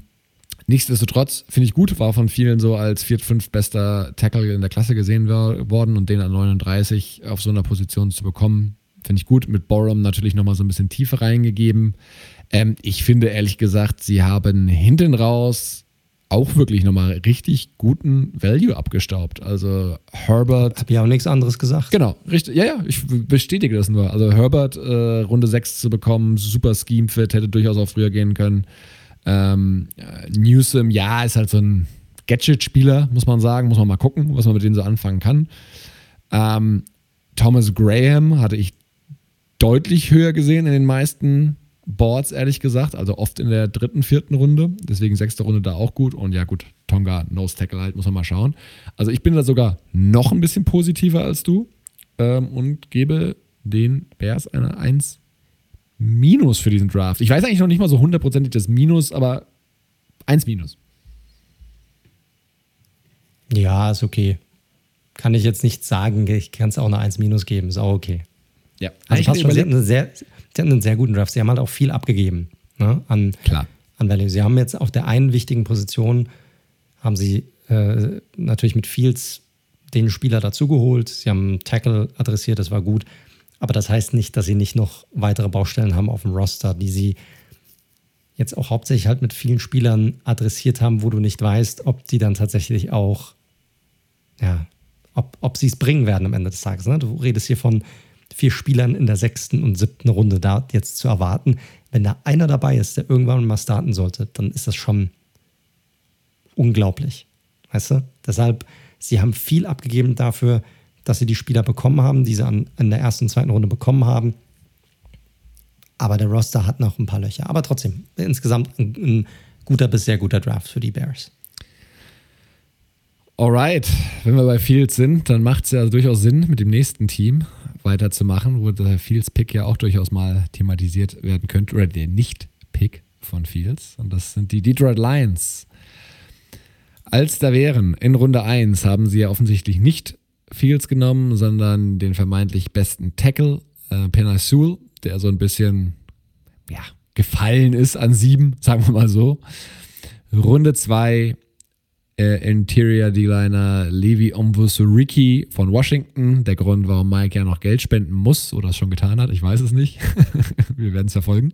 nichtsdestotrotz finde ich gut, war von vielen so als viert, fünf bester Tackle in der Klasse gesehen worden und den an 39 auf so einer Position zu bekommen, finde ich gut. Mit Borum natürlich nochmal so ein bisschen Tiefe reingegeben. Ähm, ich finde ehrlich gesagt, sie haben hinten raus auch wirklich nochmal richtig guten Value abgestaubt. Also Herbert. Hab ja auch nichts anderes gesagt. Genau, richtig. Ja, ja, ich bestätige das nur. Also Herbert äh, Runde 6 zu bekommen, super Scheme-Fit, hätte durchaus auch früher gehen können. Ähm, Newsom, ja, ist halt so ein Gadget-Spieler, muss man sagen. Muss man mal gucken, was man mit denen so anfangen kann. Ähm, Thomas Graham hatte ich deutlich höher gesehen in den meisten Boards, ehrlich gesagt. Also oft in der dritten, vierten Runde. Deswegen sechste Runde da auch gut. Und ja, gut, Tonga, Nose Tackle halt, muss man mal schauen. Also ich bin da sogar noch ein bisschen positiver als du ähm, und gebe den Bears eine 1 Minus für diesen Draft. Ich weiß eigentlich noch nicht mal so hundertprozentig das Minus, aber 1 Minus. Ja, ist okay. Kann ich jetzt nicht sagen. Ich kann es auch eine 1 Minus geben. Ist auch okay. Ja, also passt schon. Sie hatten, sehr, sie hatten einen sehr guten Draft. Sie haben halt auch viel abgegeben ne, an, Klar. an Value. Sie haben jetzt auf der einen wichtigen Position haben sie äh, natürlich mit Fields den Spieler dazugeholt. Sie haben Tackle adressiert, das war gut. Aber das heißt nicht, dass sie nicht noch weitere Baustellen haben auf dem Roster, die sie jetzt auch hauptsächlich halt mit vielen Spielern adressiert haben, wo du nicht weißt, ob die dann tatsächlich auch, ja, ob, ob sie es bringen werden am Ende des Tages. Ne? Du redest hier von vier Spielern in der sechsten und siebten Runde da jetzt zu erwarten. Wenn da einer dabei ist, der irgendwann mal starten sollte, dann ist das schon unglaublich. Weißt du? Deshalb, sie haben viel abgegeben dafür, dass sie die Spieler bekommen haben, die sie an, in der ersten und zweiten Runde bekommen haben. Aber der Roster hat noch ein paar Löcher. Aber trotzdem, insgesamt ein, ein guter bis sehr guter Draft für die Bears. Alright, wenn wir bei Fields sind, dann macht es ja durchaus Sinn, mit dem nächsten Team weiterzumachen, wo der Fields-Pick ja auch durchaus mal thematisiert werden könnte, oder der Nicht-Pick von Fields. Und das sind die Detroit Lions. Als da wären, in Runde 1 haben sie ja offensichtlich nicht Fields genommen, sondern den vermeintlich besten Tackle, äh, Penai Sewell, der so ein bisschen ja, gefallen ist an sieben, sagen wir mal so. Runde 2 äh, Interior D-Liner Levi Omvusuriki von Washington. Der Grund, warum Mike ja noch Geld spenden muss oder es schon getan hat, ich weiß es nicht. Wir werden es verfolgen.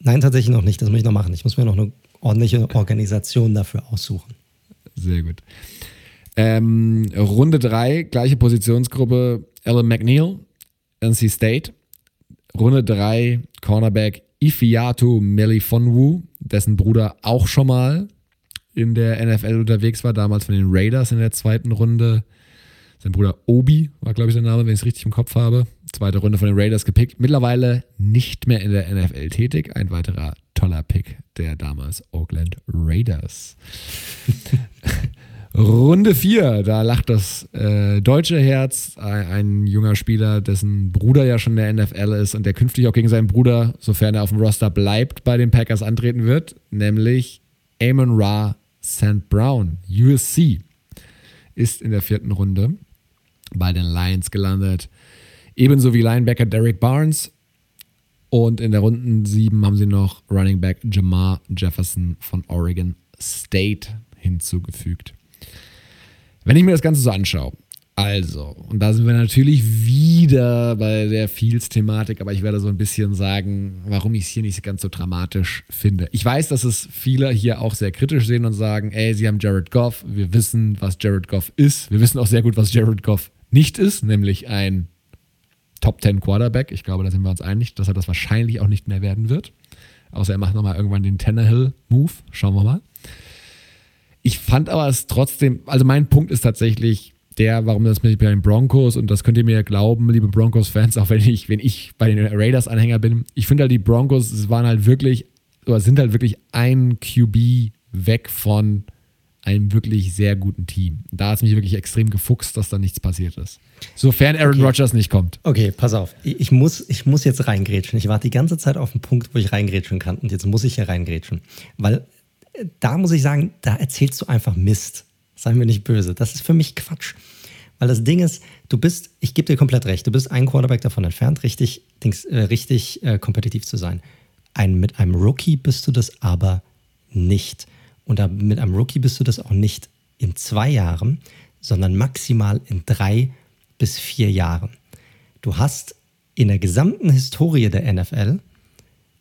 Nein, tatsächlich noch nicht. Das muss ich noch machen. Ich muss mir noch eine ordentliche Organisation dafür aussuchen. Sehr gut. Ähm, Runde 3, gleiche Positionsgruppe, Alan McNeil, NC State. Runde 3, Cornerback Ifiatu Melifonwu, dessen Bruder auch schon mal in der NFL unterwegs war, damals von den Raiders in der zweiten Runde. Sein Bruder Obi war, glaube ich, der Name, wenn ich es richtig im Kopf habe. Zweite Runde von den Raiders gepickt. Mittlerweile nicht mehr in der NFL tätig. Ein weiterer toller Pick der damals Oakland Raiders. Runde 4, da lacht das äh, deutsche Herz. Ein, ein, junger Spieler, dessen Bruder ja schon in der NFL ist und der künftig auch gegen seinen Bruder, sofern er auf dem Roster bleibt, bei den Packers antreten wird, nämlich Amon Ra St. Brown, USC, ist in der vierten Runde bei den Lions gelandet. Ebenso wie Linebacker Derek Barnes. Und in der Runde 7 haben sie noch Running Back Jamar Jefferson von Oregon State hinzugefügt. Wenn ich mir das Ganze so anschaue, also, und da sind wir natürlich wieder bei der Fields-Thematik, aber ich werde so ein bisschen sagen, warum ich es hier nicht ganz so dramatisch finde. Ich weiß, dass es viele hier auch sehr kritisch sehen und sagen, ey, sie haben Jared Goff, wir wissen, was Jared Goff ist. Wir wissen auch sehr gut, was Jared Goff nicht ist, nämlich ein Top 10 Quarterback. Ich glaube, da sind wir uns einig, dass er das wahrscheinlich auch nicht mehr werden wird. Außer er macht nochmal irgendwann den Tannehill-Move. Schauen wir mal. Ich fand aber es trotzdem, also mein Punkt ist tatsächlich, der, warum das mit den Broncos, und das könnt ihr mir glauben, liebe Broncos-Fans, auch wenn ich, wenn ich bei den Raiders-Anhänger bin, ich finde halt, die Broncos waren halt wirklich oder sind halt wirklich ein QB weg von einem wirklich sehr guten Team. Da hat es mich wirklich extrem gefuchst, dass da nichts passiert ist. Sofern Aaron Okay. Rodgers nicht kommt. Okay, pass auf. Ich muss, ich muss jetzt reingrätschen. Ich warte die ganze Zeit auf den Punkt, wo ich reingrätschen kann. Und jetzt muss ich hier reingrätschen. Weil da muss ich sagen, da erzählst du einfach Mist. Seien wir nicht böse. Das ist für mich Quatsch. Weil das Ding ist, du bist, ich gebe dir komplett recht, du bist ein Quarterback davon entfernt, richtig, Dings, äh, richtig äh, kompetitiv zu sein. Ein, mit einem Rookie bist du das aber nicht. Und da, mit einem Rookie bist du das auch nicht in zwei Jahren, sondern maximal in drei bis vier Jahren. Du hast in der gesamten Historie der NFL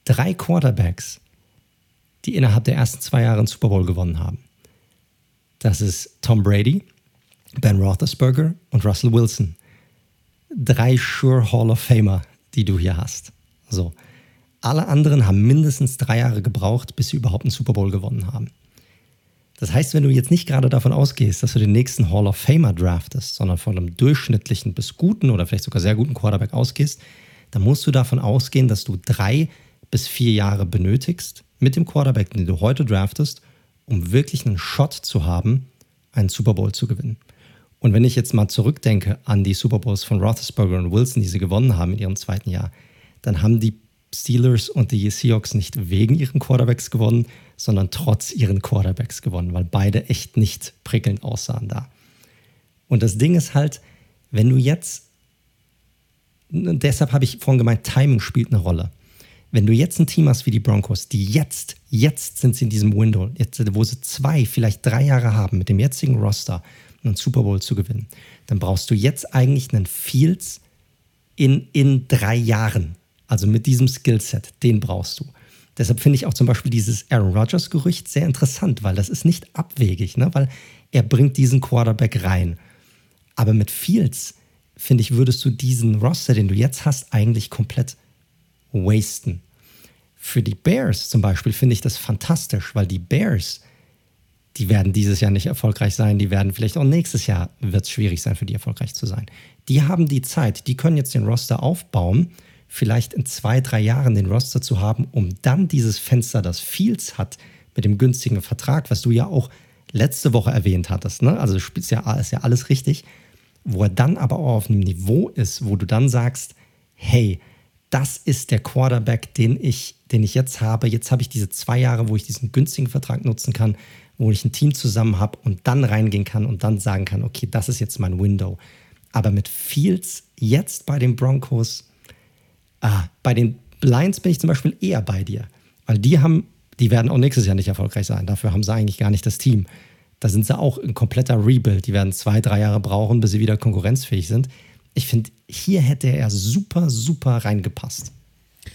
drei Quarterbacks, die innerhalb der ersten zwei Jahre einen Super Bowl gewonnen haben. Das ist Tom Brady, Ben Roethlisberger und Russell Wilson. Drei Sure Hall of Famer, die du hier hast. So. Alle anderen haben mindestens drei Jahre gebraucht, bis sie überhaupt einen Super Bowl gewonnen haben. Das heißt, wenn du jetzt nicht gerade davon ausgehst, dass du den nächsten Hall of Famer draftest, sondern von einem durchschnittlichen bis guten oder vielleicht sogar sehr guten Quarterback ausgehst, dann musst du davon ausgehen, dass du drei bis vier Jahre benötigst mit dem Quarterback, den du heute draftest, um wirklich einen Shot zu haben, einen Super Bowl zu gewinnen. Und wenn ich jetzt mal zurückdenke an die Super Bowls von Roethlisberger und Wilson, die sie gewonnen haben in ihrem zweiten Jahr, dann haben die Steelers und die Seahawks nicht wegen ihren Quarterbacks gewonnen, sondern trotz ihren Quarterbacks gewonnen, weil beide echt nicht prickelnd aussahen da. Und das Ding ist halt, wenn du jetzt, deshalb habe ich vorhin gemeint, Timing spielt eine Rolle. Wenn du jetzt ein Team hast wie die Broncos, die jetzt, jetzt sind sie in diesem Window, jetzt, wo sie zwei, vielleicht drei Jahre haben, mit dem jetzigen Roster einen Super Bowl zu gewinnen, dann brauchst du jetzt eigentlich einen Fields in, in drei Jahren. Also mit diesem Skillset, den brauchst du. Deshalb finde ich auch zum Beispiel dieses Aaron Rodgers-Gerücht sehr interessant, weil das ist nicht abwegig, ne? weil er bringt diesen Quarterback rein. Aber mit Fields, finde ich, würdest du diesen Roster, den du jetzt hast, eigentlich komplett wasten. Für die Bears zum Beispiel finde ich das fantastisch, weil die Bears, die werden dieses Jahr nicht erfolgreich sein, die werden vielleicht auch nächstes Jahr wird es schwierig sein, für die erfolgreich zu sein. Die haben die Zeit, die können jetzt den Roster aufbauen, vielleicht in zwei, drei Jahren den Roster zu haben, um dann dieses Fenster, das Fields hat, mit dem günstigen Vertrag, was du ja auch letzte Woche erwähnt hattest, ne? also ist ja, ist ja alles richtig, wo er dann aber auch auf einem Niveau ist, wo du dann sagst, hey, das ist der Quarterback, den ich, den ich jetzt habe. Jetzt habe ich diese zwei Jahre, wo ich diesen günstigen Vertrag nutzen kann, wo ich ein Team zusammen habe und dann reingehen kann und dann sagen kann, okay, das ist jetzt mein Window. Aber mit Fields jetzt bei den Broncos, ah, bei den Lions bin ich zum Beispiel eher bei dir, weil die haben, die werden auch nächstes Jahr nicht erfolgreich sein. Dafür haben sie eigentlich gar nicht das Team. Da sind sie auch ein kompletter Rebuild. Die werden zwei, drei Jahre brauchen, bis sie wieder konkurrenzfähig sind. Ich finde, hier hätte er super, super reingepasst,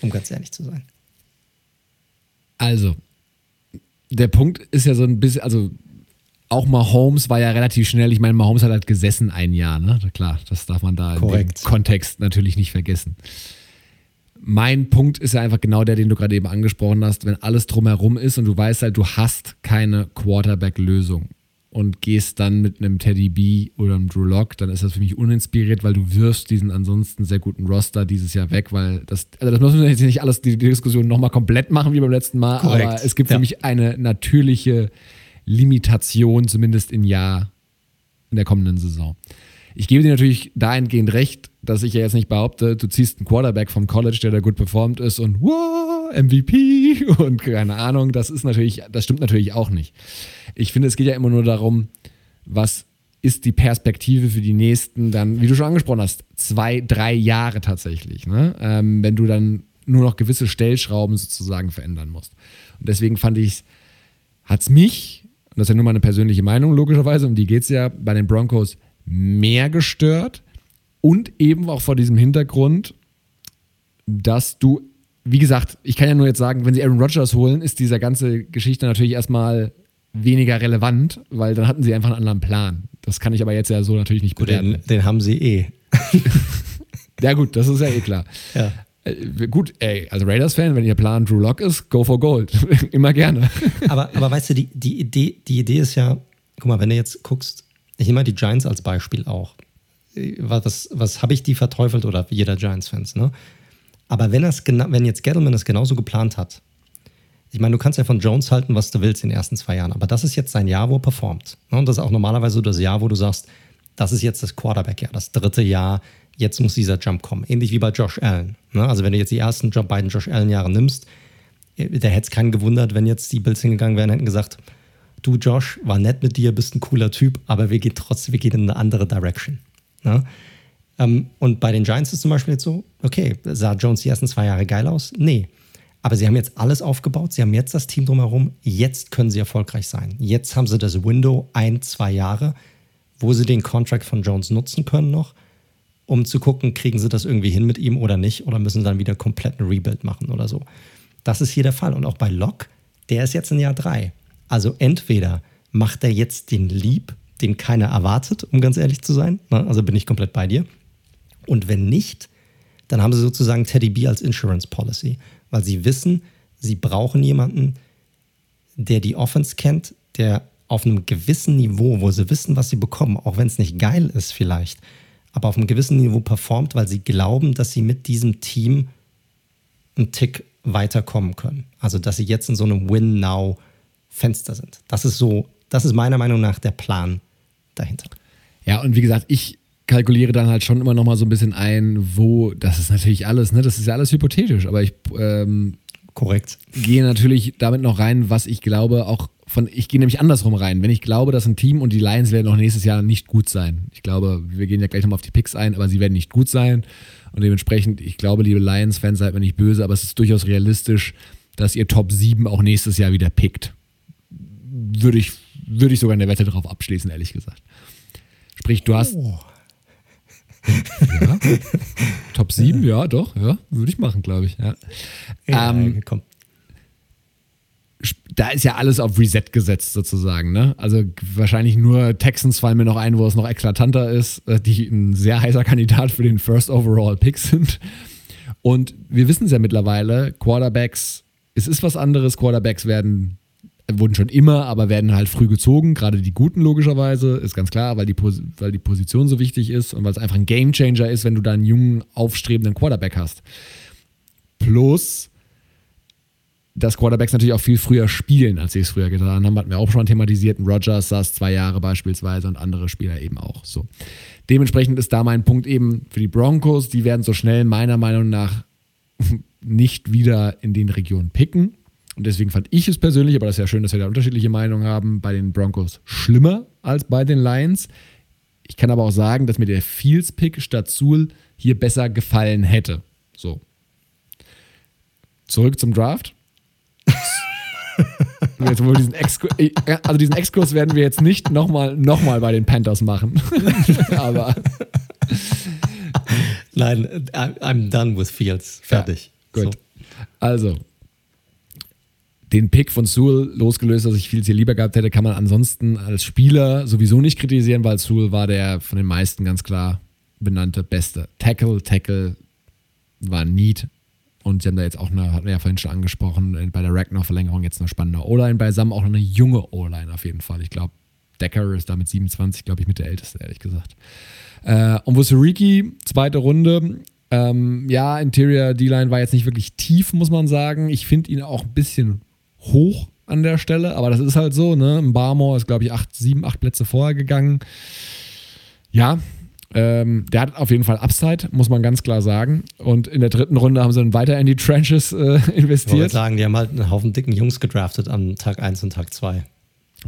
um ganz ehrlich zu sein. Also, der Punkt ist ja so ein bisschen, also auch Mahomes war ja relativ schnell. Ich meine, Mahomes hat halt gesessen ein Jahr, ne? Klar, das darf man da Korrekt. im Kontext natürlich nicht vergessen. Mein Punkt ist ja einfach genau der, den du gerade eben angesprochen hast. Wenn alles drumherum ist und du weißt halt, du hast keine Quarterback-Lösung und gehst dann mit einem Teddy B oder einem Drew Lock, dann ist das für mich uninspiriert, weil du wirfst diesen ansonsten sehr guten Roster dieses Jahr weg, weil das, also das müssen wir jetzt nicht alles, die, die Diskussion nochmal komplett machen wie beim letzten Mal, Korrekt. aber es gibt für Ja. mich eine natürliche Limitation, zumindest im Jahr in der kommenden Saison. Ich gebe dir natürlich dahingehend recht, dass ich ja jetzt nicht behaupte, du ziehst einen Quarterback vom College, der da gut performt ist und wow, MVP und keine Ahnung, das ist natürlich, das stimmt natürlich auch nicht. Ich finde, es geht ja immer nur darum, was ist die Perspektive für die nächsten, dann, wie du schon angesprochen hast, zwei, drei Jahre tatsächlich, ne? ähm, wenn du dann nur noch gewisse Stellschrauben sozusagen verändern musst. Und deswegen fand ich, hat es mich, und das ist ja nur meine persönliche Meinung logischerweise, um die geht es ja bei den Broncos mehr gestört und eben auch vor diesem Hintergrund, dass du, wie gesagt, ich kann ja nur jetzt sagen, wenn sie Aaron Rodgers holen, ist diese ganze Geschichte natürlich erstmal weniger relevant, weil dann hatten sie einfach einen anderen Plan. Das kann ich aber jetzt ja so natürlich nicht bewerten. Den, den haben sie eh. Ja gut, das ist ja eh klar. Ja. Äh, gut, ey, als Raiders-Fan, wenn ihr Plan Drew Lock ist, go for gold. Immer gerne. Aber, aber weißt du, die, die, Idee, die Idee ist ja, guck mal, wenn du jetzt guckst, ich nehme mal die Giants als Beispiel auch. Was, was habe ich die verteufelt oder jeder Giants-Fans, ne? Aber wenn, wenn jetzt Gettleman es genauso geplant hat, Ich meine, du kannst ja von Jones halten, was du willst in den ersten zwei Jahren, aber das ist jetzt sein Jahr, wo er performt. Ne? Und das ist auch normalerweise das Jahr, wo du sagst, das ist jetzt das Quarterback-Jahr, das dritte Jahr, jetzt muss dieser Jump kommen. Ähnlich wie bei Josh Allen. Ne? Also wenn du jetzt die ersten beiden Josh Allen-Jahre nimmst, äh, da hätte es keinen gewundert, wenn jetzt die Bills hingegangen wären und hätten gesagt, du Josh, war nett mit dir, bist ein cooler Typ, aber wir gehen trotzdem, wir gehen in eine andere Direction. Ne? Ähm, und bei den Giants ist zum Beispiel jetzt so, okay, sah Jones die ersten zwei Jahre geil aus? Nee. Aber sie haben jetzt alles aufgebaut, sie haben jetzt das Team drumherum, jetzt können sie erfolgreich sein. Jetzt haben sie das Window ein, zwei Jahre, wo sie den Contract von Jones nutzen können noch, um zu gucken, kriegen sie das irgendwie hin mit ihm oder nicht, oder müssen sie dann wieder komplett ein Rebuild machen oder so. Das ist hier der Fall. Und auch bei Locke, der ist jetzt in Jahr drei. Also entweder macht er jetzt den Lieb, den keiner erwartet, um ganz ehrlich zu sein. Ne? Also bin ich komplett bei dir. Und wenn nicht, dann haben sie sozusagen Teddy B als Insurance Policy, weil sie wissen, sie brauchen jemanden, der die Offense kennt, der auf einem gewissen Niveau, wo sie wissen, was sie bekommen, auch wenn es nicht geil ist vielleicht, aber auf einem gewissen Niveau performt, weil sie glauben, dass sie mit diesem Team einen Tick weiterkommen können. Also dass sie jetzt in so einem Win-Now-Fenster sind. Das ist so, das ist meiner Meinung nach der Plan dahinter. Ja, und wie gesagt, ich kalkuliere dann halt schon immer noch mal so ein bisschen ein, wo, das ist natürlich alles, ne, das ist ja alles hypothetisch, aber ich ähm, korrekt gehe natürlich damit noch rein, was ich glaube, auch von, ich gehe nämlich andersrum rein. Wenn ich glaube, dass ein Team und die Lions werden auch nächstes Jahr nicht gut sein. Ich glaube, wir gehen ja gleich nochmal auf die Picks ein, aber sie werden nicht gut sein. Und dementsprechend, ich glaube, liebe Lions-Fans, seid mir nicht böse, aber es ist durchaus realistisch, dass ihr Top 7 auch nächstes Jahr wieder pickt. Würde ich, würde ich sogar eine Wette darauf abschließen, ehrlich gesagt. Sprich, du hast. Oh. Ja. Top 7, ja, doch, ja, würde ich machen, glaube ich. Ja. ja ähm, komm. Da ist ja alles auf Reset gesetzt, sozusagen. Ne? Also wahrscheinlich nur Texans fallen mir noch ein, wo es noch eklatanter ist, äh, die ein sehr heißer Kandidat für den First Overall Pick sind. Und wir wissen es ja mittlerweile, Quarterbacks, es ist was anderes, Quarterbacks werden wurden schon immer, aber werden halt früh gezogen, gerade die guten logischerweise, ist ganz klar, weil die, weil die Position so wichtig ist und weil es einfach ein Gamechanger ist, wenn du da einen jungen, aufstrebenden Quarterback hast. Plus, dass Quarterbacks natürlich auch viel früher spielen, als sie es früher getan haben, hatten wir auch schon thematisiert. Rogers saß zwei Jahre beispielsweise und andere Spieler eben auch. So. Dementsprechend ist da mein Punkt eben für die Broncos, die werden so schnell meiner Meinung nach nicht wieder in den Regionen picken. Und deswegen fand ich es persönlich, aber das ist ja schön, dass wir da unterschiedliche Meinungen haben, bei den Broncos schlimmer als bei den Lions. Ich kann aber auch sagen, dass mir der Fields-Pick statt Sul hier besser gefallen hätte. So. Zurück zum Draft. jetzt wohl diesen Exkurs, also diesen Exkurs werden wir jetzt nicht nochmal noch mal bei den Panthers machen. aber. Nein, I'm done with Fields. Fertig. Ja, gut. So. Also, den Pick von Sewell losgelöst, dass ich viel hier lieber gehabt hätte, kann man ansonsten als Spieler sowieso nicht kritisieren, weil Sewell war der von den meisten ganz klar benannte beste Tackle. Tackle war Need. Und sie haben da jetzt auch eine, hatten wir ja vorhin schon angesprochen, bei der Ragnar-Verlängerung jetzt eine spannende O-Line. Bei Sam auch eine junge O-Line auf jeden Fall. Ich glaube, Decker ist da mit 27, glaube ich, mit der älteste, ehrlich gesagt. Äh, und Wusuriki, zweite Runde. Ähm, ja, Interior D-Line war jetzt nicht wirklich tief, muss man sagen. Ich finde ihn auch ein bisschen hoch an der Stelle, aber das ist halt so, ne? Ein Barmore ist, glaube ich, acht, sieben, acht Plätze vorher gegangen. Ja, ähm, der hat auf jeden Fall Upside, muss man ganz klar sagen. Und in der dritten Runde haben sie dann weiter in die Trenches äh, investiert. Ich würde sagen, die haben halt einen Haufen dicken Jungs gedraftet an Tag 1 und Tag 2.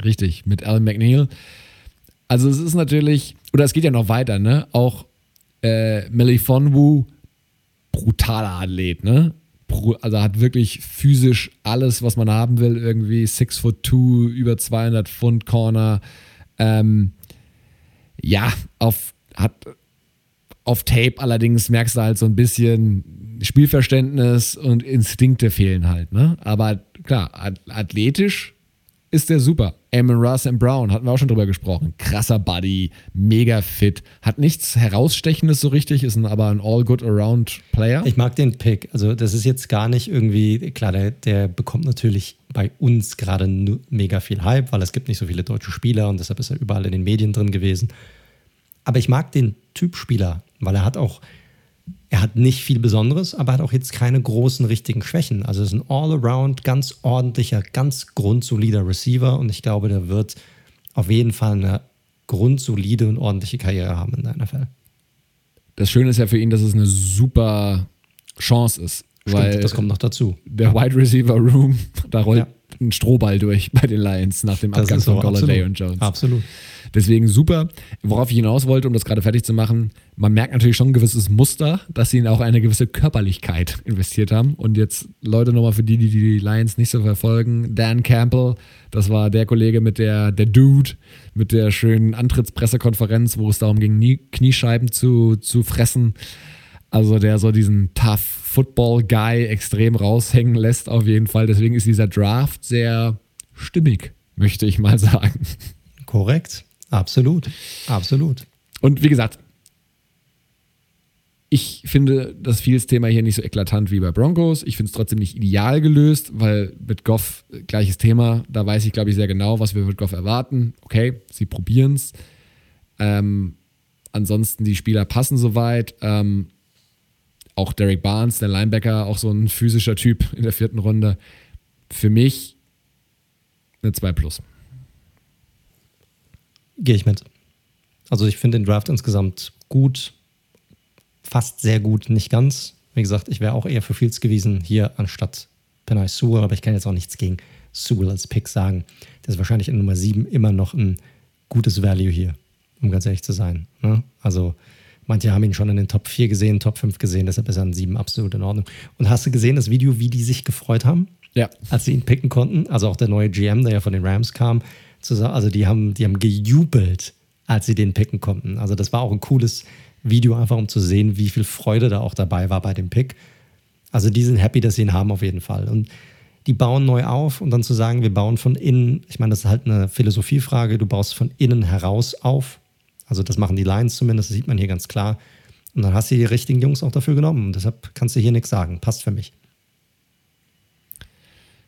Richtig, mit Alan McNeil. Also es ist natürlich, oder es geht ja noch weiter, ne? Auch äh, Melifonwu, brutaler Athlet, ne? Also hat wirklich physisch alles, was man haben will, irgendwie 6 foot 2, über 200 Pfund Corner. Ähm, ja, auf, hat auf Tape allerdings merkst du halt so ein bisschen Spielverständnis und Instinkte fehlen halt, ne? Aber klar, athletisch ist der super. Amon Russ and Brown, hatten wir auch schon drüber gesprochen. Krasser Buddy, mega fit, hat nichts Herausstechendes so richtig, ist ein, aber ein All-Good-Around-Player. Ich mag den Pick. Also, das ist jetzt gar nicht irgendwie, klar, der, der bekommt natürlich bei uns gerade mega viel Hype, weil es gibt nicht so viele deutsche Spieler und deshalb ist er überall in den Medien drin gewesen. Aber ich mag den Typ Spieler, weil er hat auch er hat nicht viel Besonderes, aber hat auch jetzt keine großen richtigen Schwächen. Also ist ein all-around, ganz ordentlicher, ganz grundsolider Receiver und ich glaube, der wird auf jeden Fall eine grundsolide und ordentliche Karriere haben in der NFL. Das Schöne ist ja für ihn, dass es eine super Chance ist. Stimmt, weil das kommt noch dazu. Der Wide Receiver Room, da rollt ja. Ein Strohball durch bei den Lions nach dem Abgang von Golladay und Jones. Absolut. Deswegen super. Worauf ich hinaus wollte, um das gerade fertig zu machen, man merkt natürlich schon ein gewisses Muster, dass sie in auch eine gewisse Körperlichkeit investiert haben. Und jetzt, Leute, nochmal für die, die die Lions nicht so verfolgen, Dan Campbell, das war der Kollege mit der, der Dude, mit der schönen Antrittspressekonferenz, wo es darum ging, Kniescheiben zu, zu fressen. Also der so diesen tough Football Guy extrem raushängen lässt auf jeden Fall. Deswegen ist dieser Draft sehr stimmig, möchte ich mal sagen. Korrekt. Absolut, absolut. Und wie gesagt, ich finde das Fields-Thema hier nicht so eklatant wie bei Broncos. Ich finde es trotzdem nicht ideal gelöst, weil mit Goff gleiches Thema. Da weiß ich, glaube ich, sehr genau, was wir mit Goff erwarten. Okay, sie probieren es. Ähm, ansonsten, die Spieler passen soweit. Ähm, auch Derek Barnes, der Linebacker, auch so ein physischer Typ in der vierten Runde. Für mich eine 2 Plus. Gehe ich mit. Also ich finde den Draft insgesamt gut, fast sehr gut, nicht ganz. Wie gesagt, ich wäre auch eher für Fields gewesen hier anstatt Penai Sewell, aber ich kann jetzt auch nichts gegen Sewell als Pick sagen. Der ist wahrscheinlich in Nummer 7 immer noch ein gutes Value hier, um ganz ehrlich zu sein. Ne? Also manche haben ihn schon in den Top 4 gesehen, Top 5 gesehen, deshalb ist er ein 7 absolut in Ordnung. Und hast du gesehen, das Video, wie die sich gefreut haben? Ja. Als sie ihn picken konnten? Also auch der neue GM, der ja von den Rams kam, also die haben, die haben gejubelt, als sie den picken konnten. Also das war auch ein cooles Video, einfach um zu sehen, wie viel Freude da auch dabei war bei dem Pick. Also die sind happy, dass sie ihn haben auf jeden Fall. Und die bauen neu auf und dann zu sagen, wir bauen von innen, ich meine, das ist halt eine Philosophiefrage, du baust von innen heraus auf. Also das machen die Lions zumindest, das sieht man hier ganz klar. Und dann hast du die richtigen Jungs auch dafür genommen. Und deshalb kannst du hier nichts sagen. Passt für mich.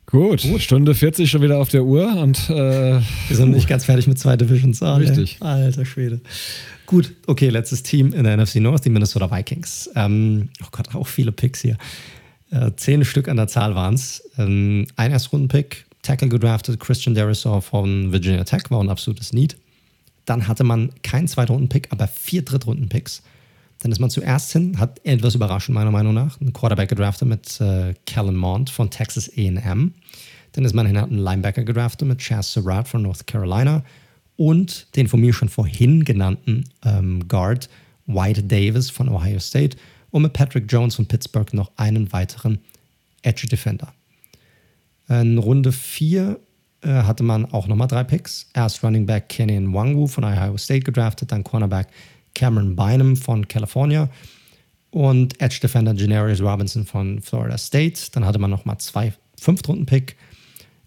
Gut, Gut, Stunde 40 schon wieder auf der Uhr und äh, wir sind nicht ganz fertig mit zwei Divisions. Ah, Richtig. Alter Schwede. Gut, okay, letztes Team in der NFC North, die Minnesota Vikings. Ähm, oh Gott, auch viele Picks hier. Äh, zehn Stück an der Zahl waren es. Ähm, ein Erstrunden-Pick, Tackle gedraftet, Christian Derisaw von Virginia Tech, war ein absolutes Need. Dann hatte man keinen Zweitrunden-Pick, aber vier Drittrunden-Picks. Dann ist man zuerst hin, hat etwas überraschend meiner Meinung nach, einen Quarterback gedraftet mit äh, Kellen Mond von Texas A&M. Dann ist man hin, hat einen Linebacker gedraftet mit Chaz Surratt von North Carolina und den von mir schon vorhin genannten ähm, Guard White Davis von Ohio State und mit Patrick Jones von Pittsburgh noch einen weiteren Edge Defender. In Runde 4 äh, hatte man auch nochmal drei Picks. Erst Running Back Kenny Wangu von Ohio State gedraftet, dann Cornerback Cameron Bynum von California und Edge Defender Janarius Robinson von Florida State. Dann hatte man nochmal zwei Fünftrunden-Pick.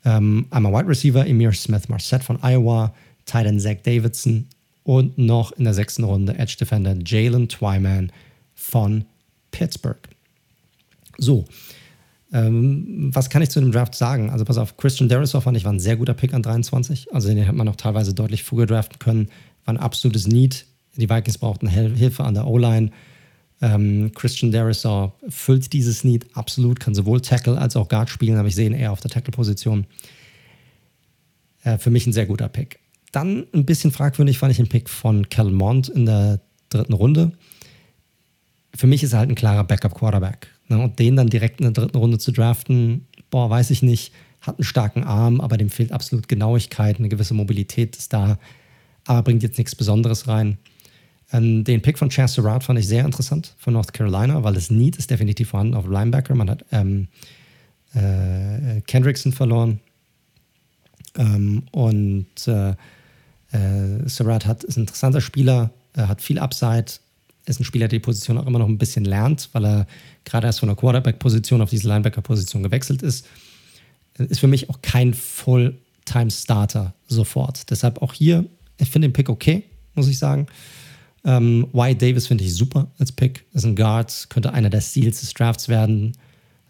Ähm, einmal Wide Receiver Emir Smith Marset von Iowa, Titan Zach Davidson und noch in der sechsten Runde Edge Defender Jalen Twyman von Pittsburgh. So, ähm, was kann ich zu dem Draft sagen? Also pass auf, Christian Derisow fand ich war ein sehr guter Pick an 23. Also den hätte man noch teilweise deutlich früher draften können. War ein absolutes Need die Vikings brauchten Hilfe an der O-Line. Ähm, Christian Derisaw füllt dieses Need absolut, kann sowohl Tackle als auch Guard spielen, aber ich sehe ihn eher auf der Tackle-Position. Äh, für mich ein sehr guter Pick. Dann ein bisschen fragwürdig fand ich den Pick von Mond in der dritten Runde. Für mich ist er halt ein klarer Backup-Quarterback. Ne? Und den dann direkt in der dritten Runde zu draften, boah, weiß ich nicht. Hat einen starken Arm, aber dem fehlt absolut Genauigkeit, eine gewisse Mobilität ist da, aber bringt jetzt nichts Besonderes rein. Ähm, den Pick von Chance Surratt fand ich sehr interessant von North Carolina, weil das Need ist definitiv vorhanden auf Linebacker. Man hat ähm, äh, Kendrickson verloren ähm, und äh, äh, Surratt hat, ist ein interessanter Spieler, hat viel Upside, ist ein Spieler, der die Position auch immer noch ein bisschen lernt, weil er gerade erst von der Quarterback-Position auf diese Linebacker-Position gewechselt ist. Ist für mich auch kein Full-Time-Starter sofort. Deshalb auch hier, ich finde den Pick okay, muss ich sagen. Ähm, Wyatt Davis finde ich super als Pick. Ist ein Guard, könnte einer der Steals des Drafts werden.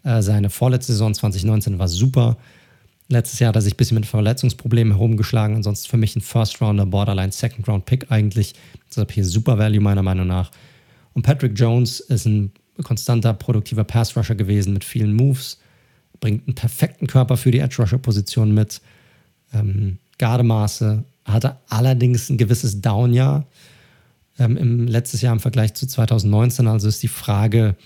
Äh, seine vorletzte Saison 2019 war super. Letztes Jahr hat er sich ein bisschen mit Verletzungsproblemen herumgeschlagen. Ansonsten für mich ein First Rounder, Borderline Second Round Pick eigentlich. Deshalb hier super Value meiner Meinung nach. Und Patrick Jones ist ein konstanter, produktiver Pass-Rusher gewesen mit vielen Moves, bringt einen perfekten Körper für die Edge-Rusher-Position mit, ähm, Gardemaße, hatte allerdings ein gewisses Down-Jahr ähm, im letztes Jahr im Vergleich zu 2019. Also ist die Frage,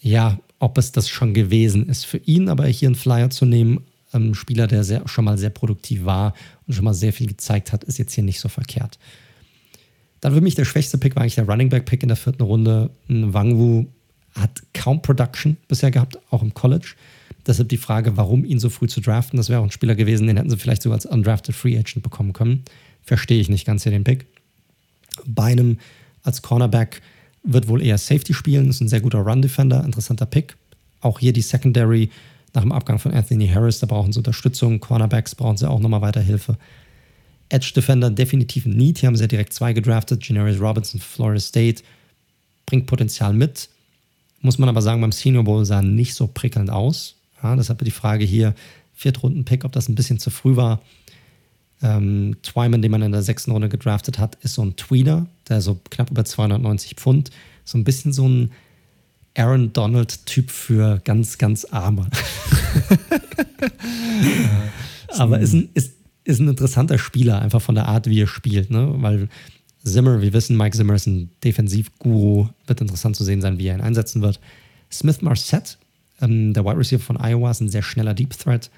ja, ob es das schon gewesen ist für ihn, aber hier einen Flyer zu nehmen, ähm, Spieler, der sehr, schon mal sehr produktiv war und schon mal sehr viel gezeigt hat, ist jetzt hier nicht so verkehrt. Dann für mich der schwächste Pick war eigentlich der Running Back Pick in der vierten Runde. Wangwu hat kaum Production bisher gehabt, auch im College. Deshalb die Frage, warum ihn so früh zu draften. Das wäre auch ein Spieler gewesen, den hätten sie vielleicht sogar als undrafted Free Agent bekommen können. Verstehe ich nicht ganz hier den Pick. Bei einem als Cornerback wird wohl eher Safety spielen, ist ein sehr guter Run-Defender, interessanter Pick. Auch hier die Secondary nach dem Abgang von Anthony Harris, da brauchen sie Unterstützung. Cornerbacks brauchen sie auch nochmal weiter Hilfe. Edge Defender definitiv ein Need. Hier haben sie ja direkt zwei gedraftet. Generis Robinson, Florida State, bringt Potenzial mit. Muss man aber sagen, beim Senior Bowl sah nicht so prickelnd aus. Ja, deshalb die Frage hier, Viertrunden-Pick, ob das ein bisschen zu früh war. Ähm, Twyman, den man in der sechsten Runde gedraftet hat, ist so ein Tweener, der so knapp über 290 Pfund, so ein bisschen so ein Aaron Donald-Typ für ganz, ganz Arme. Aber ist ein, ist, ist ein interessanter Spieler, einfach von der Art, wie er spielt, ne? Weil Zimmer, wir wissen, Mike Zimmer ist ein Defensivguru, wird interessant zu sehen sein, wie er ihn einsetzen wird. Smith Marset, ähm, der Wide Receiver von Iowa, ist ein sehr schneller Deep Threat.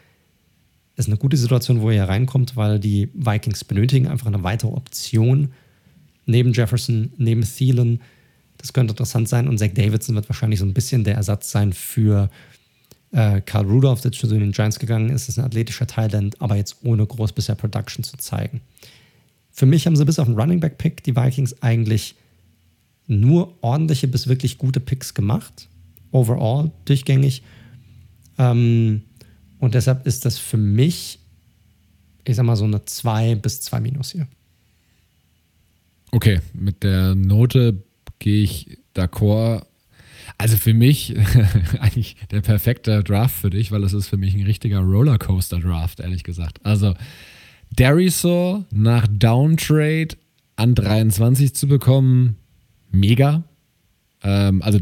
Ist eine gute Situation, wo er reinkommt, weil die Vikings benötigen einfach eine weitere Option. Neben Jefferson, neben Thielen. Das könnte interessant sein. Und Zach Davidson wird wahrscheinlich so ein bisschen der Ersatz sein für äh, Karl Rudolph, der zu den Giants gegangen ist. Ist ein athletischer Thailand, aber jetzt ohne groß bisher Production zu zeigen. Für mich haben sie bis auf den Running Back Pick die Vikings eigentlich nur ordentliche bis wirklich gute Picks gemacht overall durchgängig. Ähm, und deshalb ist das für mich, ich sag mal, so eine 2 bis 2 minus hier. Okay, mit der Note gehe ich d'accord. Also für mich eigentlich der perfekte Draft für dich, weil es ist für mich ein richtiger Rollercoaster-Draft, ehrlich gesagt. Also Darisaw nach Downtrade an 23 zu bekommen, mega. Ähm, also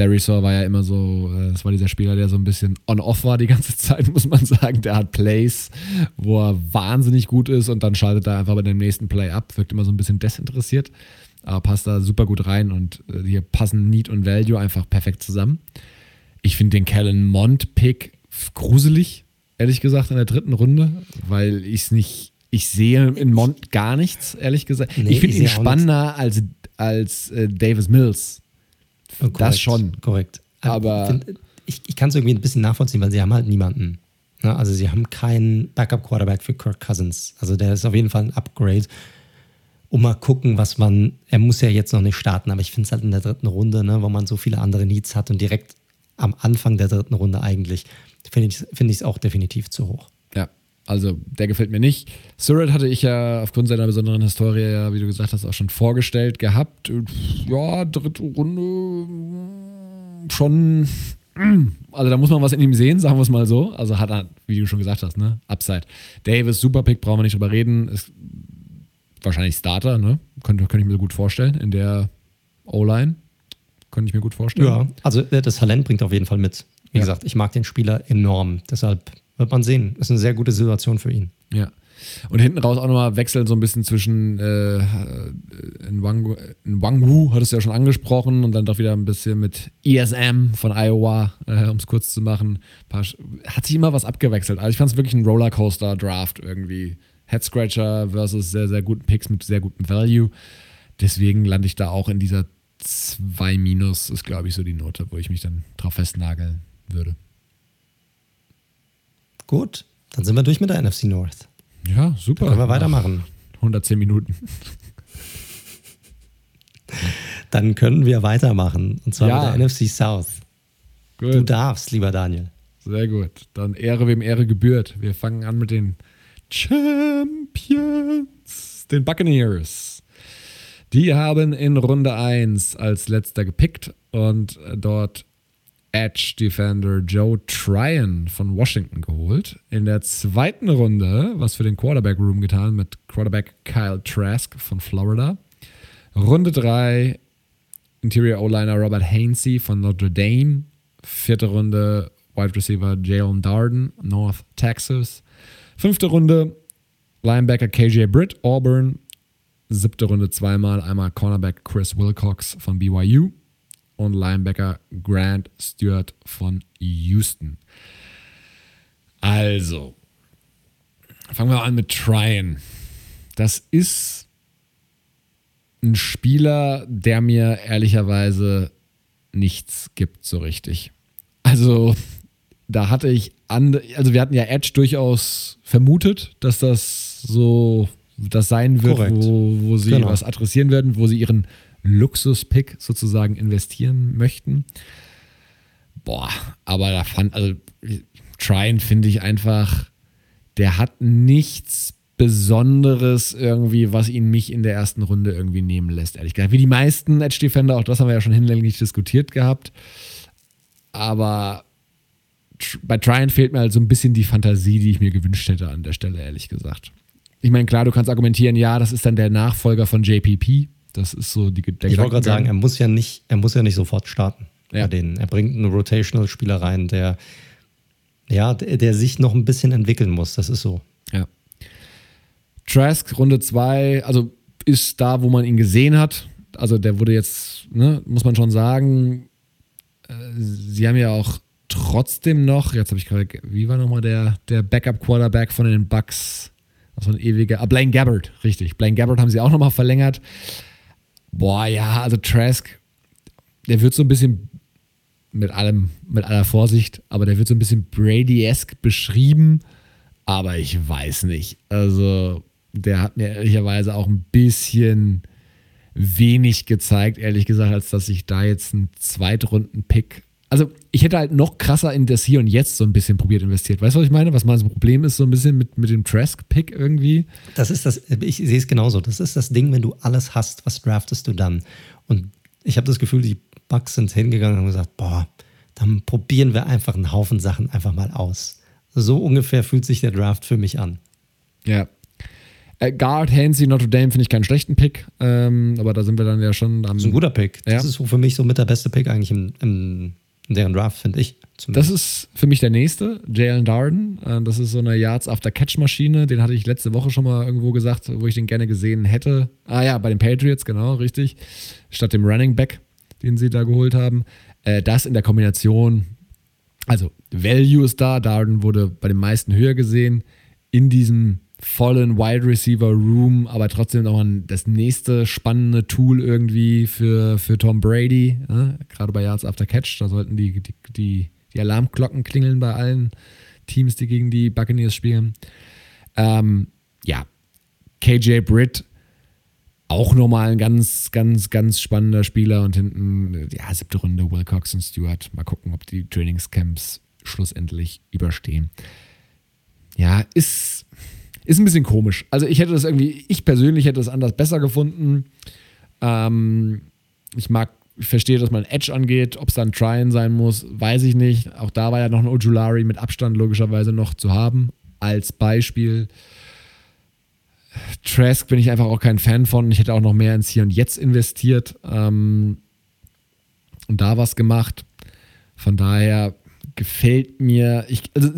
Derisor war ja immer so, äh, das war dieser Spieler, der so ein bisschen on-off war die ganze Zeit, muss man sagen. Der hat Plays, wo er wahnsinnig gut ist und dann schaltet er einfach bei dem nächsten Play ab. Wirkt immer so ein bisschen desinteressiert, aber passt da super gut rein und äh, hier passen Need und Value einfach perfekt zusammen. Ich finde den Kellen Mond-Pick gruselig, ehrlich gesagt, in der dritten Runde, weil ich es nicht, ich sehe in Mond gar nichts, ehrlich gesagt. Nee, ich finde ihn spannender als, als äh, Davis Mills Korrekt, das schon. Korrekt. Aber find, ich, ich kann es irgendwie ein bisschen nachvollziehen, weil sie haben halt niemanden. Ne? Also sie haben keinen Backup-Quarterback für Kirk Cousins. Also der ist auf jeden Fall ein Upgrade. Und mal gucken, was man, er muss ja jetzt noch nicht starten, aber ich finde es halt in der dritten Runde, ne, wo man so viele andere Needs hat und direkt am Anfang der dritten Runde eigentlich, finde ich es find auch definitiv zu hoch. Ja, also der gefällt mir nicht. Surratt hatte ich ja aufgrund seiner besonderen Historie, ja, wie du gesagt hast, auch schon vorgestellt gehabt. Ja, dritte Runde schon. Also da muss man was in ihm sehen, sagen wir es mal so. Also hat er, wie du schon gesagt hast, ne? Upside. Davis, super Pick, brauchen wir nicht drüber reden. Ist wahrscheinlich Starter, ne? Könnte, könnte ich mir gut vorstellen. In der O-Line. Könnte ich mir gut vorstellen. Ja, also das Talent bringt auf jeden Fall mit. Wie ja. gesagt, ich mag den Spieler enorm. Deshalb wird man sehen. Ist eine sehr gute Situation für ihn. Ja. Und hinten raus auch nochmal wechseln so ein bisschen zwischen äh, Nwangu, Nwangu, hattest du ja schon angesprochen, und dann doch wieder ein bisschen mit ESM von Iowa, äh, um es kurz zu machen. Hat sich immer was abgewechselt. Also ich fand es wirklich ein Rollercoaster-Draft irgendwie. Head Scratcher versus sehr, sehr guten Picks mit sehr gutem Value. Deswegen lande ich da auch in dieser 2 Minus, ist glaube ich so die Note, wo ich mich dann drauf festnageln würde. Gut, dann sind wir durch mit der NFC North. Ja, super. Dann können wir weitermachen. 110 Minuten. Dann können wir weitermachen. Und zwar ja. mit der NFC South. Gut. Du darfst, lieber Daniel. Sehr gut. Dann Ehre wem Ehre gebührt. Wir fangen an mit den Champions, den Buccaneers. Die haben in Runde 1 als letzter gepickt und dort Edge Defender Joe Tryon von Washington geholt. In der zweiten Runde, was für den Quarterback Room getan mit Quarterback Kyle Trask von Florida. Runde 3 Interior O-Liner Robert Hainsey von Notre Dame. Vierte Runde Wide Receiver Jalen Darden, North Texas. Fünfte Runde Linebacker KJ Britt, Auburn. Siebte Runde zweimal, einmal Cornerback Chris Wilcox von BYU und Linebacker Grant Stewart von Houston. Also, fangen wir an mit Tryon. Das ist ein Spieler, der mir ehrlicherweise nichts gibt so richtig. Also, da hatte ich, an, also wir hatten ja Edge durchaus vermutet, dass das so das sein wird, wo, wo sie genau. was adressieren werden, wo sie ihren Luxus-Pick sozusagen investieren möchten. Boah, aber da fand, also Tryon finde ich einfach, der hat nichts Besonderes irgendwie, was ihn mich in der ersten Runde irgendwie nehmen lässt, ehrlich gesagt. Wie die meisten Edge Defender, auch das haben wir ja schon hinlänglich diskutiert gehabt. Aber bei Tryon fehlt mir halt so ein bisschen die Fantasie, die ich mir gewünscht hätte an der Stelle, ehrlich gesagt. Ich meine, klar, du kannst argumentieren, ja, das ist dann der Nachfolger von JPP. Das ist so die, der Ich wollte gerade sagen, er muss ja nicht, er muss ja nicht sofort starten. Ja. Bei denen. Er bringt einen Rotational-Spieler rein, der, ja, der, der sich noch ein bisschen entwickeln muss. Das ist so. Ja. Trask, Runde 2, also ist da, wo man ihn gesehen hat. Also der wurde jetzt, ne, muss man schon sagen, äh, sie haben ja auch trotzdem noch, jetzt habe ich gerade, wie war nochmal der, der Backup-Quarterback von den Bucks? So ein ewiger, ah, Blaine Gabbard, richtig. Blaine Gabbard haben sie auch nochmal verlängert. Boah, ja, also Trask, der wird so ein bisschen mit allem, mit aller Vorsicht, aber der wird so ein bisschen Brady-esque beschrieben, aber ich weiß nicht. Also, der hat mir ehrlicherweise auch ein bisschen wenig gezeigt, ehrlich gesagt, als dass ich da jetzt einen Zweitrunden-Pick also ich hätte halt noch krasser in das Hier und Jetzt so ein bisschen probiert investiert. Weißt du, was ich meine? Was mein Problem ist, so ein bisschen mit, mit dem Trask-Pick irgendwie. Das ist das, ich sehe es genauso. Das ist das Ding, wenn du alles hast, was draftest du dann? Und ich habe das Gefühl, die Bugs sind hingegangen und haben gesagt, boah, dann probieren wir einfach einen Haufen Sachen einfach mal aus. So ungefähr fühlt sich der Draft für mich an. Ja. Äh, Guard, Hansy, Notre Dame finde ich keinen schlechten Pick, ähm, aber da sind wir dann ja schon am. Das ist ein guter Pick. Das ja. ist so für mich so mit der beste Pick eigentlich im, im deren Draft, finde ich. Zumindest. Das ist für mich der nächste, Jalen Darden. Äh, das ist so eine Yards After Catch Maschine. Den hatte ich letzte Woche schon mal irgendwo gesagt, wo ich den gerne gesehen hätte. Ah ja, bei den Patriots, genau, richtig. Statt dem Running Back, den sie da geholt haben. Äh, das in der Kombination, also Value ist da. Darden wurde bei den meisten höher gesehen. In diesem vollen Wide Receiver Room, aber trotzdem noch ein, das nächste spannende Tool irgendwie für, für Tom Brady, ne? gerade bei Yards After Catch. Da sollten die, die, die, die, Alarmglocken klingeln bei allen Teams, die gegen die Buccaneers spielen. Ähm, ja, KJ Britt, auch nochmal ein ganz, ganz, ganz spannender Spieler und hinten, ja, siebte Runde, Wilcox und Stewart. Mal gucken, ob die Trainingscamps schlussendlich überstehen. Ja, ist ist ein bisschen komisch. Also ich hätte das irgendwie, ich persönlich hätte das anders besser gefunden. Ähm, ich mag, ich verstehe, dass man Edge angeht. Ob es dann Tryon sein muss, weiß ich nicht. Auch da war ja noch ein Ojulari mit Abstand logischerweise noch zu haben. Als Beispiel. Trask bin ich einfach auch kein Fan von. Ich hätte auch noch mehr ins Hier und Jetzt investiert ähm, und da was gemacht. Von daher gefällt mir. Ich, also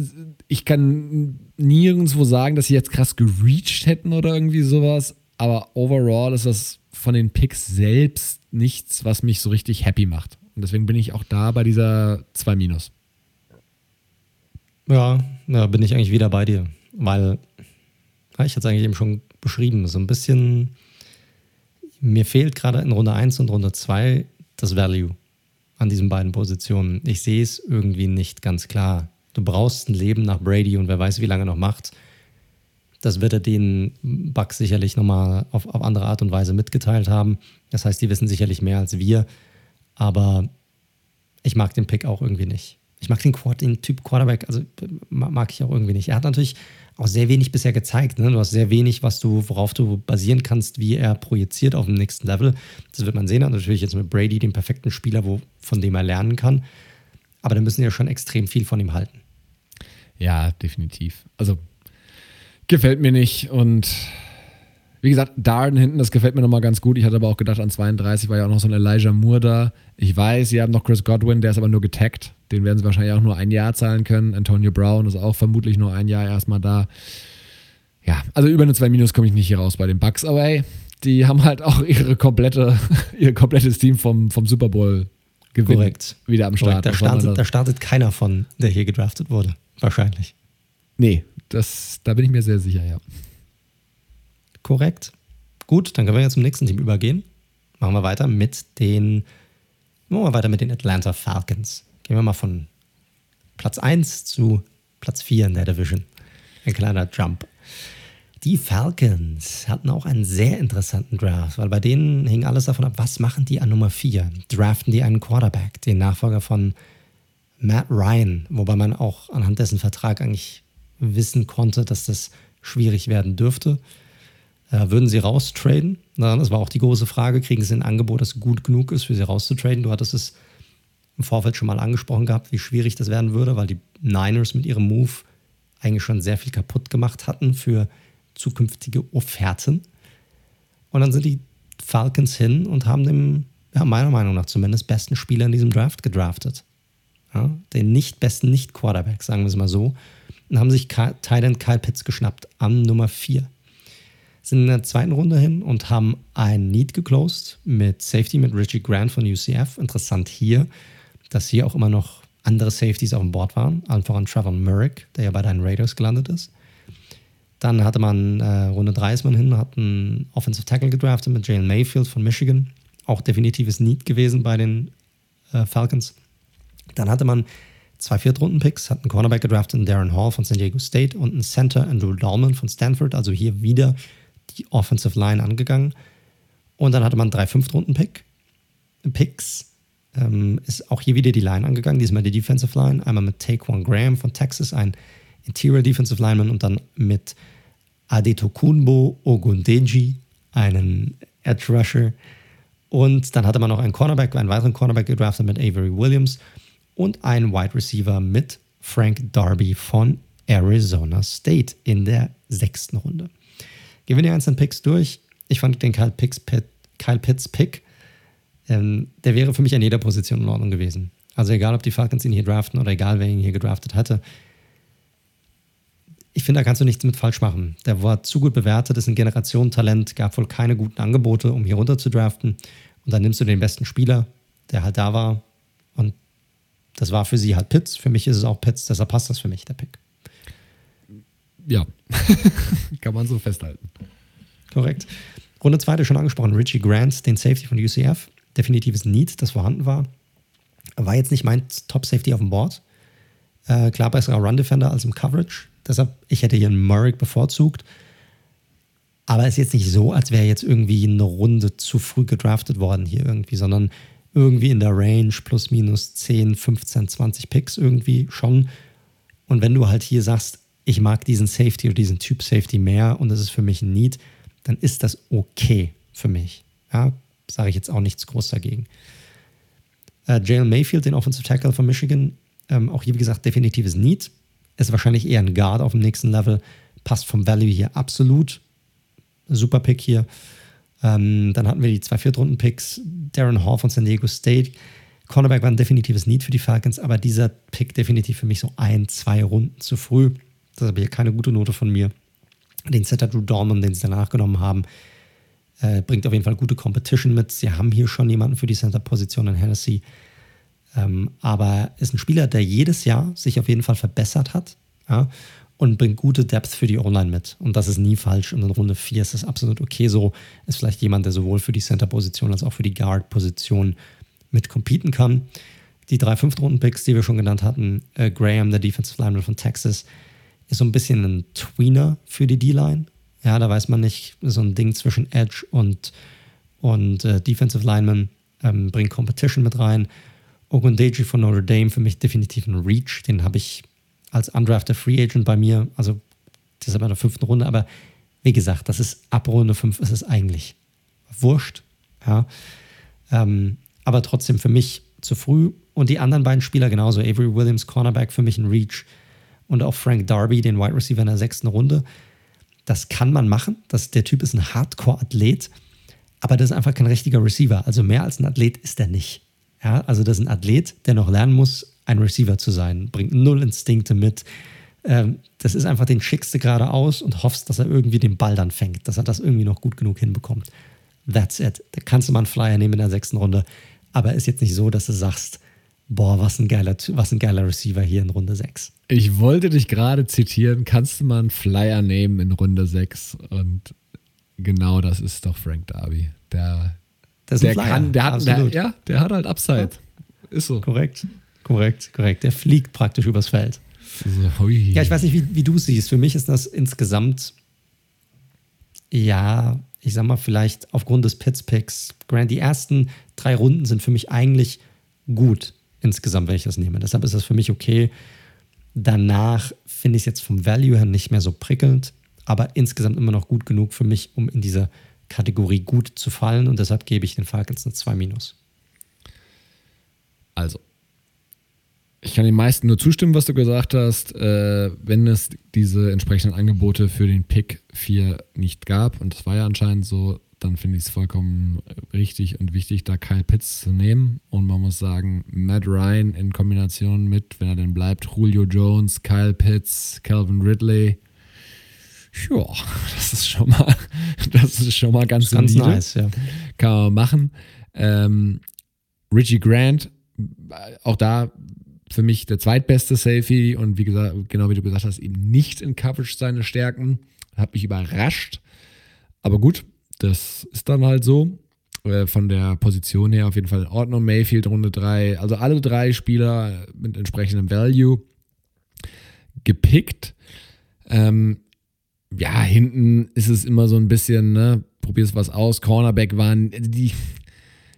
ich kann nirgendwo sagen, dass sie jetzt krass gereached hätten oder irgendwie sowas. Aber overall ist das von den Picks selbst nichts, was mich so richtig happy macht. Und deswegen bin ich auch da bei dieser 2 Minus. Ja, da bin ich eigentlich wieder bei dir. Weil, ich hatte es eigentlich eben schon beschrieben, so ein bisschen, mir fehlt gerade in Runde 1 und Runde 2 das Value an diesen beiden Positionen. Ich sehe es irgendwie nicht ganz klar. Du brauchst ein Leben nach Brady und wer weiß, wie lange noch macht. Das wird er den Bugs sicherlich nochmal auf, auf andere Art und Weise mitgeteilt haben. Das heißt, die wissen sicherlich mehr als wir. Aber ich mag den Pick auch irgendwie nicht. Ich mag den, Quad, den Typ Quarterback, also mag ich auch irgendwie nicht. Er hat natürlich auch sehr wenig bisher gezeigt. Ne? Du hast sehr wenig, was du, worauf du basieren kannst, wie er projiziert auf dem nächsten Level. Das wird man sehen. Und natürlich jetzt mit Brady den perfekten Spieler, wo, von dem er lernen kann. Aber da müssen ja schon extrem viel von ihm halten. Ja, definitiv. Also gefällt mir nicht und Wie gesagt, Darden hinten, das gefällt mir nochmal ganz gut. Ich hatte aber auch gedacht, an 32 war ja auch noch so ein Elijah Moore da. Ich weiß, sie haben noch Chris Godwin, der ist aber nur getaggt. Den werden sie wahrscheinlich auch nur ein Jahr zahlen können. Antonio Brown ist auch vermutlich nur ein Jahr erstmal da. Ja, also über eine 2 Minus komme ich nicht hier raus bei den Bucks, aber hey, die haben halt auch ihre komplette, ihr komplettes Team vom, vom Super Bowl Gewinn Korrekt. wieder am Start. Da startet, da startet keiner von, der hier gedraftet wurde. Wahrscheinlich. Nee, das, da bin ich mir sehr sicher, ja. Korrekt. Gut, dann können wir jetzt zum nächsten Team übergehen. Machen wir weiter mit den, machen wir weiter mit den Atlanta Falcons. Gehen wir mal von Platz 1 zu Platz 4 in der Division. Ein kleiner Jump. Die Falcons hatten auch einen sehr interessanten Draft, weil bei denen hing alles davon ab, was machen die an Nummer 4? Draften die einen Quarterback, den Nachfolger von Matt Ryan, wobei man auch anhand dessen Vertrag eigentlich wissen konnte, dass das schwierig werden dürfte. Äh, würden sie raustraden? Das war auch die große Frage. Kriegen sie ein Angebot, das gut genug ist, für sie rauszutraden? Du hattest es im Vorfeld schon mal angesprochen gehabt, wie schwierig das werden würde, weil die Niners mit ihrem Move eigentlich schon sehr viel kaputt gemacht hatten für zukünftige Offerten. Und dann sind die Falcons hin und haben den, ja, meiner Meinung nach zumindest, besten Spieler in diesem Draft gedraftet. Ja, den nicht besten Nicht-Quarterback, sagen wir es mal so. Und haben sich Titan Kyle Pitts geschnappt an Nummer 4. Sind in der zweiten Runde hin und haben ein Need geclosed mit Safety mit Richie Grant von UCF. Interessant hier, dass hier auch immer noch andere Safeties auf dem Board waren. Allen voran Trevor Murrick, der ja bei deinen Raiders gelandet ist. Dann hatte man äh, Runde 3 ist man hin, hat einen Offensive Tackle gedraftet mit Jalen Mayfield von Michigan. Auch definitives Need gewesen bei den äh, Falcons. Dann hatte man zwei Viertrunden-Picks, hat einen Cornerback gedraftet, in Darren Hall von San Diego State und einen Center, Andrew Dahlman von Stanford. Also hier wieder die Offensive Line angegangen. Und dann hatte man drei Fünftrunden-Pick, Picks. Ähm, ist auch hier wieder die Line angegangen, diesmal die Defensive Line. Einmal mit Taquan Graham von Texas, ein Interior Defensive Lineman und dann mit Adetokunbo Ogundeji, einen Edge Rusher. Und dann hatte man noch einen Cornerback, einen weiteren Cornerback gedraftet mit Avery Williams und einen Wide Receiver mit Frank Darby von Arizona State in der sechsten Runde. Wir die einzelnen Picks durch. Ich fand den Kyle, Pitts, Kyle Pitts Pick, ähm, der wäre für mich an jeder Position in Ordnung gewesen. Also egal, ob die Falcons ihn hier draften oder egal, wer ihn hier gedraftet hätte ich finde, da kannst du nichts mit falsch machen. Der war zu gut bewertet, ist ein Generationentalent, gab wohl keine guten Angebote, um hier runter zu draften. Und dann nimmst du den besten Spieler, der halt da war. Und das war für sie halt Pitts. Für mich ist es auch Pitts, deshalb passt das für mich, der Pick. Ja, kann man so festhalten. Korrekt. Runde 2 schon angesprochen, Richie Grant, den Safety von UCF. Definitives Need, das vorhanden war. War jetzt nicht mein Top-Safety auf dem Board. Äh, klar besserer Run-Defender als im Coverage. Deshalb, ich hätte hier einen Murray bevorzugt. Aber es ist jetzt nicht so, als wäre jetzt irgendwie eine Runde zu früh gedraftet worden hier irgendwie, sondern irgendwie in der Range plus minus 10, 15, 20 Picks irgendwie schon. Und wenn du halt hier sagst, ich mag diesen Safety oder diesen Typ Safety mehr und das ist für mich ein Need, dann ist das okay für mich. Ja, sage ich jetzt auch nichts groß dagegen. Äh, Jalen Mayfield, den Offensive Tackle von Michigan, ähm, auch hier, wie gesagt, definitives Need. Ist wahrscheinlich eher ein Guard auf dem nächsten Level. Passt vom Value hier absolut. Super Pick hier. Ähm, dann hatten wir die zwei Viertrunden-Picks. Darren Hall von San Diego State. Cornerback war ein definitives Need für die Falcons, aber dieser Pick definitiv für mich so ein, zwei Runden zu früh. Das ist aber hier keine gute Note von mir. Den Center Drew Dorman, den sie danach genommen haben, äh, bringt auf jeden Fall gute Competition mit. Sie haben hier schon jemanden für die Center-Position in Hennessy. Ähm, aber ist ein Spieler, der jedes Jahr sich auf jeden Fall verbessert hat ja, und bringt gute Depth für die Online mit. Und das ist nie falsch. Und in Runde 4 ist das absolut okay so. Ist vielleicht jemand, der sowohl für die Center-Position als auch für die Guard-Position mit competen kann. Die drei Fünftrunden-Picks, die wir schon genannt hatten, äh, Graham, der Defensive Lineman von Texas, ist so ein bisschen ein Tweener für die D-Line. Ja, da weiß man nicht, so ein Ding zwischen Edge und, und äh, Defensive Lineman ähm, bringt Competition mit rein Ogundeji von Notre Dame für mich definitiv ein Reach. Den habe ich als undrafted Free Agent bei mir, also das ist aber in der fünften Runde, aber wie gesagt, das ist ab Runde 5 ist es eigentlich wurscht. Ja. Ähm, aber trotzdem für mich zu früh. Und die anderen beiden Spieler genauso. Avery Williams, Cornerback, für mich ein Reach. Und auch Frank Darby, den Wide Receiver in der sechsten Runde. Das kann man machen. Das, der Typ ist ein Hardcore-Athlet, aber das ist einfach kein richtiger Receiver. Also mehr als ein Athlet ist er nicht. Ja, also das ist ein Athlet, der noch lernen muss, ein Receiver zu sein. Bringt null Instinkte mit. Ähm, das ist einfach den schickste geradeaus und hoffst, dass er irgendwie den Ball dann fängt, dass er das irgendwie noch gut genug hinbekommt. That's it. Da kannst du mal einen Flyer nehmen in der sechsten Runde, aber ist jetzt nicht so, dass du sagst, boah, was ein geiler, was ein geiler Receiver hier in Runde 6. Ich wollte dich gerade zitieren, kannst du mal einen Flyer nehmen in Runde 6 und genau das ist doch Frank Darby. Der, der kann, der hat, der, ja, der hat halt Upside. Ja. Ist so. Korrekt, korrekt, korrekt. Der fliegt praktisch übers Feld. Ja, ich weiß nicht, wie, wie du siehst. Für mich ist das insgesamt, ja, ich sag mal, vielleicht aufgrund des Pitts-Picks. Grant, die ersten drei Runden sind für mich eigentlich gut insgesamt, wenn ich das nehme. Deshalb ist das für mich okay. Danach finde ich es jetzt vom Value her nicht mehr so prickelnd, aber insgesamt immer noch gut genug für mich, um in diese Kategorie gut zu fallen und deshalb gebe ich den Falcons eine 2 minus. Also, ich kann den meisten nur zustimmen, was du gesagt hast. Äh, wenn es diese entsprechenden Angebote für den Pick 4 nicht gab, und das war ja anscheinend so, dann finde ich es vollkommen richtig und wichtig, da Kyle Pitts zu nehmen. Und man muss sagen, Matt Ryan in Kombination mit, wenn er denn bleibt, Julio Jones, Kyle Pitts, Calvin Ridley. Ja, das ist schon mal, das ist schon mal ganz, ganz nice, ja. Kann man machen. Ähm, Richie Grant, auch da für mich der zweitbeste Safety und wie gesagt, genau wie du gesagt hast, eben nicht in Coverage seine Stärken. Hat mich überrascht. Aber gut, das ist dann halt so. Äh, von der Position her auf jeden Fall in Ordnung. Mayfield Runde 3. Also alle drei Spieler mit entsprechendem Value gepickt. Ähm, ja, hinten ist es immer so ein bisschen, ne, probierst was aus. Cornerback waren die.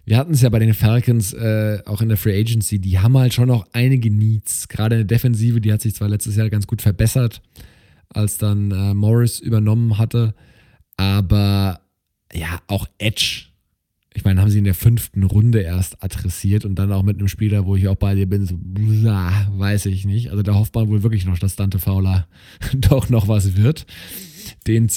Wir hatten es ja bei den Falcons äh, auch in der Free Agency, die haben halt schon noch einige Needs. Gerade in der Defensive, die hat sich zwar letztes Jahr ganz gut verbessert, als dann äh, Morris übernommen hatte. Aber ja, auch Edge. Ich meine, haben sie in der fünften Runde erst adressiert und dann auch mit einem Spieler, wo ich auch bei dir bin, so, blah, weiß ich nicht. Also da hofft man wohl wirklich noch, dass Dante Fowler doch noch was wird. Den,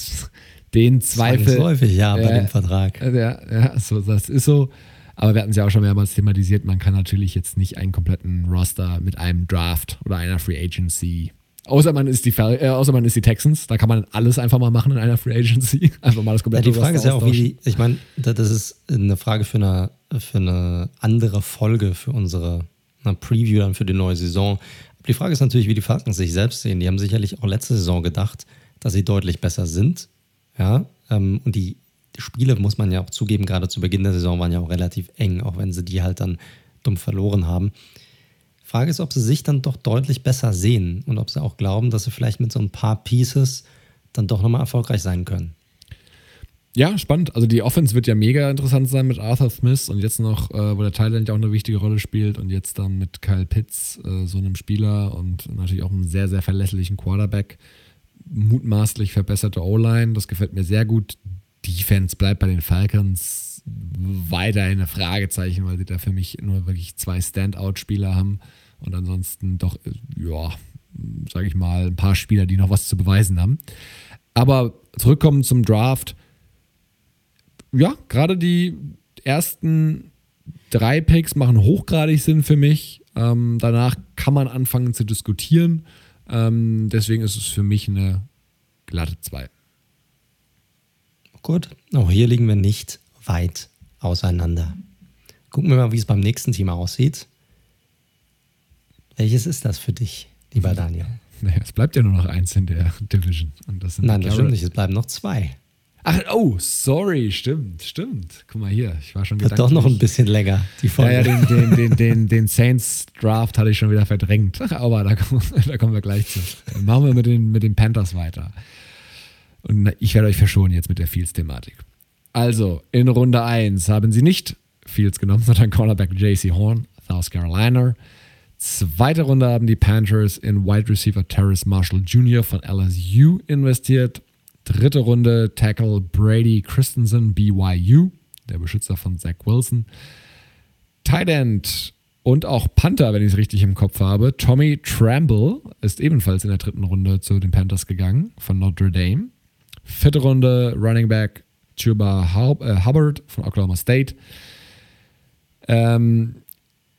den Zweifel. häufig, ja, bei dem Vertrag. Ja, ja, so, das ist so. Aber wir hatten es ja auch schon mehrmals thematisiert, man kann natürlich jetzt nicht einen kompletten Roster mit einem Draft oder einer Free Agency Außer man ist die, äh, außer man ist die Texans, da kann man alles einfach mal machen in einer Free Agency. Einfach mal das komplette ja, Die Frage ist ja auch, wie die, ich meine, das ist eine Frage für eine, für eine andere Folge, für unsere Preview dann für die neue Saison. Die Frage ist natürlich, wie die Falcons sich selbst sehen. Die haben sicherlich auch letzte Saison gedacht, dass sie deutlich besser sind. Ja, ähm, und die Spiele, muss man ja auch zugeben, gerade zu Beginn der Saison waren ja auch relativ eng, auch wenn sie die halt dann dumm verloren haben. Frage ist, ob sie sich dann doch deutlich besser sehen und ob sie auch glauben, dass sie vielleicht mit so ein paar Pieces dann doch nochmal erfolgreich sein können. Ja, spannend. Also die Offense wird ja mega interessant sein mit Arthur Smith und jetzt noch, äh, wo der Thailand ja auch eine wichtige Rolle spielt und jetzt dann mit Kyle Pitts, äh, so einem Spieler und natürlich auch einem sehr, sehr verlässlichen Quarterback. Mutmaßlich verbesserte O-Line, das gefällt mir sehr gut. Defense bleibt bei den Falcons weiterhin ein Fragezeichen, weil sie da für mich nur wirklich zwei Standout-Spieler haben und ansonsten doch, ja, sage ich mal, ein paar Spieler, die noch was zu beweisen haben. Aber zurückkommen zum Draft. Ja, gerade die ersten drei Picks machen hochgradig Sinn für mich. Ähm, danach kann man anfangen zu diskutieren. Ähm, deswegen ist es für mich eine glatte 2. Gut, auch hier liegen wir nicht weit auseinander. Gucken wir mal, wie es beim nächsten Thema aussieht. Welches ist das für dich, lieber Daniel? Naja, es bleibt ja nur noch eins in der Division. Das Nein, das stimmt nicht. Es bleiben noch zwei. Ach, oh, sorry, stimmt, stimmt. Guck mal hier, ich war schon Wird doch noch ein bisschen länger, die Folge. Ja, ja den, den, den, den, den Saints Draft hatte ich schon wieder verdrängt. Aber da kommen, da kommen wir gleich zu. Dann machen wir mit den, mit den Panthers weiter. Und ich werde euch verschonen jetzt mit der Fields-Thematik. Also, in Runde 1 haben sie nicht Fields genommen, sondern Cornerback JC Horn, South Carolina. Zweite Runde haben die Panthers in Wide Receiver Terrace Marshall Jr. von LSU investiert. Dritte Runde Tackle Brady Christensen, BYU, der Beschützer von Zach Wilson. Tight End und auch Panther, wenn ich es richtig im Kopf habe. Tommy Tramble ist ebenfalls in der dritten Runde zu den Panthers gegangen von Notre Dame. Vierte Runde Running Back Chuba äh, Hubbard von Oklahoma State. Ähm,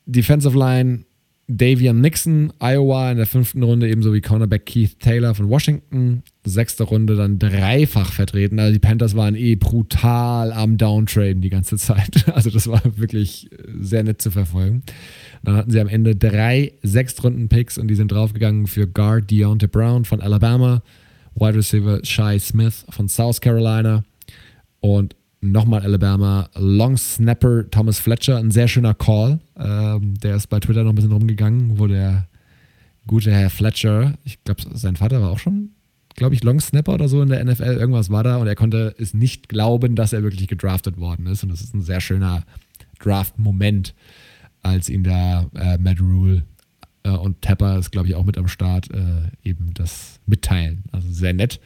Defensive Line Davian Nixon, Iowa in der fünften Runde, ebenso wie Cornerback Keith Taylor von Washington. Sechste Runde dann dreifach vertreten. Also die Panthers waren eh brutal am Downtraden die ganze Zeit. Also das war wirklich sehr nett zu verfolgen. Dann hatten sie am Ende drei Sechstrunden-Picks und die sind draufgegangen für Guard Deontay Brown von Alabama, Wide Receiver Shai Smith von South Carolina und nochmal Alabama, Long Snapper Thomas Fletcher, ein sehr schöner Call. Ähm, der ist bei Twitter noch ein bisschen rumgegangen, wo der gute Herr Fletcher, ich glaube, sein Vater war auch schon, glaube ich, Long Snapper oder so in der NFL, irgendwas war da und er konnte es nicht glauben, dass er wirklich gedraftet worden ist. Und das ist ein sehr schöner Draft-Moment, als ihn da äh, Matt Rule äh, und Tapper ist, glaube ich, auch mit am Start, äh, eben das mitteilen. Also sehr nett.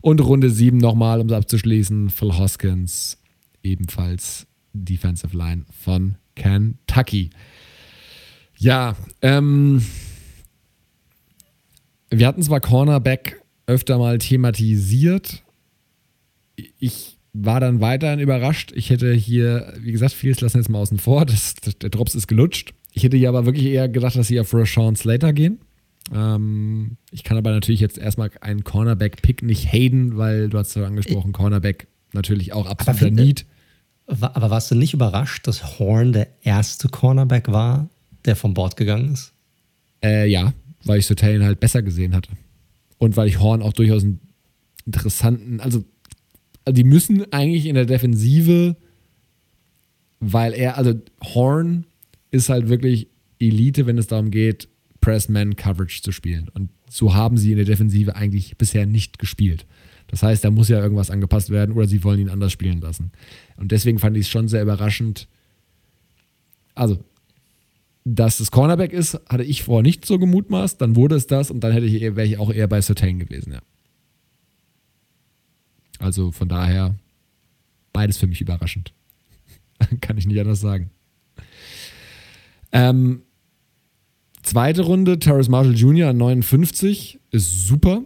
Und Runde 7 nochmal, um es abzuschließen, Phil Hoskins, ebenfalls Defensive Line von Kentucky. Ja, ähm, wir hatten zwar Cornerback öfter mal thematisiert. Ich war dann weiterhin überrascht. Ich hätte hier, wie gesagt, vieles lassen jetzt mal außen vor. Das, der Drops ist gelutscht. Ich hätte hier aber wirklich eher gedacht, dass sie auf Rashawn Slater gehen. Ähm, ich kann aber natürlich jetzt erstmal einen Cornerback-Pick nicht haten, weil du hast ja angesprochen, Cornerback natürlich auch absoluter aber Need. Aber warst du nicht überrascht, dass Horn der erste Cornerback war, der vom Bord gegangen ist? Äh, ja, weil ich Sotain halt besser gesehen hatte. Und weil ich Horn auch durchaus einen interessanten, also, also die müssen eigentlich in der Defensive, weil er, also Horn ist halt wirklich Elite, wenn es darum geht, Press-Man-Coverage zu spielen. Und so haben sie in der Defensive eigentlich bisher nicht gespielt. Das heißt, da muss ja irgendwas angepasst werden oder sie wollen ihn anders spielen lassen. Und deswegen fand ich es schon sehr überraschend. Also, dass es Cornerback ist, hatte ich vorher nicht so gemutmaßt. Dann wurde es das und dann hätte ich, wäre ich auch eher bei Certain gewesen, ja. Also von daher beides für mich überraschend. Kann ich nicht anders sagen. Ähm, Zweite Runde, Terrace Marshall Jr. 59, ist super.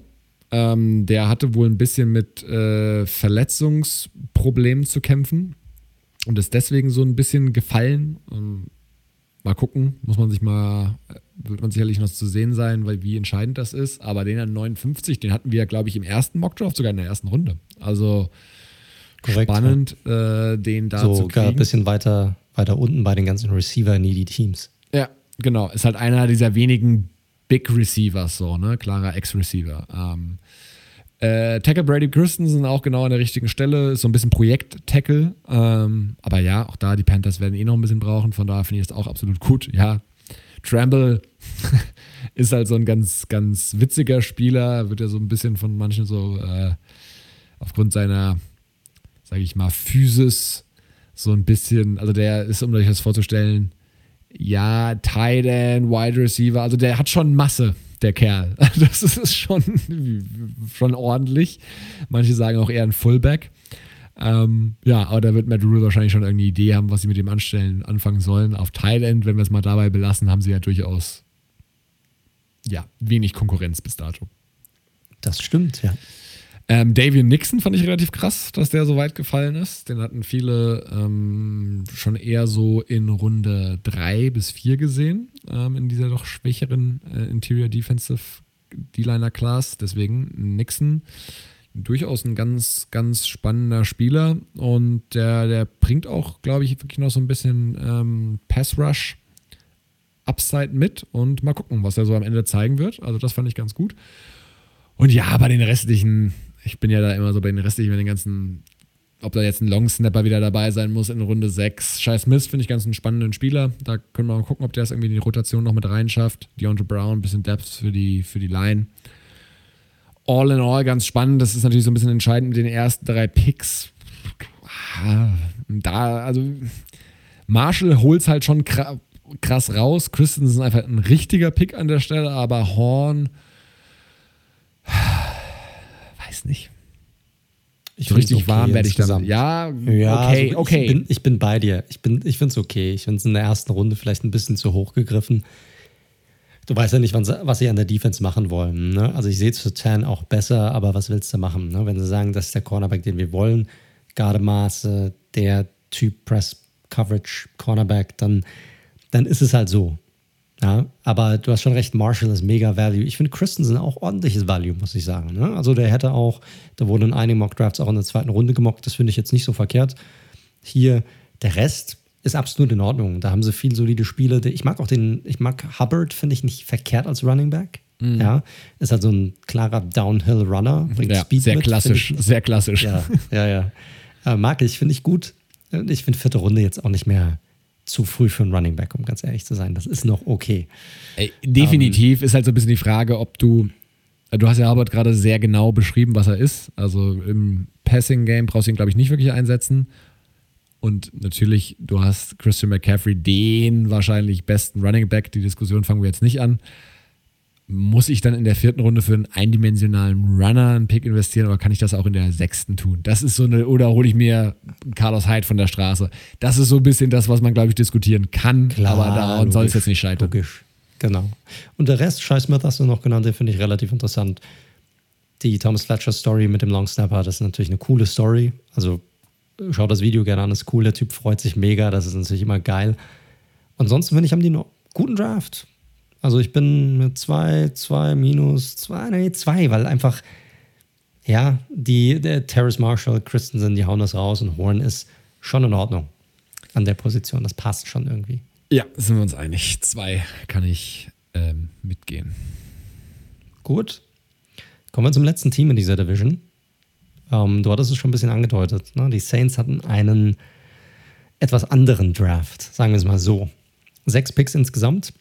Ähm, der hatte wohl ein bisschen mit äh, Verletzungsproblemen zu kämpfen und ist deswegen so ein bisschen gefallen. Und mal gucken, muss man sich mal, wird man sicherlich noch zu sehen sein, weil wie entscheidend das ist. Aber den an 59, den hatten wir, glaube ich, im ersten Mockdraft, sogar in der ersten Runde. Also Korrekt, spannend, ja. äh, den da so, zu kriegen. ein bisschen weiter, weiter unten bei den ganzen Receiver-Needy Teams. Ja, Genau, ist halt einer dieser wenigen Big Receivers, so, ne? Klarer Ex-Receiver. Ähm, äh, Tackle Brady Christensen auch genau an der richtigen Stelle, ist so ein bisschen Projekt-Tackle. Ähm, aber ja, auch da, die Panthers werden eh noch ein bisschen brauchen, von daher finde ich das auch absolut gut. Ja, Tramble ist halt so ein ganz, ganz witziger Spieler, wird ja so ein bisschen von manchen so äh, aufgrund seiner, sage ich mal, Physis so ein bisschen, also der ist, um euch das vorzustellen, ja, Tight End, Wide Receiver, also der hat schon Masse, der Kerl. Das ist schon, schon ordentlich. Manche sagen auch eher ein Fullback. Ähm, ja, aber da wird Matt Rule wahrscheinlich schon irgendeine Idee haben, was sie mit dem anstellen, anfangen sollen. Auf End, wenn wir es mal dabei belassen, haben sie ja durchaus ja, wenig Konkurrenz bis dato. Das stimmt, ja. Ähm, Davian Nixon fand ich relativ krass, dass der so weit gefallen ist. Den hatten viele ähm, schon eher so in Runde 3 bis 4 gesehen, ähm, in dieser doch schwächeren äh, Interior Defensive D-Liner Class. Deswegen Nixon durchaus ein ganz, ganz spannender Spieler und der, der bringt auch, glaube ich, wirklich noch so ein bisschen ähm, Pass Rush Upside mit und mal gucken, was er so am Ende zeigen wird. Also, das fand ich ganz gut. Und ja, bei den restlichen ich bin ja da immer so bei den restlichen, bei den ganzen, ob da jetzt ein Long Snapper wieder dabei sein muss in Runde 6. Scheiß Smith finde ich ganz einen spannenden Spieler. Da können wir mal gucken, ob der es irgendwie in die Rotation noch mit reinschafft. Deontay Brown, ein bisschen Depth für die, für die Line. All in all ganz spannend. Das ist natürlich so ein bisschen entscheidend mit den ersten drei Picks. Da, also Marshall holt es halt schon krass raus. Christensen ist einfach ein richtiger Pick an der Stelle, aber Horn nicht. Ich so richtig okay warm werde ich dann. Ja, ja okay, also okay. Ich bin, ich bin, bei dir. Ich, ich finde es okay. Ich finde es in der ersten Runde vielleicht ein bisschen zu hoch gegriffen. du weißt ja nicht, was sie an der Defense machen wollen. Ne? Also ich sehe zu Tan auch besser, aber was willst du machen? Ne? Wenn sie sagen, das ist der Cornerback, den wir wollen, Gardemaße, der Typ Press Coverage Cornerback, dann, dann ist es halt so. Ja, aber du hast schon recht, Marshall ist mega Value. Ich finde Christensen auch ordentliches Value, muss ich sagen. Ne? Also der hätte auch, da wurden einige Mock Drafts auch in der zweiten Runde gemockt, das finde ich jetzt nicht so verkehrt. Hier der Rest ist absolut in Ordnung. Da haben sie viele solide Spiele. Ich mag auch den, ich mag Hubbard, finde ich nicht verkehrt als Running Back. Mhm. Ja, ist halt so ein klarer Downhill-Runner. Ja, sehr mit, klassisch, ich, sehr klassisch. Ja, ja, ja. Äh, mag ich, finde ich gut. Ich finde vierte Runde jetzt auch nicht mehr zu früh für einen Running Back, um ganz ehrlich zu sein. Das ist noch okay. Ey, definitiv ähm, ist halt so ein bisschen die Frage, ob du, du hast ja Hubbard gerade sehr genau beschrieben, was er ist. Also im Passing-Game brauchst du ihn, glaube ich, nicht wirklich einsetzen. Und natürlich, du hast Christian McCaffrey, den wahrscheinlich besten Running Back. Die Diskussion fangen wir jetzt nicht an. Muss ich dann in der vierten Runde für einen eindimensionalen Runner einen Pick investieren oder kann ich das auch in der sechsten tun? Das ist so eine, oder hole ich mir Carlos Hyde von der Straße? Das ist so ein bisschen das, was man, glaube ich, diskutieren kann. Klar, aber daran soll es jetzt nicht scheitern. Logisch, genau. Und der Rest, Scheiß mir hast du noch genannt, den finde ich relativ interessant. Die Thomas Fletcher Story mit dem Long Snapper, das ist natürlich eine coole Story. Also Schaut das Video gerne an, ist cool. Der Typ freut sich mega, das ist natürlich immer geil. Ansonsten finde ich, haben die einen guten Draft. Also ich bin mit zwei, zwei minus zwei, nee, zwei, weil einfach, ja, die, der Terrace Marshall, Christensen, die hauen das raus und Horn ist schon in Ordnung an der Position. Das passt schon irgendwie. Ja, sind wir uns einig. Zwei kann ich ähm, mitgehen. Gut. Kommen wir zum letzten Team in dieser Division. Ähm, du hattest es schon ein bisschen angedeutet. Ne? Die Saints hatten einen etwas anderen Draft, sagen wir es mal so. Sechs Picks insgesamt.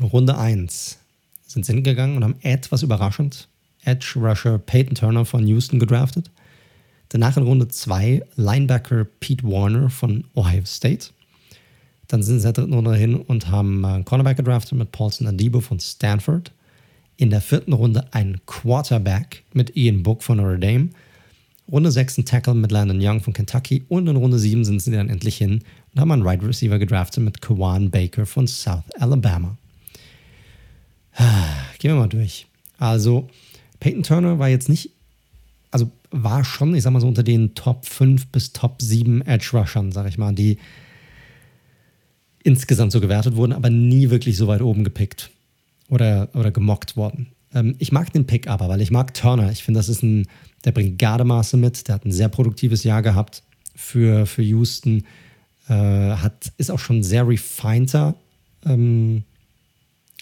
Runde 1 sind sie hingegangen und haben etwas überraschend Edge Rusher Peyton Turner von Houston gedraftet. Danach in Runde 2 Linebacker Pete Warner von Ohio State. Dann sind sie in der dritten Runde hin und haben einen Cornerback gedraftet mit Paulson Adibo von Stanford. In der vierten Runde einen Quarterback mit Ian Book von Notre Dame. Runde 6 ein Tackle mit Landon Young von Kentucky und in Runde 7 sind sie dann endlich hin und haben einen Right Receiver gedraftet mit Kawan Baker von South Alabama. Gehen wir mal durch. Also, Peyton Turner war jetzt nicht, also war schon, ich sag mal so, unter den Top 5 bis Top 7 Edge Rushern, sag ich mal, die insgesamt so gewertet wurden, aber nie wirklich so weit oben gepickt oder, oder gemockt worden. Ähm, ich mag den Pick aber, weil ich mag Turner. Ich finde, das ist ein der bringt Gardemaße mit. Der hat ein sehr produktives Jahr gehabt für, für Houston. Äh, hat, ist auch schon sehr refinter ähm,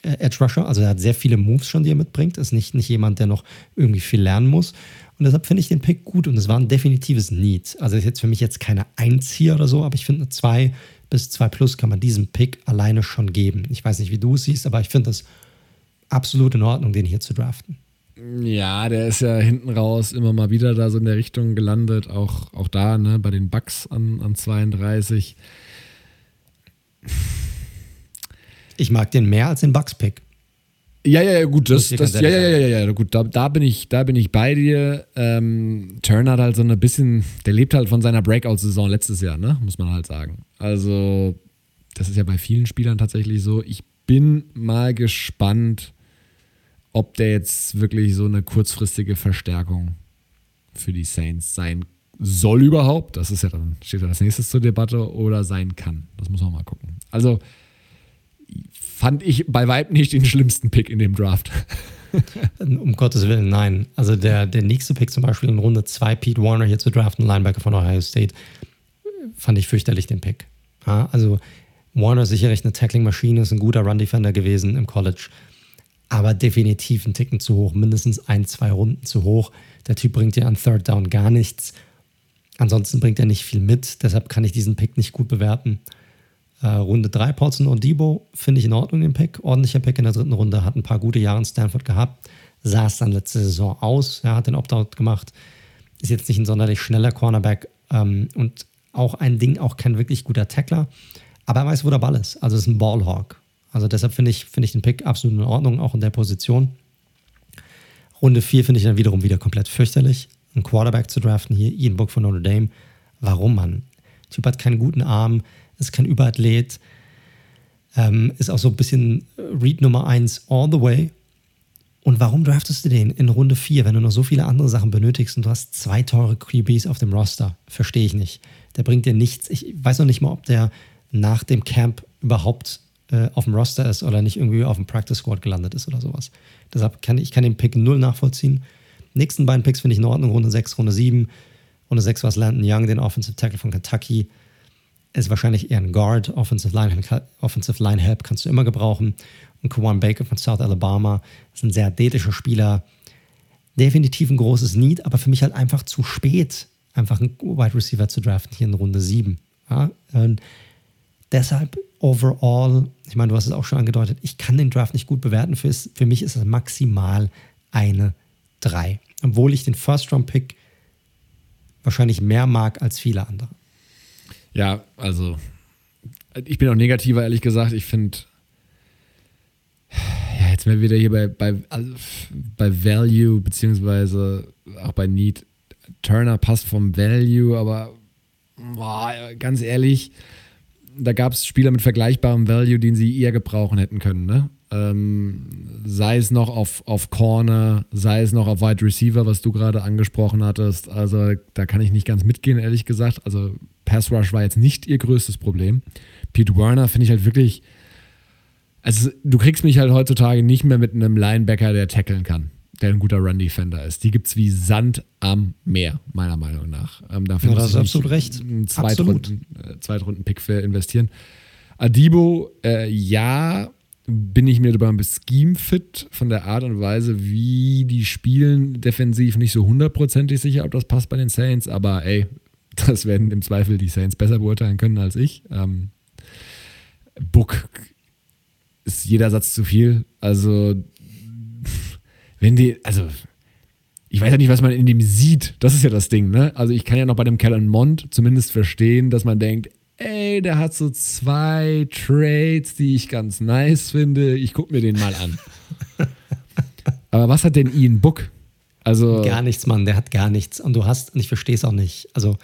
Edge Rusher. Also er hat sehr viele Moves schon, die er mitbringt. Ist nicht, nicht jemand, der noch irgendwie viel lernen muss. Und deshalb finde ich den Pick gut und es war ein definitives Need. Also ist jetzt für mich jetzt keine Eins hier oder so, aber ich finde eine 2 bis 2 plus kann man diesem Pick alleine schon geben. Ich weiß nicht, wie du es siehst, aber ich finde es absolut in Ordnung, den hier zu draften. Ja, der ist ja hinten raus immer mal wieder da so in der Richtung gelandet, auch, auch da, ne, bei den Bucks an, an 32. Ich mag den mehr als den Bucks-Pick. Ja, ja, ja, gut, das, das, ja, ja, ja, ja, ja, gut, da, da, bin ich, da bin ich bei dir. Ähm, Turner hat halt so ein bisschen, der lebt halt von seiner Breakout-Saison letztes Jahr, ne, muss man halt sagen. Also, das ist ja bei vielen Spielern tatsächlich so. Ich bin mal gespannt, ob der jetzt wirklich so eine kurzfristige Verstärkung für die Saints sein soll überhaupt. Das ist ja dann, steht ja als nächstes zur Debatte oder sein kann. Das muss man mal gucken. Also fand ich bei Weitem nicht den schlimmsten Pick in dem Draft. um Gottes Willen, nein. Also der, der nächste Pick zum Beispiel in Runde 2, Pete Warner hier zu draften, Linebacker von Ohio State, fand ich fürchterlich den Pick. Ja, also Warner sicherlich eine Tackling-Maschine, ist ein guter Run-Defender gewesen im College aber definitiv einen Ticken zu hoch, mindestens ein, zwei Runden zu hoch. Der Typ bringt dir an Third Down gar nichts. Ansonsten bringt er nicht viel mit, deshalb kann ich diesen Pick nicht gut bewerten. Äh, Runde 3, Paulson und Debo, finde ich in Ordnung den Pick. Ordentlicher Pick in der dritten Runde, hat ein paar gute Jahre in Stanford gehabt, es dann letzte Saison aus, er hat den Opt-out gemacht, ist jetzt nicht ein sonderlich schneller Cornerback ähm, und auch ein Ding, auch kein wirklich guter Tackler, aber er weiß, wo der Ball ist. Also ist ein Ballhawk. Also deshalb finde ich, find ich den Pick absolut in Ordnung, auch in der Position. Runde 4 finde ich dann wiederum wieder komplett fürchterlich. Einen Quarterback zu draften hier, Ian Book von Notre Dame. Warum, Mann? Typ hat keinen guten Arm, ist kein Überathlet. Ähm, ist auch so ein bisschen Read Nummer 1 all the way. Und warum draftest du den in Runde 4, wenn du noch so viele andere Sachen benötigst und du hast zwei teure QBs auf dem Roster? Verstehe ich nicht. Der bringt dir nichts. Ich weiß noch nicht mal, ob der nach dem Camp überhaupt äh, auf dem Roster ist oder nicht irgendwie auf dem Practice Squad gelandet ist oder sowas. Deshalb kann ich kann den Pick null nachvollziehen. Nächsten beiden Picks finde ich in Ordnung. Runde 6, Runde 7. Runde 6 war es Landon Young, den Offensive Tackle von Kentucky. Ist wahrscheinlich eher ein Guard. Offensive Line, Offensive Line Help kannst du immer gebrauchen. Und Kawan Baker von South Alabama ist ein sehr athletischer Spieler. Definitiv ein großes Need, aber für mich halt einfach zu spät, einfach einen Wide Receiver zu draften hier in Runde 7. Ja? deshalb overall, ich meine, du hast es auch schon angedeutet, ich kann den Draft nicht gut bewerten. Für, für mich ist es maximal eine 3. Obwohl ich den First-Round-Pick wahrscheinlich mehr mag als viele andere. Ja, also ich bin auch negativer, ehrlich gesagt. Ich finde, ja, jetzt werden wir wieder hier bei, bei, also bei Value, beziehungsweise auch bei Need. Turner passt vom Value, aber boah, ganz ehrlich, da gab es Spieler mit vergleichbarem Value, den sie eher gebrauchen hätten können. Ne? Ähm, sei es noch auf, auf Corner, sei es noch auf Wide Receiver, was du gerade angesprochen hattest. Also da kann ich nicht ganz mitgehen, ehrlich gesagt. Also Pass Rush war jetzt nicht ihr größtes Problem. Pete Werner finde ich halt wirklich. Also du kriegst mich halt heutzutage nicht mehr mit einem Linebacker, der tackeln kann der ein guter Run-Defender ist. Die gibt es wie Sand am Meer, meiner Meinung nach. Ähm, dafür ja, das ist absolut recht. Einen Zweitrunden, äh, Zweitrunden-Pick für investieren. Adibo, äh, ja, bin ich mir beim Scheme-Fit von der Art und Weise, wie die spielen, defensiv nicht so hundertprozentig sicher, ob das passt bei den Saints, aber ey, das werden im Zweifel die Saints besser beurteilen können als ich. Ähm, Book ist jeder Satz zu viel. Also wenn die, also ich weiß ja nicht, was man in dem sieht. Das ist ja das Ding, ne? Also ich kann ja noch bei dem Kellen Mond zumindest verstehen, dass man denkt, ey, der hat so zwei Trades, die ich ganz nice finde. Ich gucke mir den mal an. Aber was hat denn Ian Book? Also gar nichts, Mann. Der hat gar nichts. Und du hast, und ich verstehe es auch nicht. Also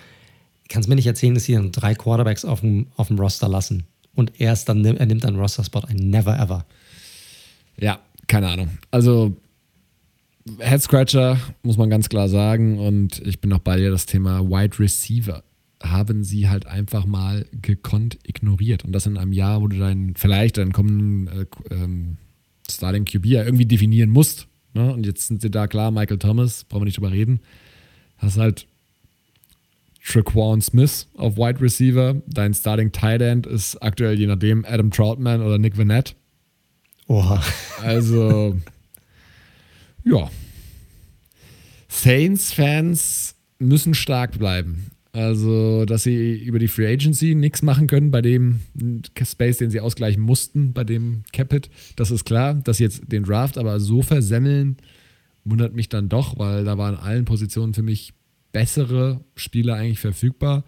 kannst mir nicht erzählen, dass sie drei Quarterbacks auf dem, auf dem Roster lassen. Und erst dann, er nimmt einen Roster-Spot ein. Never ever. Ja, keine Ahnung. Also Head Scratcher, muss man ganz klar sagen. Und ich bin noch bei dir, das Thema Wide Receiver haben sie halt einfach mal gekonnt ignoriert. Und das in einem Jahr, wo du deinen, vielleicht deinen kommenden äh, ähm, Starting QB ja irgendwie definieren musst. Ne? Und jetzt sind sie da klar, Michael Thomas, brauchen wir nicht drüber reden. Hast halt Traquan Smith auf Wide Receiver. Dein Starting Tight End ist aktuell je nachdem Adam Troutman oder Nick Vanette. Oha. Also ja. Saints-Fans müssen stark bleiben. Also, dass sie über die Free Agency nichts machen können bei dem Space, den sie ausgleichen mussten, bei dem Capit, das ist klar. Dass sie jetzt den Draft aber so versemmeln, wundert mich dann doch, weil da waren allen Positionen für mich bessere Spieler eigentlich verfügbar.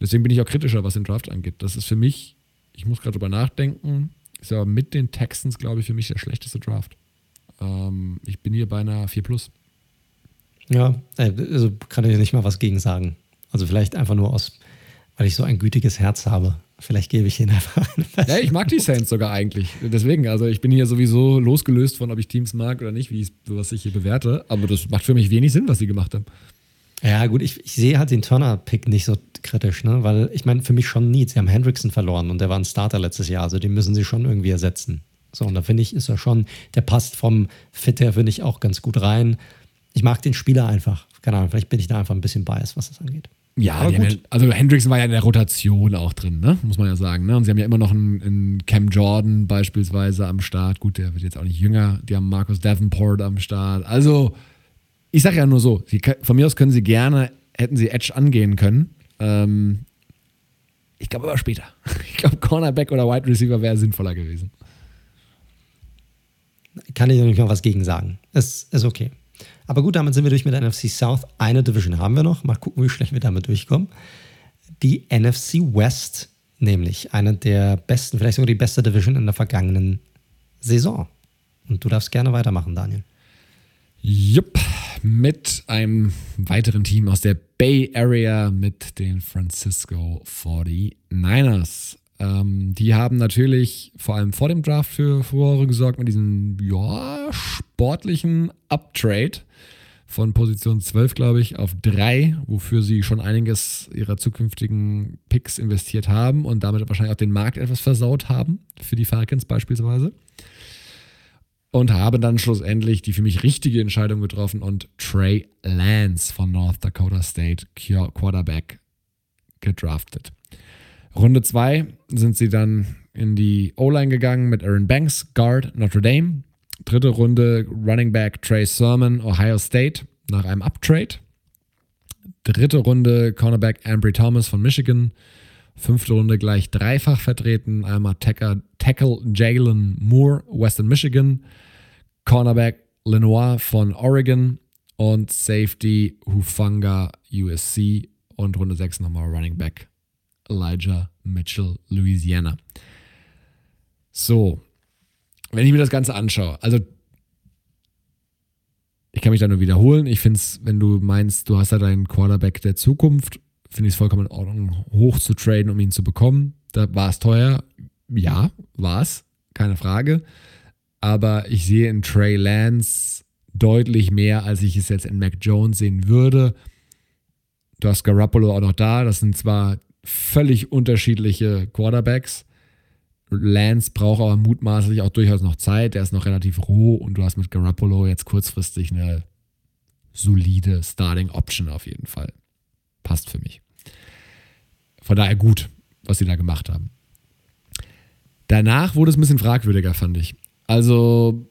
Deswegen bin ich auch kritischer, was den Draft angeht. Das ist für mich, ich muss gerade drüber nachdenken, ist aber mit den Texans, glaube ich, für mich der schlechteste Draft. Ähm, ich bin hier bei einer 4 Plus. Ja, äh, also kann ich nicht mal was gegen sagen. Also vielleicht einfach nur aus, weil ich so ein gütiges Herz habe. Vielleicht gebe ich ihnen einfach Ja, ich mag die Saints sogar eigentlich. Deswegen, also ich bin hier sowieso losgelöst von, ob ich Teams mag oder nicht, wie ich, was ich hier bewerte. Aber das macht für mich wenig Sinn, was sie gemacht haben. Ja, gut, ich, ich sehe halt den Turner-Pick nicht so kritisch, ne? Weil ich meine, für mich schon nie. Sie haben Hendrickson verloren und der war ein Starter letztes Jahr, also den müssen sie schon irgendwie ersetzen. So, und da finde ich, ist er schon, der passt vom Fit her, finde ich, auch ganz gut rein. Ich mag den Spieler einfach. Keine Ahnung, vielleicht bin ich da einfach ein bisschen biased, was das angeht. Ja, ja also Hendricks war ja in der Rotation auch drin, ne? muss man ja sagen. Ne? Und sie haben ja immer noch einen, einen, Cam Jordan beispielsweise am Start. Gut, der wird jetzt auch nicht jünger. Die haben Marcus Davenport am Start. Also, ich sage ja nur so, sie, von mir aus können sie gerne, hätten sie Edge angehen können. Ähm, ich glaube aber später. Ich glaube, Cornerback oder Wide Receiver wäre sinnvoller gewesen kann ich nicht mal was gegen sagen. Es ist okay. Aber gut, damit sind wir durch mit der NFC South. Eine Division haben wir noch. Mal gucken, wie schlecht wir damit durchkommen. Die NFC West, nämlich eine der besten, vielleicht sogar die beste Division in der vergangenen Saison. Und du darfst gerne weitermachen, Daniel. Jupp, mit einem weiteren Team aus der Bay Area mit den Francisco 49ers. Ähm, die haben natürlich vor allem vor dem Draft für Furore gesorgt mit diesem ja, sportlichen Uptrade von Position 12, glaube ich, auf 3, wofür sie schon einiges ihrer zukünftigen Picks investiert haben und damit wahrscheinlich auch den Markt etwas versaut haben, für die Falcons beispielsweise. Und haben dann schlussendlich die für mich richtige Entscheidung getroffen und Trey Lance von North Dakota State Quarterback gedraftet. Runde 2 sind sie dann in die O-Line gegangen mit Aaron Banks, Guard Notre Dame. Dritte Runde Running Back Trey Sermon, Ohio State, nach einem Uptrade. Dritte Runde Cornerback Ambry Thomas von Michigan. Fünfte Runde gleich dreifach vertreten. Einmal Tackle, Tackle Jalen Moore, Western Michigan. Cornerback Lenoir von Oregon. Und Safety Hufanga, USC. Und Runde 6 nochmal Running Back Elijah Mitchell, Louisiana. So, wenn ich mir das Ganze anschaue, also ich kann mich da nur wiederholen. Ich finde es, wenn du meinst, du hast da deinen Quarterback der Zukunft, finde ich es vollkommen in Ordnung, hoch zu traden, um ihn zu bekommen. Da war es teuer. Ja, war es. Keine Frage. Aber ich sehe in Trey Lance deutlich mehr, als ich es jetzt in Mac Jones sehen würde. Du hast Garoppolo auch noch da. Das sind zwar völlig unterschiedliche Quarterbacks. Lance braucht aber mutmaßlich auch durchaus noch Zeit. Der ist noch relativ roh und du hast mit Garoppolo jetzt kurzfristig eine solide Starting Option auf jeden Fall. Passt für mich. Von daher gut, was sie da gemacht haben. Danach wurde es ein bisschen fragwürdiger, fand ich. Also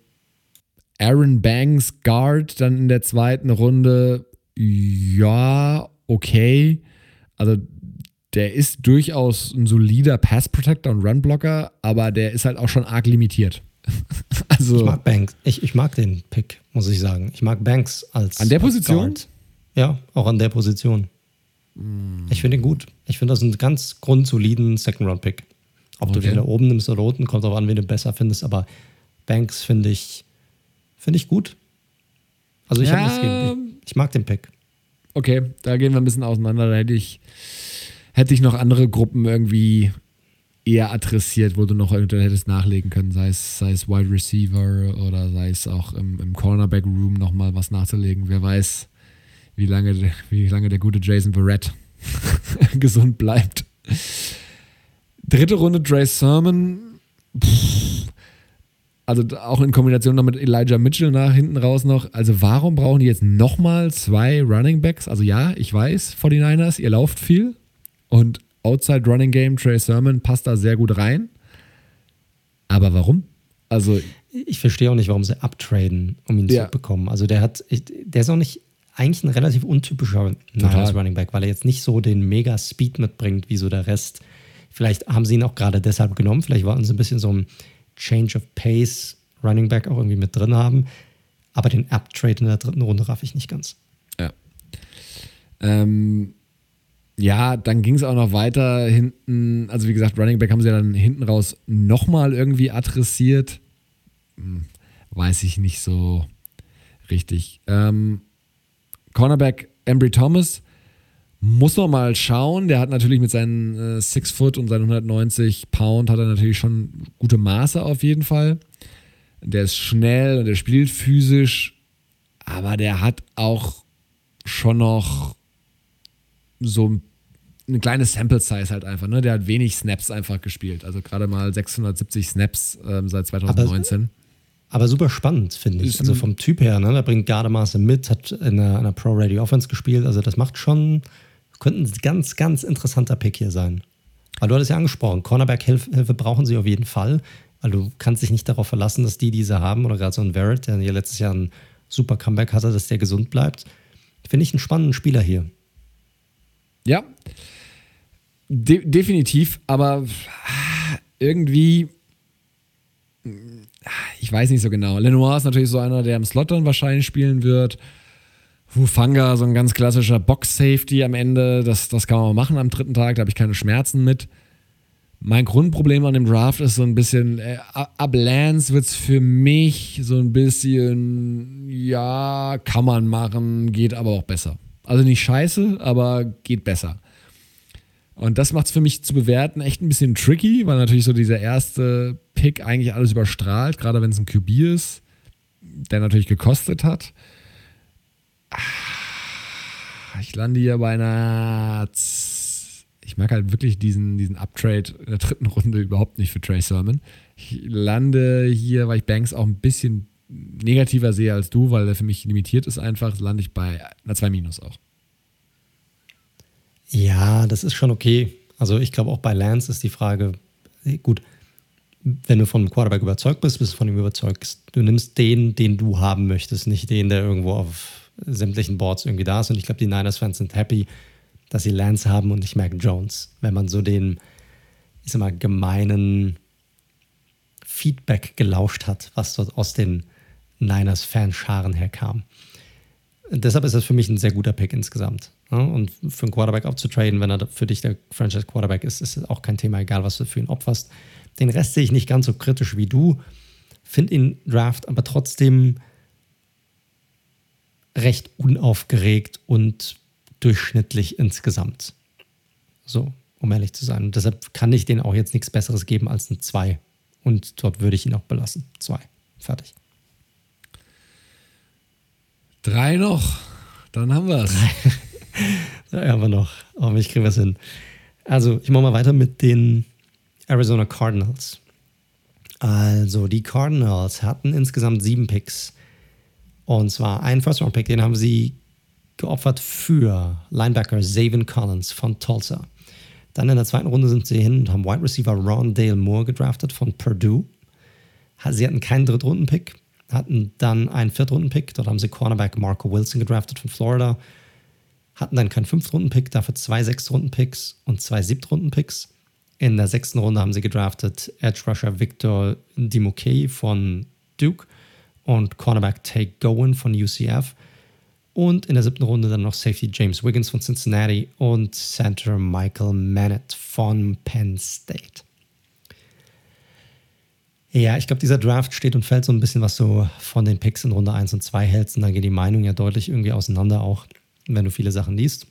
Aaron Banks Guard dann in der zweiten Runde, ja, okay. Also der ist durchaus ein solider Pass Protector und Run Blocker, aber der ist halt auch schon arg limitiert. also, ich mag Banks. Ich, ich mag den Pick, muss ich sagen. Ich mag Banks als. An der Position? Ja, auch an der Position. Mm. Ich finde ihn gut. Ich finde das einen ganz grundsoliden Second-Round-Pick. Ob okay. du den da oben nimmst oder unten, kommt auch an, wen du besser findest, aber Banks finde ich, find ich gut. Also ich, ja, das, ich, ich mag den Pick. Okay, da gehen wir ein bisschen auseinander. Da hätte ich hätte ich noch andere Gruppen irgendwie eher adressiert, wo du noch hättest nachlegen können, sei es, sei es Wide Receiver oder sei es auch im, im Cornerback Room nochmal was nachzulegen. Wer weiß, wie lange, wie lange der gute Jason Verrett gesund bleibt. Dritte Runde Dre Sermon. also auch in Kombination noch mit Elijah Mitchell nach hinten raus noch. Also warum brauchen die jetzt nochmal zwei Running Backs? Also ja, ich weiß, 49ers, ihr lauft viel. Und Outside Running Game, Trey Sermon passt da sehr gut rein. Aber warum? Also. Ich verstehe auch nicht, warum sie uptraden, um ihn ja. zu bekommen. Also der hat, der ist auch nicht eigentlich ein relativ untypischer Niners Running Back, weil er jetzt nicht so den mega Speed mitbringt, wie so der Rest. Vielleicht haben sie ihn auch gerade deshalb genommen. Vielleicht wollten sie ein bisschen so ein Change of Pace Running Back auch irgendwie mit drin haben. Aber den Uptrade in der dritten Runde raff ich nicht ganz. Ja. Ähm, ja, dann ging es auch noch weiter hinten. Also, wie gesagt, Running Back haben sie ja dann hinten raus nochmal irgendwie adressiert. Hm, weiß ich nicht so richtig. Ähm, Cornerback Embry Thomas muss man mal schauen. Der hat natürlich mit seinen äh, 6 Foot und seinen 190 Pound hat er natürlich schon gute Maße auf jeden Fall. Der ist schnell und der spielt physisch, aber der hat auch schon noch so eine kleine Sample Size halt einfach. Ne? Der hat wenig Snaps einfach gespielt. Also gerade mal 670 Snaps ähm, seit 2019. Aber, aber super spannend, finde ich. Also vom Typ her, ne? der bringt Gardemaße mit, hat in einer, einer Pro Radio Offense gespielt. Also das macht schon, könnte ein ganz, ganz interessanter Pick hier sein. Weil du hattest ja angesprochen, Cornerback-Hilfe brauchen sie auf jeden Fall. Weil du kannst dich nicht darauf verlassen, dass die diese haben. Oder gerade so ein Verrett, der ja letztes Jahr ein super Comeback hatte, dass der gesund bleibt. Finde ich einen spannenden Spieler hier. Ja, De definitiv, aber irgendwie, ich weiß nicht so genau. Lenoir ist natürlich so einer, der im Slot dann wahrscheinlich spielen wird. Wufanga, so ein ganz klassischer Box-Safety am Ende. Das, das kann man machen am dritten Tag, da habe ich keine Schmerzen mit. Mein Grundproblem an dem Draft ist so ein bisschen, äh, ab Lance wird es für mich so ein bisschen, ja, kann man machen, geht aber auch besser. Also nicht scheiße, aber geht besser. Und das macht es für mich zu bewerten echt ein bisschen tricky, weil natürlich so dieser erste Pick eigentlich alles überstrahlt, gerade wenn es ein QB ist, der natürlich gekostet hat. Ich lande hier bei einer. Ich mag halt wirklich diesen, diesen Uptrade in der dritten Runde überhaupt nicht für Trey Sermon. Ich lande hier, weil ich Banks auch ein bisschen negativer sehe als du, weil er für mich limitiert ist einfach, lande ich bei einer 2 Minus auch. Ja, das ist schon okay. Also ich glaube auch bei Lance ist die Frage, gut, wenn du von einem Quarterback überzeugt bist, bist du von ihm überzeugt. Du nimmst den, den du haben möchtest, nicht den, der irgendwo auf sämtlichen Boards irgendwie da ist. Und ich glaube, die Niners-Fans sind happy, dass sie Lance haben und nicht Mac Jones. Wenn man so den, ich sag mal, gemeinen Feedback gelauscht hat, was dort aus den Niners-Fanscharen herkam. Deshalb ist das für mich ein sehr guter Pick insgesamt. Und für einen Quarterback aufzutraden, wenn er für dich der Franchise-Quarterback ist, ist auch kein Thema, egal was du für ihn opferst. Den Rest sehe ich nicht ganz so kritisch wie du. Finde ihn Draft aber trotzdem recht unaufgeregt und durchschnittlich insgesamt. So, um ehrlich zu sein. Und deshalb kann ich denen auch jetzt nichts Besseres geben als ein 2. Und dort würde ich ihn auch belassen. 2. Fertig. Drei noch. Dann haben wir es. Drei haben wir noch. Aber ich kriege was hin. Also, ich mache mal weiter mit den Arizona Cardinals. Also, die Cardinals hatten insgesamt sieben Picks. Und zwar einen First-Round-Pick, den haben sie geopfert für Linebacker Zavin Collins von Tulsa. Dann in der zweiten Runde sind sie hin und haben Wide Receiver Ron Dale Moore gedraftet von Purdue. Sie hatten keinen Drittrunden-Pick, hatten dann einen Viertrunden-Pick. Dort haben sie Cornerback Marco Wilson gedraftet von Florida. Hatten dann keinen Fünftrunden-Pick, dafür zwei Sechstrunden-Picks und zwei Siebtrunden-Picks. In der sechsten Runde haben sie gedraftet Edge Rusher Victor Dimokey von Duke und Cornerback Take Gowen von UCF. Und in der siebten Runde dann noch Safety James Wiggins von Cincinnati und Center Michael Mannett von Penn State. Ja, ich glaube, dieser Draft steht und fällt so ein bisschen, was du von den Picks in Runde 1 und 2 hältst. Und dann gehen die Meinungen ja deutlich irgendwie auseinander, auch wenn du viele Sachen liest.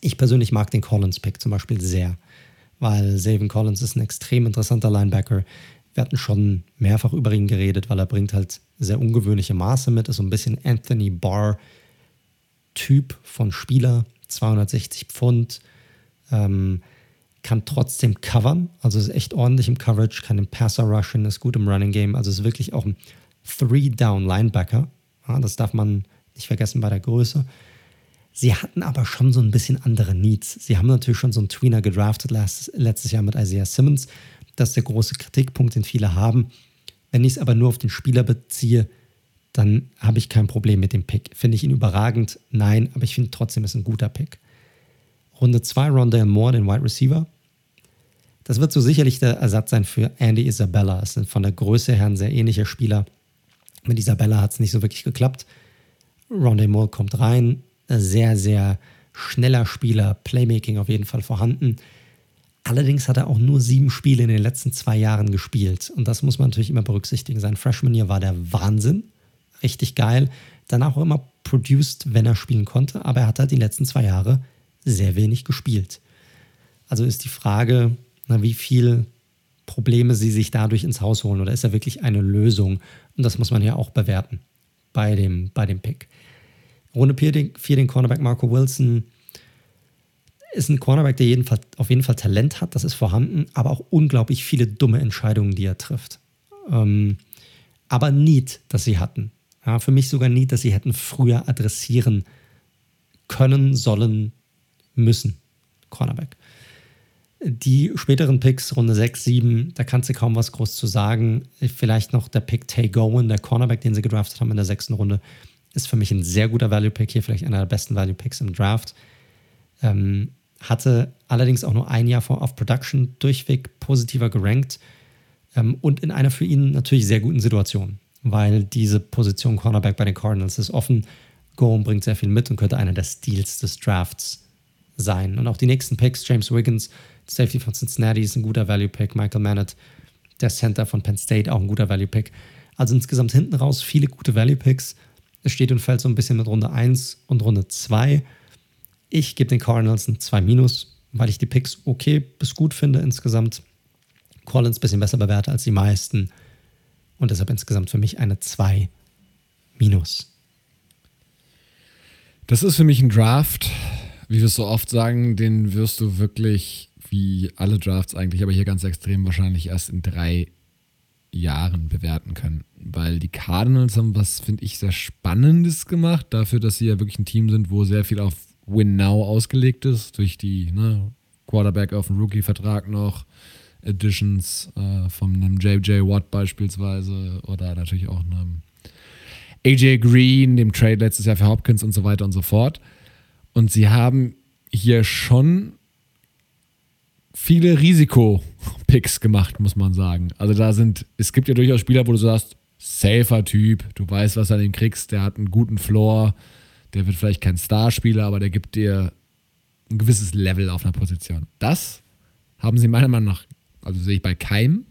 Ich persönlich mag den Collins-Pick zum Beispiel sehr, weil Savin Collins ist ein extrem interessanter Linebacker. Wir hatten schon mehrfach über ihn geredet, weil er bringt halt sehr ungewöhnliche Maße mit, ist so ein bisschen Anthony Barr-Typ von Spieler, 260 Pfund. Ähm, kann trotzdem covern, also ist echt ordentlich im Coverage, kann im Passer rushen, ist gut im Running Game, also ist wirklich auch ein Three-Down-Linebacker. Ja, das darf man nicht vergessen bei der Größe. Sie hatten aber schon so ein bisschen andere Needs. Sie haben natürlich schon so einen Tweener gedraftet letztes Jahr mit Isaiah Simmons. Das ist der große Kritikpunkt, den viele haben. Wenn ich es aber nur auf den Spieler beziehe, dann habe ich kein Problem mit dem Pick. Finde ich ihn überragend? Nein, aber ich finde trotzdem, ist ein guter Pick. Runde 2, Rondale Moore, den Wide Receiver. Das wird so sicherlich der Ersatz sein für Andy Isabella. Das sind von der Größe her ein sehr ähnlicher Spieler. Mit Isabella hat es nicht so wirklich geklappt. Rondale Moore kommt rein. Sehr, sehr schneller Spieler. Playmaking auf jeden Fall vorhanden. Allerdings hat er auch nur sieben Spiele in den letzten zwei Jahren gespielt. Und das muss man natürlich immer berücksichtigen. Sein Freshman-Year war der Wahnsinn. Richtig geil. Danach auch immer produced, wenn er spielen konnte. Aber er hat halt die letzten zwei Jahre sehr wenig gespielt. Also ist die Frage, na, wie viel Probleme sie sich dadurch ins Haus holen oder ist er wirklich eine Lösung? Und das muss man ja auch bewerten bei dem, bei dem Pick. Runde 4 den, den Cornerback Marco Wilson ist ein Cornerback, der jeden Fall, auf jeden Fall Talent hat, das ist vorhanden, aber auch unglaublich viele dumme Entscheidungen, die er trifft. Ähm, aber Need, das sie hatten. Ja, für mich sogar Need, dass sie hätten früher adressieren können, sollen, müssen. Cornerback. Die späteren Picks, Runde 6, 7, da kannst du kaum was groß zu sagen. Vielleicht noch der Pick Tay Gowan, der Cornerback, den sie gedraftet haben in der sechsten Runde, ist für mich ein sehr guter Value-Pick hier, vielleicht einer der besten Value-Picks im Draft. Ähm, hatte allerdings auch nur ein Jahr vor auf Production durchweg positiver gerankt ähm, und in einer für ihn natürlich sehr guten Situation, weil diese Position Cornerback bei den Cardinals ist offen. Gowan bringt sehr viel mit und könnte einer der Steals des Drafts sein. Und auch die nächsten Picks, James Wiggins, Safety von Cincinnati ist ein guter Value-Pick, Michael Mannett, der Center von Penn State, auch ein guter Value-Pick. Also insgesamt hinten raus viele gute Value-Picks. Es steht und fällt so ein bisschen mit Runde 1 und Runde 2. Ich gebe den Cardinals ein 2 minus. weil ich die Picks okay bis gut finde insgesamt. Collins ein bisschen besser bewerte als die meisten. Und deshalb insgesamt für mich eine 2 minus. Das ist für mich ein Draft, wie wir es so oft sagen, den wirst du wirklich, wie alle Drafts eigentlich, aber hier ganz extrem wahrscheinlich erst in drei Jahren bewerten können. Weil die Cardinals haben was, finde ich, sehr Spannendes gemacht, dafür, dass sie ja wirklich ein Team sind, wo sehr viel auf Win Now ausgelegt ist, durch die ne, Quarterback auf dem Rookie-Vertrag noch, Editions äh, von einem JJ Watt beispielsweise oder natürlich auch einem AJ Green, dem Trade letztes Jahr für Hopkins und so weiter und so fort. Und sie haben hier schon viele Risiko-Picks gemacht, muss man sagen. Also da sind, es gibt ja durchaus Spieler, wo du sagst, safer Typ, du weißt, was du an ihm kriegst, der hat einen guten Floor, der wird vielleicht kein Starspieler, aber der gibt dir ein gewisses Level auf einer Position. Das haben sie meiner Meinung nach, also sehe ich bei keinem.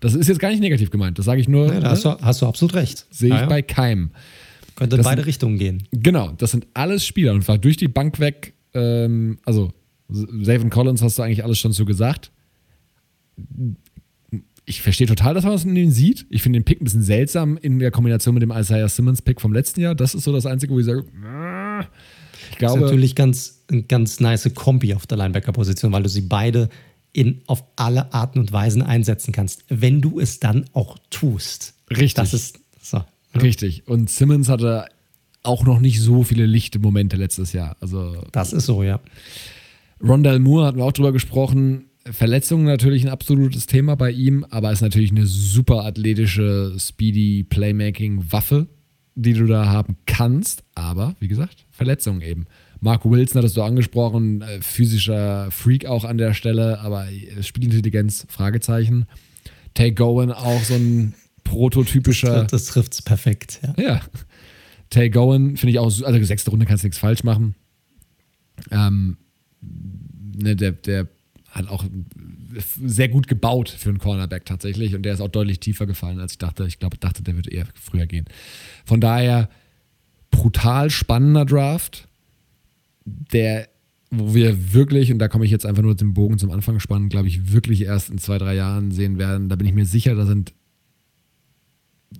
Das ist jetzt gar nicht negativ gemeint, das sage ich nur. Ja, da hast, du, hast du absolut recht. Sehe ich Ja, ja. bei keinem. Könnte in beide sind- Richtungen gehen. Genau, das sind alles Spieler und zwar durch die Bank weg. Ähm, also, Savin Collins hast du eigentlich alles schon so gesagt. Ich verstehe total, dass man das in dem sieht. Ich finde den Pick ein bisschen seltsam in der Kombination mit dem Isaiah Simmons Pick vom letzten Jahr. Das ist so das Einzige, wo ich sage, äh, ich Das ist glaube, natürlich ganz, ein ganz nice Kombi auf der Linebacker-Position, weil du sie beide in, auf alle Arten und Weisen einsetzen kannst, wenn du es dann auch tust. Richtig. Das ist so. Richtig. Und Simmons hatte auch noch nicht so viele lichte Momente letztes Jahr. Also Das ist so, ja. Rondell Moore hatten wir auch drüber gesprochen. Verletzungen natürlich ein absolutes Thema bei ihm, aber ist natürlich eine super athletische, speedy Playmaking-Waffe, die du da haben kannst. Aber, wie gesagt, Verletzungen eben. Mark Wilson hattest du angesprochen, äh, physischer Freak auch an der Stelle, aber äh, Spielintelligenz, Fragezeichen. Tay Gowan auch so ein prototypischer. Das trifft es perfekt, ja. Ja. Tay Gowan finde ich auch, also sechste Runde kannst du nichts falsch machen. Ähm, ne, der, der hat auch sehr gut gebaut für einen Cornerback tatsächlich und der ist auch deutlich tiefer gefallen, als ich dachte. Ich glaube, dachte, der wird eher früher gehen. Von daher brutal spannender Draft, der, wo wir wirklich, und da komme ich jetzt einfach nur den Bogen zum Anfang spannen, glaube ich, wirklich erst in zwei, drei Jahren sehen werden. Da bin ich mir sicher, da sind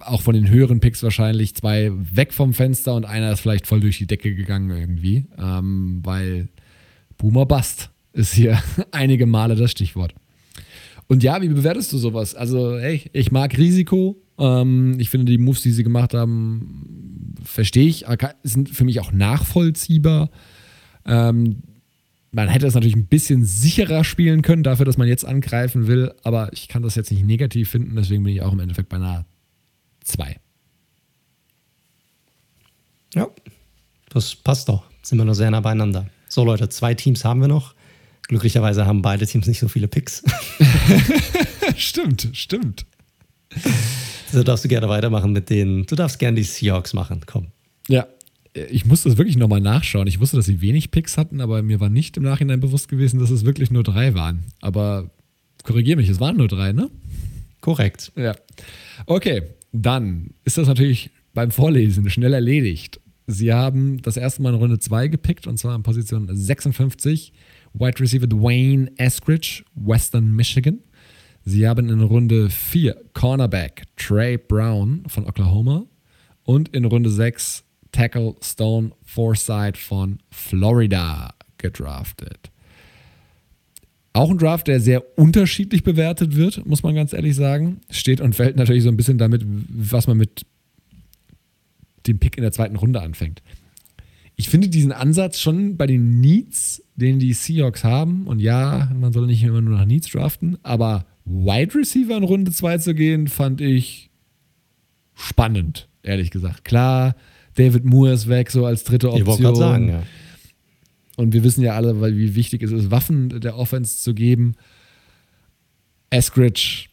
auch von den höheren Picks wahrscheinlich zwei weg vom Fenster und einer ist vielleicht voll durch die Decke gegangen irgendwie, ähm, weil Boomer Bust ist hier einige Male das Stichwort. Und ja, wie bewertest du sowas? Also, hey, ich mag Risiko. Ähm, ich finde, die Moves, die sie gemacht haben, verstehe ich, sind für mich auch nachvollziehbar. Ähm, man hätte es natürlich ein bisschen sicherer spielen können, dafür, dass man jetzt angreifen will, aber ich kann das jetzt nicht negativ finden, deswegen bin ich auch im Endeffekt bei einer 2. Ja, das passt doch. Sind wir noch sehr nah beieinander. So, Leute, zwei Teams haben wir noch. Glücklicherweise haben beide Teams nicht so viele Picks. stimmt, stimmt. Also darfst du gerne weitermachen mit denen. Du darfst gerne die Seahawks machen. Komm. Ja, ich musste das wirklich nochmal nachschauen. Ich wusste, dass sie wenig Picks hatten, aber mir war nicht im Nachhinein bewusst gewesen, dass es wirklich nur drei waren. Aber korrigier mich, es waren nur drei, ne? Korrekt. Ja. Okay, dann ist das natürlich beim Vorlesen schnell erledigt. Sie haben das erste Mal in Runde 2 gepickt und zwar in Position 56. Wide Receiver Dwayne Eskridge, Western Michigan. Sie haben in Runde 4 Cornerback Trey Brown von Oklahoma und in Runde 6 Tackle Stone Forsythe von Florida gedraftet. Auch ein Draft, der sehr unterschiedlich bewertet wird, muss man ganz ehrlich sagen. Steht und fällt natürlich so ein bisschen damit, was man mit dem Pick in der zweiten Runde anfängt. Ich finde diesen Ansatz schon bei den Needs, den die Seahawks haben, und ja, man soll nicht immer nur nach Needs draften, aber Wide Receiver in Runde 2 zu gehen, fand ich spannend, ehrlich gesagt. Klar, David Moore ist weg, so als dritte Ich wollte Option. gerade sagen, ja. Und wir wissen ja alle, weil wie wichtig es ist, Waffen der Offense zu geben. Eskridge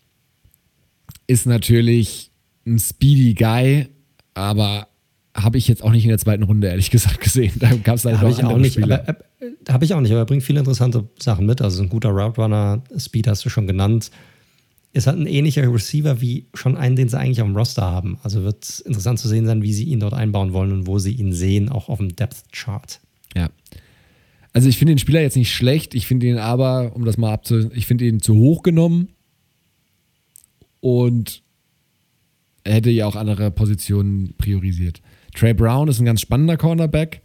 ist natürlich ein speedy Guy, aber habe ich jetzt auch nicht in der zweiten Runde, ehrlich gesagt, gesehen. Da gab es leider Habe noch ich auch andere nicht. Spieler. Aber, äh, habe ich auch nicht, aber er bringt viele interessante Sachen mit. Also ein guter Route Runner, Speed hast du schon genannt. Ist halt ein ähnlicher Receiver wie schon einen, den sie eigentlich auf dem Roster haben. Also wird interessant zu sehen sein, wie sie ihn dort einbauen wollen und wo sie ihn sehen, auch auf dem Depth Chart. Ja. Also ich finde den Spieler jetzt nicht schlecht, ich finde ihn aber, um das mal abzu, ich finde ihn zu hoch genommen und er hätte ja auch andere Positionen priorisiert. Trey Brown ist ein ganz spannender Cornerback,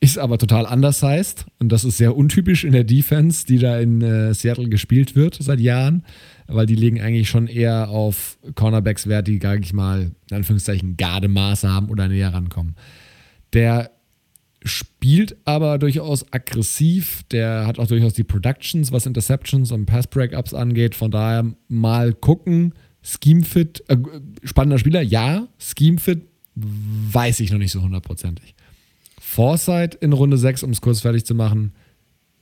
ist aber total undersized und das ist sehr untypisch in der Defense, die da in äh, Seattle gespielt wird seit Jahren, weil die legen eigentlich schon eher auf Cornerbacks Wert, die, gar nicht mal, in Anführungszeichen, Gardemaße haben oder näher rankommen. Der spielt aber durchaus aggressiv. Der hat auch durchaus die Productions, was Interceptions und Pass-Breakups angeht. Von daher mal gucken. Schemefit, äh, spannender Spieler, ja. Schemefit weiß ich noch nicht so hundertprozentig. Foresight in Runde 6, um es kurz fertig zu machen,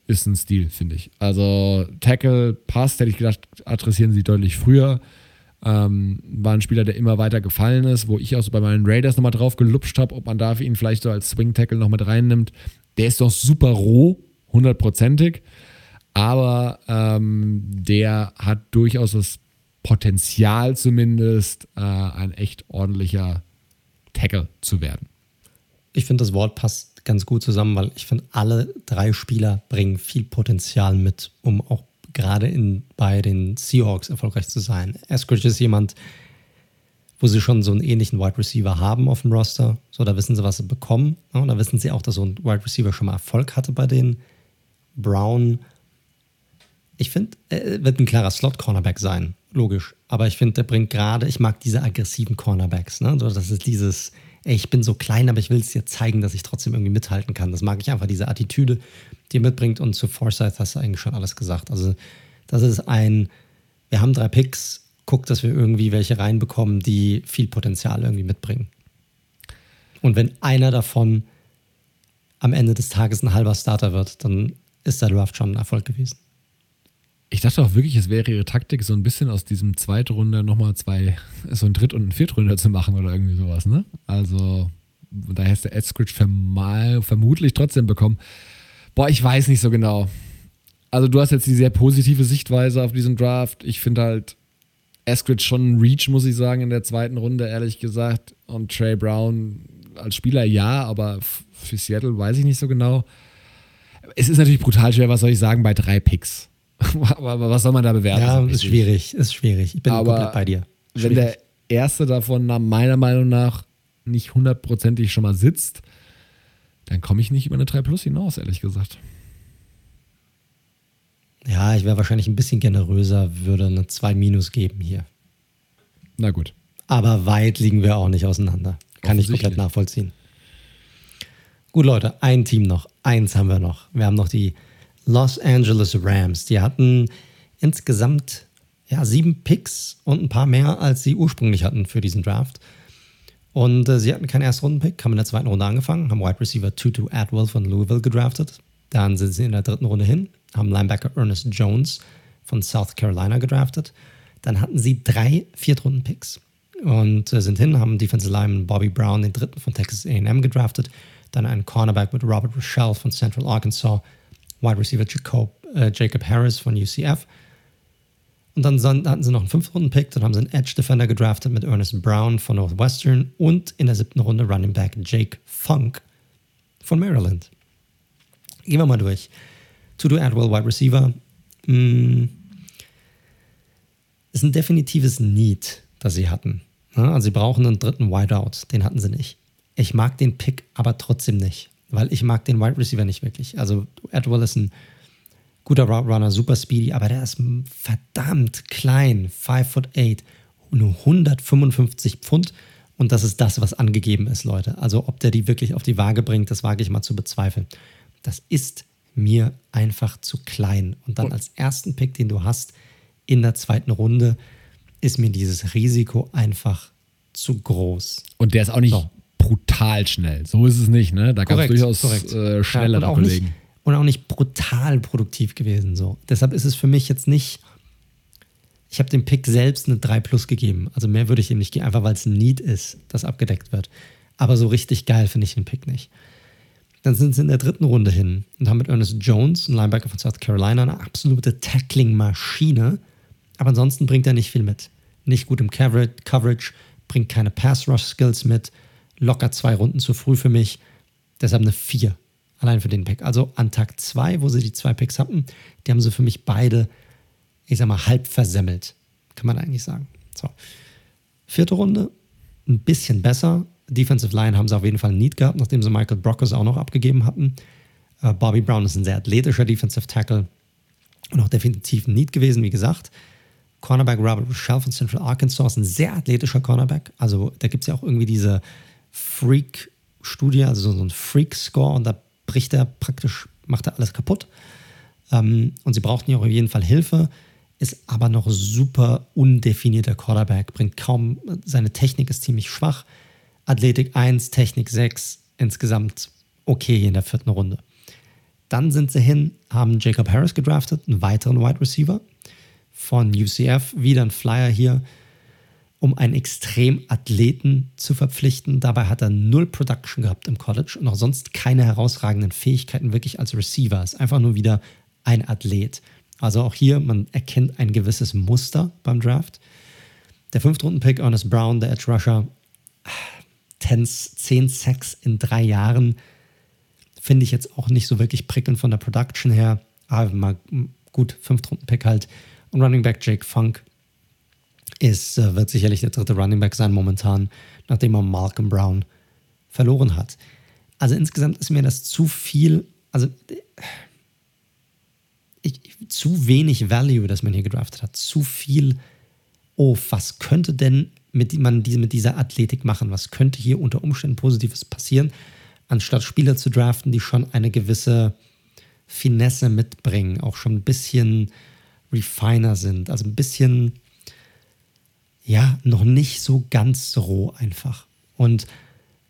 ist ein Stil, finde ich. Also Tackle, Pass, hätte ich gedacht, adressieren sie deutlich früher. Ähm, war ein Spieler, der immer weiter gefallen ist, wo ich auch so bei meinen Raiders nochmal drauf gelupscht habe, ob man da ihn vielleicht so als Swing-Tackle noch mit reinnimmt. Der ist doch super roh, hundertprozentig, aber ähm, der hat durchaus das Potenzial zumindest, äh, ein echt ordentlicher Tackle zu werden. Ich finde, das Wort passt ganz gut zusammen, weil ich finde, alle drei Spieler bringen viel Potenzial mit, um auch gerade in, bei den Seahawks erfolgreich zu sein. Eskridge ist jemand, wo sie schon so einen ähnlichen Wide Receiver haben auf dem Roster. So, da wissen sie, was sie bekommen. und da wissen sie auch, dass so ein Wide Receiver schon mal Erfolg hatte bei den Brown. Ich finde, er wird ein klarer Slot-Cornerback sein, logisch. Aber ich finde, der bringt gerade, ich mag diese aggressiven Cornerbacks. Ne? das ist dieses, ey, ich bin so klein, aber ich will es dir zeigen, dass ich trotzdem irgendwie mithalten kann. Das mag ich einfach, diese Attitüde, die er mitbringt. Und zu Forsyth hast du eigentlich schon alles gesagt. Also, das ist ein, wir haben drei Picks, guck, dass wir irgendwie welche reinbekommen, die viel Potenzial irgendwie mitbringen. Und wenn einer davon am Ende des Tages ein halber Starter wird, dann ist der Draft schon ein Erfolg gewesen. Ich dachte auch wirklich, es wäre ihre Taktik, so ein bisschen aus diesem zweiten Runde nochmal zwei, so ein Dritt- und ein Viertrunde zu machen oder irgendwie sowas, ne? Also, da hätte der Edskridge vermutlich trotzdem bekommen. Boah, ich weiß nicht so genau. Also, du hast jetzt die sehr positive Sichtweise auf diesen Draft. Ich finde halt Eskridge schon ein Reach, muss ich sagen, in der zweiten Runde, ehrlich gesagt. Und Trey Brown als Spieler ja, aber für Seattle weiß ich nicht so genau. Es ist natürlich brutal schwer, was soll ich sagen, bei drei Picks. Aber was soll man da bewerten? Ja, ist schwierig, ist schwierig. Ich bin Aber komplett bei dir. Schwierig. Wenn der erste davon meiner Meinung nach nicht hundertprozentig schon mal sitzt, dann komme ich nicht über eine 3 Plus hinaus, ehrlich gesagt. Ja, ich wäre wahrscheinlich ein bisschen generöser, würde eine 2 Minus geben hier. Na gut. Aber weit liegen wir auch nicht auseinander. Kann ich komplett nachvollziehen. Gut, Leute, ein Team noch. Eins haben wir noch. Wir haben noch die Los Angeles Rams. Die hatten insgesamt ja, sieben Picks und ein paar mehr, als sie ursprünglich hatten für diesen Draft. Und äh, sie hatten keinen Erstrunden-Pick, haben in der zweiten Runde angefangen, haben Wide Receiver Tutu Atwell von Louisville gedraftet. Dann sind sie in der dritten Runde hin, haben Linebacker Ernest Jones von South Carolina gedraftet. Dann hatten sie drei Viertrunden-Picks und äh, sind hin, haben Defensive Lineman Bobby Brown, den dritten von Texas A&M gedraftet. Dann einen Cornerback mit Robert Rochelle von Central Arkansas Wide Receiver Jacob, äh, Jacob Harris von UCF. Und dann hatten sie noch einen Fünf-Runden-Pick, dann haben sie einen Edge-Defender gedraftet mit Ernest Brown von Northwestern und in der siebten Runde Running Back Jake Funk von Maryland. Gehen wir mal durch. Tudo Adwell, Wide Receiver. Mm, ist ein definitives Need, das sie hatten. Also sie brauchen einen dritten Wideout, den hatten sie nicht. Ich mag den Pick aber trotzdem nicht weil ich mag den Wide Receiver nicht wirklich. Also Edwell ist ein guter Route Runner, super speedy, aber der ist verdammt klein, 5 foot 8, nur 155 Pfund und das ist das, was angegeben ist, Leute. Also ob der die wirklich auf die Waage bringt, das wage ich mal zu bezweifeln. Das ist mir einfach zu klein. Und dann als ersten Pick, den du hast in der zweiten Runde, ist mir dieses Risiko einfach zu groß. Und der ist auch nicht so brutal schnell. So ist es nicht, ne? Da gab es durchaus äh, schnellere ja, Kollegen. Nicht, und auch nicht brutal produktiv gewesen. So. Deshalb ist es für mich jetzt nicht. Ich habe dem Pick selbst eine 3 Plus gegeben. Also mehr würde ich ihm nicht geben, einfach weil es ein Need ist, das abgedeckt wird. Aber so richtig geil finde ich den Pick nicht. Dann sind sie in der dritten Runde hin und haben mit Ernest Jones, ein Linebacker von South Carolina, eine absolute Tackling-Maschine. Aber ansonsten bringt er nicht viel mit. Nicht gut im Coverage, bringt keine Pass-Rush-Skills mit locker zwei Runden zu früh für mich. Deshalb eine 4. Allein für den Pick. Also an Tag 2, wo sie die zwei Picks hatten, die haben sie für mich beide, ich sag mal, halb versemmelt. Kann man eigentlich sagen. So. Vierte Runde, ein bisschen besser. Defensive Line haben sie auf jeden Fall Need gehabt, nachdem sie Michael Brockers auch noch abgegeben hatten. Uh, Bobby Brown ist ein sehr athletischer Defensive Tackle und auch definitiv ein Need gewesen, wie gesagt. Cornerback Robert Rochelle von Central Arkansas ist ein sehr athletischer Cornerback. Also da gibt es ja auch irgendwie diese Freak-Studie, also so ein Freak-Score und da bricht er praktisch, macht er alles kaputt. Ähm, und sie brauchten ja auch auf jeden Fall Hilfe, ist aber noch super undefinierter Quarterback, bringt kaum, seine Technik ist ziemlich schwach. Athletik 1, Technik 6, insgesamt okay in der vierten Runde. Dann sind sie hin, haben Jacob Harris gedraftet, einen weiteren Wide Receiver von UCF, wieder ein Flyer hier, um einen extrem Athleten zu verpflichten. Dabei hat er null Production gehabt im College und auch sonst keine herausragenden Fähigkeiten wirklich als Receiver. Ist einfach nur wieder ein Athlet. Also auch hier, man erkennt ein gewisses Muster beim Draft. Der Fünftrunden-Pick, Ernest Brown, der Edge Rusher, 10, 10 Sacks in drei Jahren Finde ich jetzt auch nicht so wirklich prickelnd von der Production her. Aber mal gut, Fünftrunden-Pick halt. Und Running Back Jake Funk ist, äh, wird sicherlich der dritte Running Back sein momentan, nachdem er Malcolm Brown verloren hat. Also insgesamt ist mir das zu viel, also ich, zu wenig Value, das man hier gedraftet hat. Zu viel, oh, was könnte denn mit, man mit dieser Athletik machen? Was könnte hier unter Umständen Positives passieren? anstatt Spieler zu draften, die schon eine gewisse Finesse mitbringen, auch schon ein bisschen refiner sind, also ein bisschen, ja, noch nicht so ganz roh einfach. Und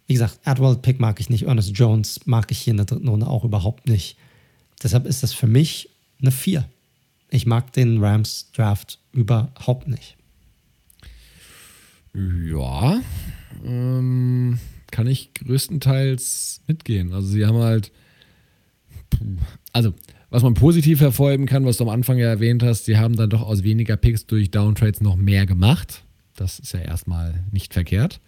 wie gesagt, Adwald Pick mag ich nicht, Ernest Jones mag ich hier in der dritten Runde auch überhaupt nicht. Deshalb ist das für mich eine 4. Ich mag den Rams Draft überhaupt nicht. Ja, ähm, kann ich größtenteils mitgehen. Also sie haben halt, also was man positiv hervorheben kann, was du am Anfang ja erwähnt hast, sie haben dann doch aus weniger Picks durch Downtrades noch mehr gemacht. Das ist ja erstmal nicht verkehrt.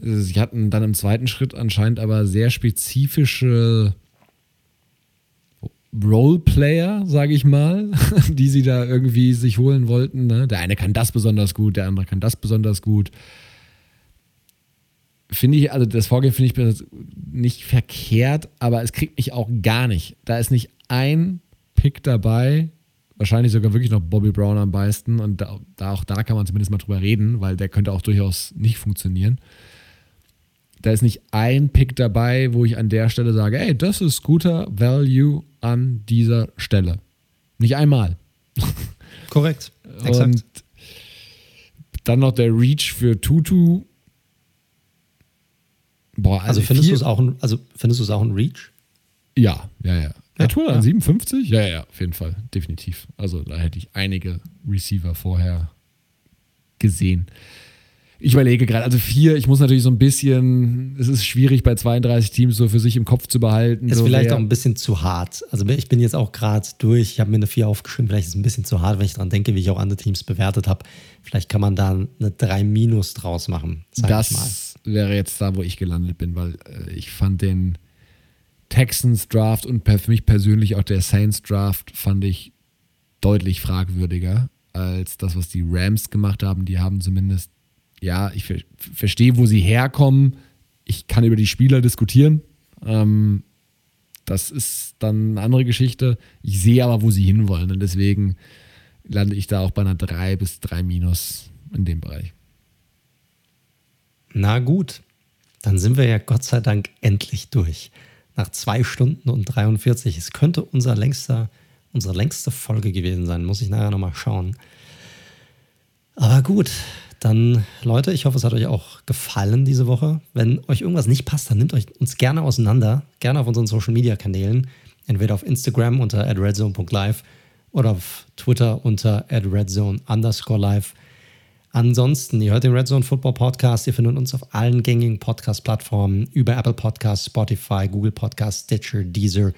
Sie hatten dann im zweiten Schritt anscheinend aber sehr spezifische Roleplayer, sage ich mal, die sie da irgendwie sich holen wollten. Ne? Der eine kann das besonders gut, der andere kann das besonders gut finde ich, also das Vorgehen finde ich nicht verkehrt, aber es kriegt mich auch gar nicht. Da ist nicht ein Pick dabei, wahrscheinlich sogar wirklich noch Bobby Brown am meisten und da, da, auch da kann man zumindest mal drüber reden, weil der könnte auch durchaus nicht funktionieren. Da ist nicht ein Pick dabei, wo ich an der Stelle sage, ey, das ist guter Value an dieser Stelle. Nicht einmal. Korrekt. Exakt. Und dann noch der Reach für Tutu Boah, also, also findest du es auch, ein, also findest du es auch ein Reach? Ja, ja, ja. Ja, Tour an 57? Ja, ja, auf jeden Fall, definitiv. Also da hätte ich einige Receiver vorher gesehen. Ich überlege gerade, also vier, ich muss natürlich so ein bisschen, es ist schwierig bei 32 Teams so für sich im Kopf zu behalten. Ist so vielleicht auch ein bisschen zu hart. Also ich bin jetzt auch gerade durch, ich habe mir eine vier aufgeschrieben, vielleicht ist es ein bisschen zu hart, wenn ich daran denke, wie ich auch andere Teams bewertet habe. Vielleicht kann man da eine 3 Minus draus machen. Das wäre jetzt da, wo ich gelandet bin, weil äh, ich fand den Texans Draft und für mich persönlich auch der Saints Draft fand ich deutlich fragwürdiger als das, was die Rams gemacht haben. Die haben zumindest ja, ich ver verstehe, wo sie herkommen. Ich kann über die Spieler diskutieren. Ähm, das ist dann eine andere Geschichte. Ich sehe aber, wo sie hinwollen. Und deswegen lande ich da auch bei einer 3 bis 3 Minus in dem Bereich. Na gut, dann sind wir ja Gott sei Dank endlich durch. Nach zwei Stunden und 43. Es könnte unser längster, unsere längste Folge gewesen sein. Muss ich nachher nochmal schauen. Aber gut, dann, Leute, ich hoffe, es hat euch auch gefallen diese Woche. Wenn euch irgendwas nicht passt, dann nehmt euch uns gerne auseinander. Gerne auf unseren Social Media Kanälen. Entweder auf Instagram unter redzone.live oder auf Twitter unter redzone underscore live. Ansonsten, ihr hört den Redzone Football Podcast. Ihr findet uns auf allen gängigen Podcast-Plattformen über Apple Podcasts, Spotify, Google Podcasts, Stitcher, Deezer,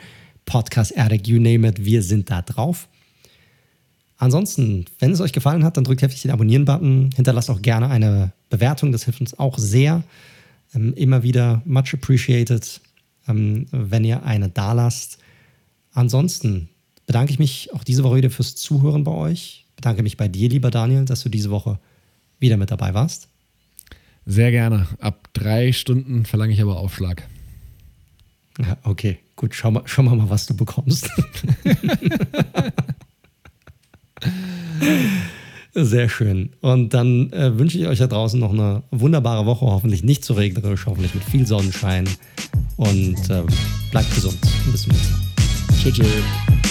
Podcast Addict, you name it. Wir sind da drauf. Ansonsten, wenn es euch gefallen hat, dann drückt heftig den Abonnieren-Button. Hinterlasst auch gerne eine Bewertung, das hilft uns auch sehr. Ähm, immer wieder much appreciated. ähm, wenn ihr eine da lasst. Ansonsten bedanke ich mich auch diese Woche wieder fürs Zuhören bei euch. Bedanke mich bei dir, lieber Daniel, dass du diese Woche wieder mit dabei warst. Sehr gerne. Ab drei Stunden verlange ich aber Aufschlag. Ja, okay, gut. Schau mal, schau mal, was du bekommst. Sehr schön. Und dann äh, wünsche ich euch da draußen noch eine wunderbare Woche, hoffentlich nicht zu regnerisch, hoffentlich mit viel Sonnenschein. Und äh, bleibt gesund. Bis zum nächsten Mal. Tschüss. tschüss.